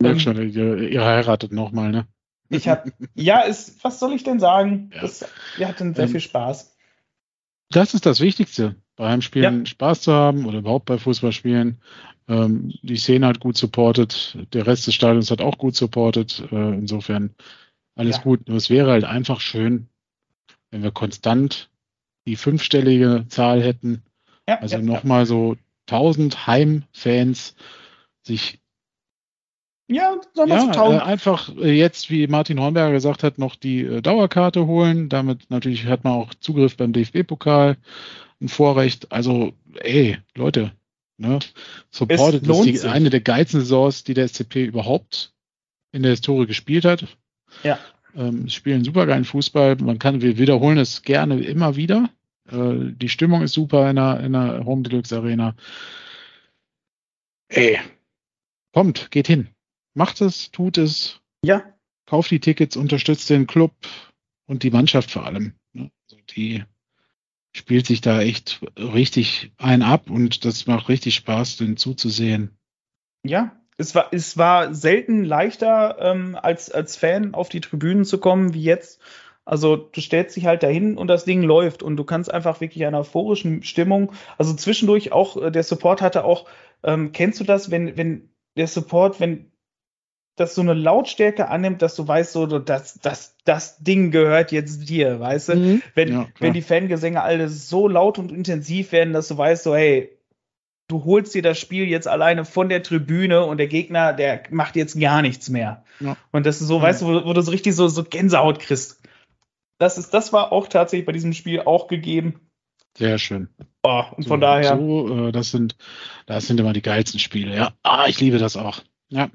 Merk Ähm, schon, ihr, ihr heiratet nochmal, ne? Ich hab, ja, ist, was soll ich denn sagen? Ja. Das, wir hatten sehr Ähm, viel Spaß. Das ist das Wichtigste, bei Heimspielen Ja. Spaß zu haben oder überhaupt bei Fußballspielen. Ähm, die Szene hat gut supportet, der Rest des Stadions hat auch gut supportet. Äh, insofern alles Ja. gut. Nur es wäre halt einfach schön, wenn wir konstant die fünfstellige Zahl hätten. Ja, Also ja, nochmal so 1000 Heimfans sich ja, sollen wir ja, zu äh, einfach äh, jetzt, wie Martin Hornberger gesagt hat, noch die äh, Dauerkarte holen. Damit natürlich hat man auch Zugriff beim DFB-Pokal, ein Vorrecht. Also, ey, Leute, Ne? Supported ist die, eine der geilsten Saisons, die der SCP überhaupt in der Historie gespielt hat. Ja. Ähm, spielen super geilen Fußball. Man kann, wir wiederholen es gerne immer wieder. Äh, die Stimmung ist super in der, in der Home Deluxe Arena. Ey, kommt, geht hin. Macht es, tut es. Ja. Kauft die Tickets, unterstützt den Club und die Mannschaft vor allem. Ne? Also die spielt sich da echt richtig ein ab und das macht richtig Spaß, den zuzusehen. Ja, es war, es war selten leichter, ähm, als, als Fan auf die Tribünen zu kommen wie jetzt. Also du stellst dich halt dahin und das Ding läuft und du kannst einfach wirklich einer euphorischen Stimmung, also zwischendurch auch, äh, der Support hatte auch, ähm, kennst du das, wenn, wenn der Support, wenn das so eine Lautstärke annimmt, dass du weißt, so, dass das, das Ding gehört jetzt dir, weißt du? Mhm. Wenn, ja, wenn die Fangesänge alle so laut und intensiv werden, dass du weißt, so, hey, du holst dir das Spiel jetzt alleine von der Tribüne und der Gegner, der macht jetzt gar nichts mehr. Ja. Und das ist so, weißt du, wo, wo, du so richtig so, so Gänsehaut kriegst. Das, ist, das war auch tatsächlich bei diesem Spiel auch gegeben. Sehr schön. Oh, und so, von daher. So, äh, das sind, das sind immer die geilsten Spiele, ja. Ah, ich liebe das auch. Ja.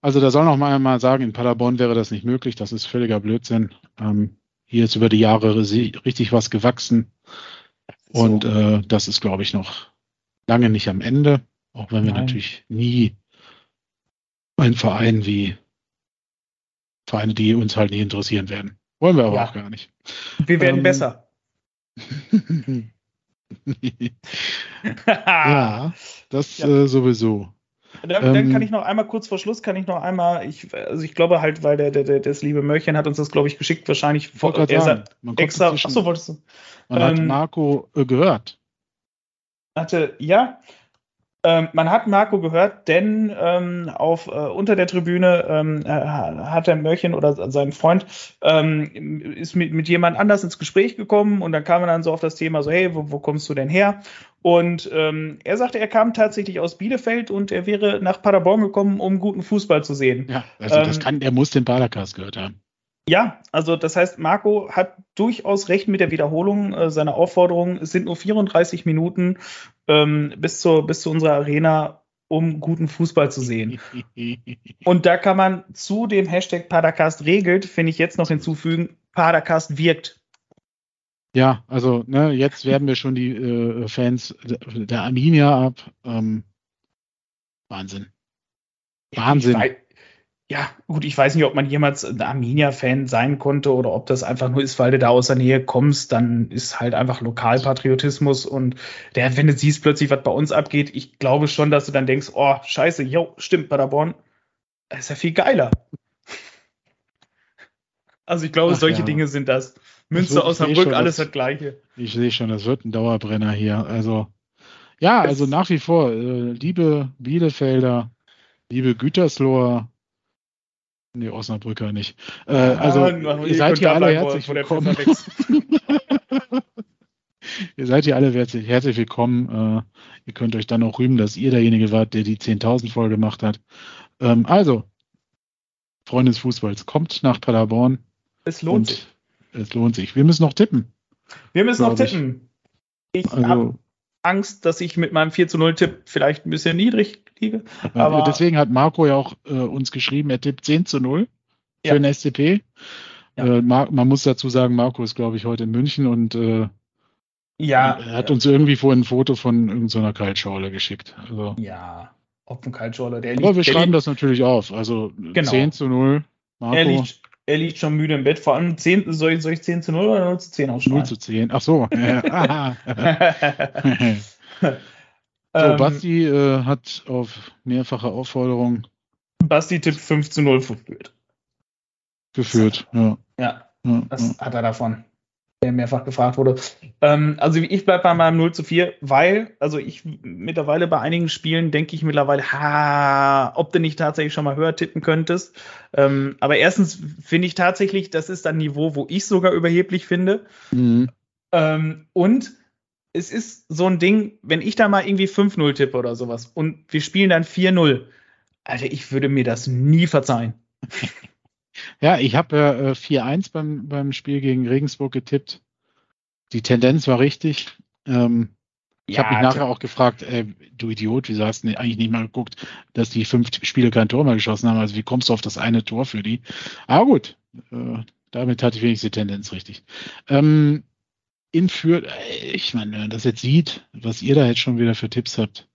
Also da soll noch mal, mal sagen, in Paderborn wäre das nicht möglich. Das ist völliger Blödsinn. Ähm, hier ist über die Jahre richtig was gewachsen. Und so. äh, das ist, glaube ich, noch lange nicht am Ende. Auch wenn wir Nein. natürlich nie ein Verein wie Vereine, die uns halt nicht interessieren werden. Wollen wir aber ja. auch gar nicht. Wir werden ähm, besser. [LAUGHS] ja, das ja. Äh, sowieso. Dann, ähm, dann, kann ich noch einmal kurz vor Schluss, kann ich noch einmal, ich, also ich glaube halt, weil der, der, der das liebe Mörchen hat uns das, glaube ich, geschickt, wahrscheinlich vor, er sagen, man extra. Achso, wolltest du? Man ähm, hat Marco äh, gehört. Hatte, ja, ähm, man hat Marco gehört, denn ähm, auf, äh, unter der Tribüne ähm, äh, hat der Mörchen oder sein Freund ähm, ist mit, mit jemand anders ins Gespräch gekommen und dann kam man dann so auf das Thema so, hey, wo, wo kommst du denn her? Und ähm, er sagte, er kam tatsächlich aus Bielefeld und er wäre nach Paderborn gekommen, um guten Fußball zu sehen. Ja, also das ähm, kann, er muss den Badercast gehört haben. Ja, also das heißt, Marco hat durchaus recht mit der Wiederholung äh, seiner Aufforderung. Es sind nur 34 Minuten ähm, bis, zur, bis zu unserer Arena, um guten Fußball zu sehen. [LAUGHS] Und da kann man zu dem Hashtag Padercast regelt, finde ich jetzt noch hinzufügen, Padercast wirkt. Ja, also ne, jetzt werden wir schon die äh, Fans der Arminia ab. Ähm, Wahnsinn. Wahnsinn. Ich, ja, gut, ich weiß nicht, ob man jemals ein Arminia-Fan sein konnte oder ob das einfach nur ist, weil du da aus der Nähe kommst, dann ist halt einfach Lokalpatriotismus und der, wenn du siehst plötzlich, was bei uns abgeht, ich glaube schon, dass du dann denkst, oh, scheiße, jo, stimmt, Paderborn, das ist ja viel geiler. Also ich glaube, Ach, solche ja. Dinge sind das. Münster, Osnabrück, alles das Gleiche. Ich sehe schon, das wird ein Dauerbrenner hier. Also, ja, also nach wie vor, äh, liebe Bielefelder, liebe Gütersloher, Nee, Osnabrücker nicht. Äh, also, ah, ihr seid hier alle herzlich willkommen. [LAUGHS] ihr seid hier alle herzlich, herzlich willkommen. Äh, ihr könnt euch dann auch rühmen, dass ihr derjenige wart, der die 10.000 voll gemacht hat. Ähm, also, Freunde des Fußballs, kommt nach Paderborn. Es lohnt sich. Es lohnt sich. Wir müssen noch tippen. Wir müssen noch tippen. Ich, ich also, habe Angst, dass ich mit meinem 4 zu 0 Tipp vielleicht ein bisschen niedrig liege. Aber deswegen hat Marco ja auch äh, uns geschrieben, er tippt 10 zu 0 für ja. den SCP. Ja. Äh, man muss dazu sagen, Marco ist, glaube ich, heute in München und äh, ja, er hat uns irgendwie vorhin ein Foto von irgendeiner Kaltschorle geschickt. Also, ja, Opfenkaltschorle. Der aber wir schreiben das natürlich auf. Also genau. 10 zu 0. Marco. Er liegt, er liegt schon müde im Bett. Vor allem 10, soll, ich, soll ich 10 zu 0 oder 0 zu 10 ausschreiben? 0 zu 10. Ach so. [LAUGHS] [LAUGHS] [LAUGHS] So, ähm, Basti äh, hat auf mehrfache Aufforderung. Basti tippt 5 zu 0 geführt. Geführt, ja. Ja, ja das ja. hat er davon, der mehrfach gefragt wurde. Ähm, also ich bleibe bei meinem 0 zu 4, weil, also ich mittlerweile bei einigen Spielen denke ich mittlerweile, ha, ob du nicht tatsächlich schon mal höher tippen könntest. Ähm, aber erstens finde ich tatsächlich, das ist ein Niveau, wo ich sogar überheblich finde. Mhm. Ähm, und es ist so ein Ding, wenn ich da mal irgendwie 5-0 tippe oder sowas und wir spielen dann 4-0, Alter, ich würde mir das nie verzeihen. Ja, ich habe ja äh, 4-1 beim, beim Spiel gegen Regensburg getippt. Die Tendenz war richtig. Ähm, Ich habe mich nachher auch gefragt, äh, du Idiot, wieso hast du eigentlich nicht mal geguckt, dass die fünf Spiele kein Tor mehr geschossen haben? Also wie kommst du auf das eine Tor für die? Aber gut, äh, damit hatte ich wenigstens die Tendenz richtig. Ähm, in Fürth, äh, ich meine, wenn man das jetzt sieht, was ihr da jetzt schon wieder für Tipps habt.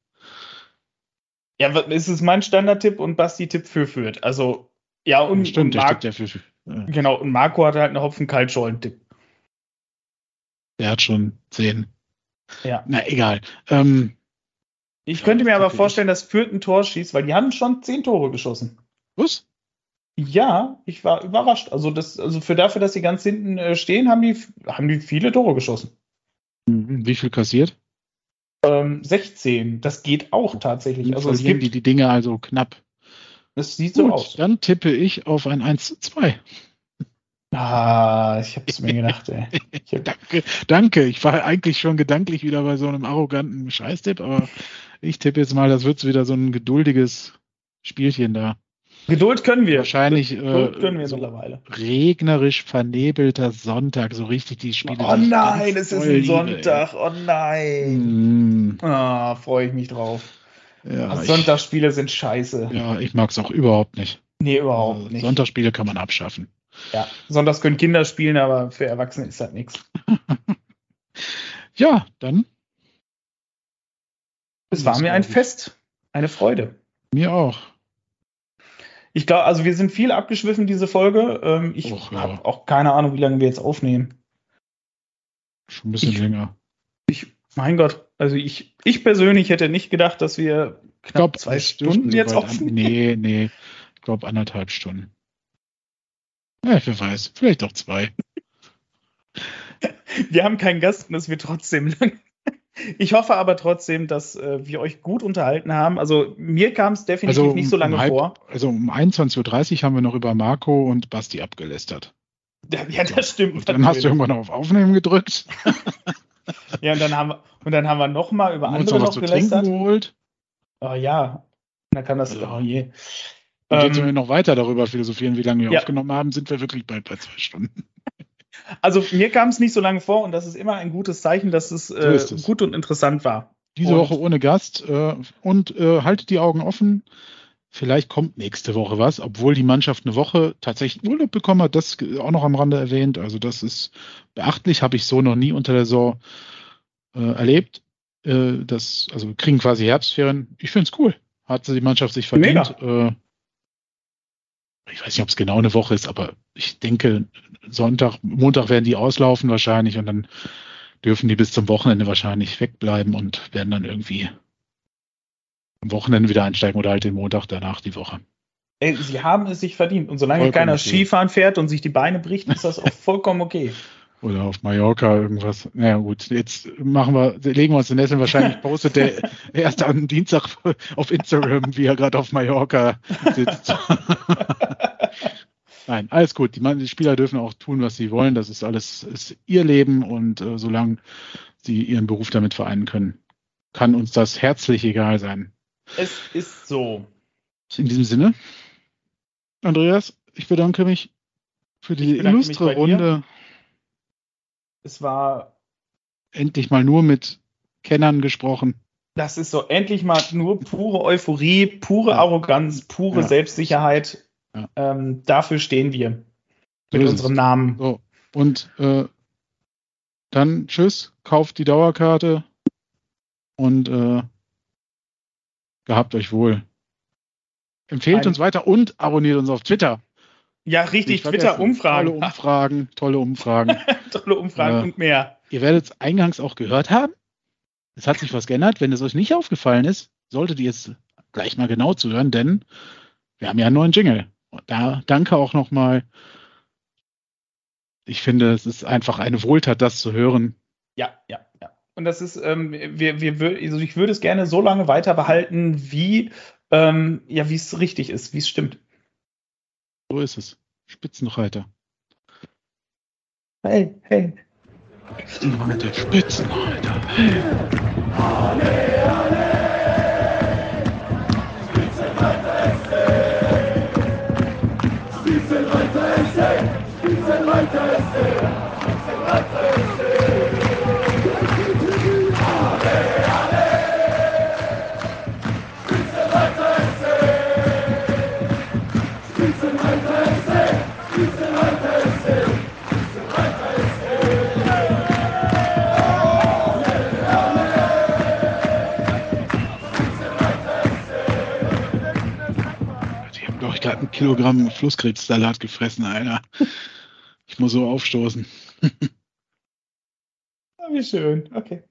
Ja, es ist mein Standardtipp und Basti-Tipp für Fürth. Also, ja, und, Stimmt, und der Marc, Tipp, der für, äh, genau, und Marco hat halt einen Hopfen Kaltschollen-Tipp. der hat schon zehn. Ja. Na, egal. Ähm, Ich könnte mir aber vorstellen, dass Fürth ein Tor schießt, weil die haben schon zehn Tore geschossen. was? Ja, ich war überrascht. Also, das, also für dafür, dass sie ganz hinten äh, stehen, haben die, haben die viele Tore geschossen. Mhm, Wie viel kassiert? Ähm, 16, das geht auch tatsächlich. Also es gibt, die die Dinge also knapp. das sieht so Gut, aus. dann tippe ich auf ein 1 zu 2. Ah, ich hab's mir gedacht, ey. Ich hab, [LAUGHS] Danke, danke. Ich war eigentlich schon gedanklich wieder bei so einem arroganten Scheißtipp, aber ich tippe jetzt mal, das wird wieder so ein geduldiges Spielchen da. Geduld können wir. Wahrscheinlich Geduld können wir äh, so mittlerweile. regnerisch vernebelter Sonntag, so richtig die Spiele. Oh die ich nein, es ist ein liebe, Sonntag. Oh ey. nein. Mm, Ah, freue ich mich drauf. ja, ich, Sonntagsspiele sind scheiße. ja, ich mag es auch überhaupt nicht. Nee, überhaupt Äh, nicht. Sonntagsspiele kann man abschaffen. Ja, sonntags können Kinder spielen, aber für Erwachsene ist das nichts. [LAUGHS] Ja, dann Es war mir ein ich. Fest, eine Freude. mir auch. Ich glaube, also wir sind viel abgeschwiffen, diese Folge. Ähm, ich ja. habe auch keine Ahnung, wie lange wir jetzt aufnehmen. Schon ein bisschen Ich- länger. Mein Gott, also ich, ich persönlich hätte nicht gedacht, dass wir Ich knapp glaube, zwei Stunden jetzt aufnehmen. Nee, nee. Ich glaube anderthalb Stunden. Ja, wer weiß. Vielleicht auch zwei. [LAUGHS] Wir haben keinen Gast und es wird trotzdem lang. Ich hoffe aber trotzdem, dass äh, wir euch gut unterhalten haben. Also mir kam es definitiv Also nicht so lange um halb- vor. Also um 21.30 Uhr haben wir noch über Marco und Basti abgelästert. Ja, das stimmt. Und dann hast du irgendwann auf Aufnehmen gedrückt, [LAUGHS] Ja, und dann haben wir, und dann haben wir noch mal über uns andere noch zu gelästert. geholt. Oh ja, da kann das. Ja. Oh je. Und jetzt, wenn wir Ähm, noch weiter darüber philosophieren, wie lange wir Ja. aufgenommen haben, sind wir wirklich bald bei zwei Stunden. Also mir kam es nicht so lange vor und das ist immer ein gutes Zeichen, dass es, äh, ist es. gut und interessant war. Diese Und- Woche ohne Gast. Äh, und äh, haltet die Augen offen. Vielleicht kommt nächste Woche was, obwohl die Mannschaft eine Woche tatsächlich Urlaub bekommen hat. Das auch noch am Rande erwähnt. Also das ist beachtlich, habe ich so noch nie unter der Saison äh, erlebt. Äh, das, also wir kriegen quasi Herbstferien. Ich finde es cool. Hat die Mannschaft sich verdient. Äh, ich weiß nicht, ob es genau eine Woche ist, aber ich denke, Sonntag, Montag werden die auslaufen wahrscheinlich und dann dürfen die bis zum Wochenende wahrscheinlich wegbleiben und werden dann irgendwie am Wochenende wieder einsteigen oder halt den Montag danach die Woche. Ey, sie haben es sich verdient. Und solange Vollkommen keiner okay. Skifahren fährt und sich die Beine bricht, ist das auch vollkommen okay. Oder auf Mallorca irgendwas. Naja gut, jetzt machen wir, legen wir uns den Essen. Wahrscheinlich [LAUGHS] postet der erst am Dienstag auf Instagram, wie er gerade auf Mallorca sitzt. [LAUGHS] Nein, alles gut. Die, die Spieler dürfen auch tun, was sie wollen. Das ist alles ist ihr Leben und äh, solange sie ihren Beruf damit vereinen können, kann uns das herzlich egal sein. Es ist so. In diesem Sinne, Andreas, ich bedanke mich für die illustre bei dir. Es war, Endlich mal nur mit Kennern gesprochen. das ist so endlich mal nur pure Euphorie, pure Ja. Arroganz, pure Ja. Selbstsicherheit. Ja. Ähm, dafür stehen wir So mit unserem es. Namen. So, und äh, dann tschüss, kauft die Dauerkarte und äh, gehabt euch wohl. Empfehlt Ein- uns weiter und abonniert uns auf Twitter. Ja, richtig. Twitter-Umfragen. Tolle Umfragen, tolle Umfragen. [LAUGHS] Tolle Umfragen Ja. und mehr. Ihr werdet es eingangs auch gehört haben. Es hat sich was geändert. Wenn es euch nicht aufgefallen ist, solltet ihr jetzt gleich mal genau zuhören, denn wir haben ja einen neuen Jingle. Und da danke auch nochmal. Ich finde, es ist einfach eine Wohltat, das zu hören. Ja, ja, ja. Und das ist, ähm, wir, wir, also ich würde es gerne so lange weiter behalten, wie, ähm, ja, wie es richtig ist, wie es stimmt. So ist es. Spitzenreiter. Hey, hey. Spitzenreiter, Spitzenreiter. Spitzenreiter SC! Ein Kilogramm Flusskrebssalat gefressen, Alter. Ich muss so aufstoßen. [LAUGHS] Ah, wie schön. Okay.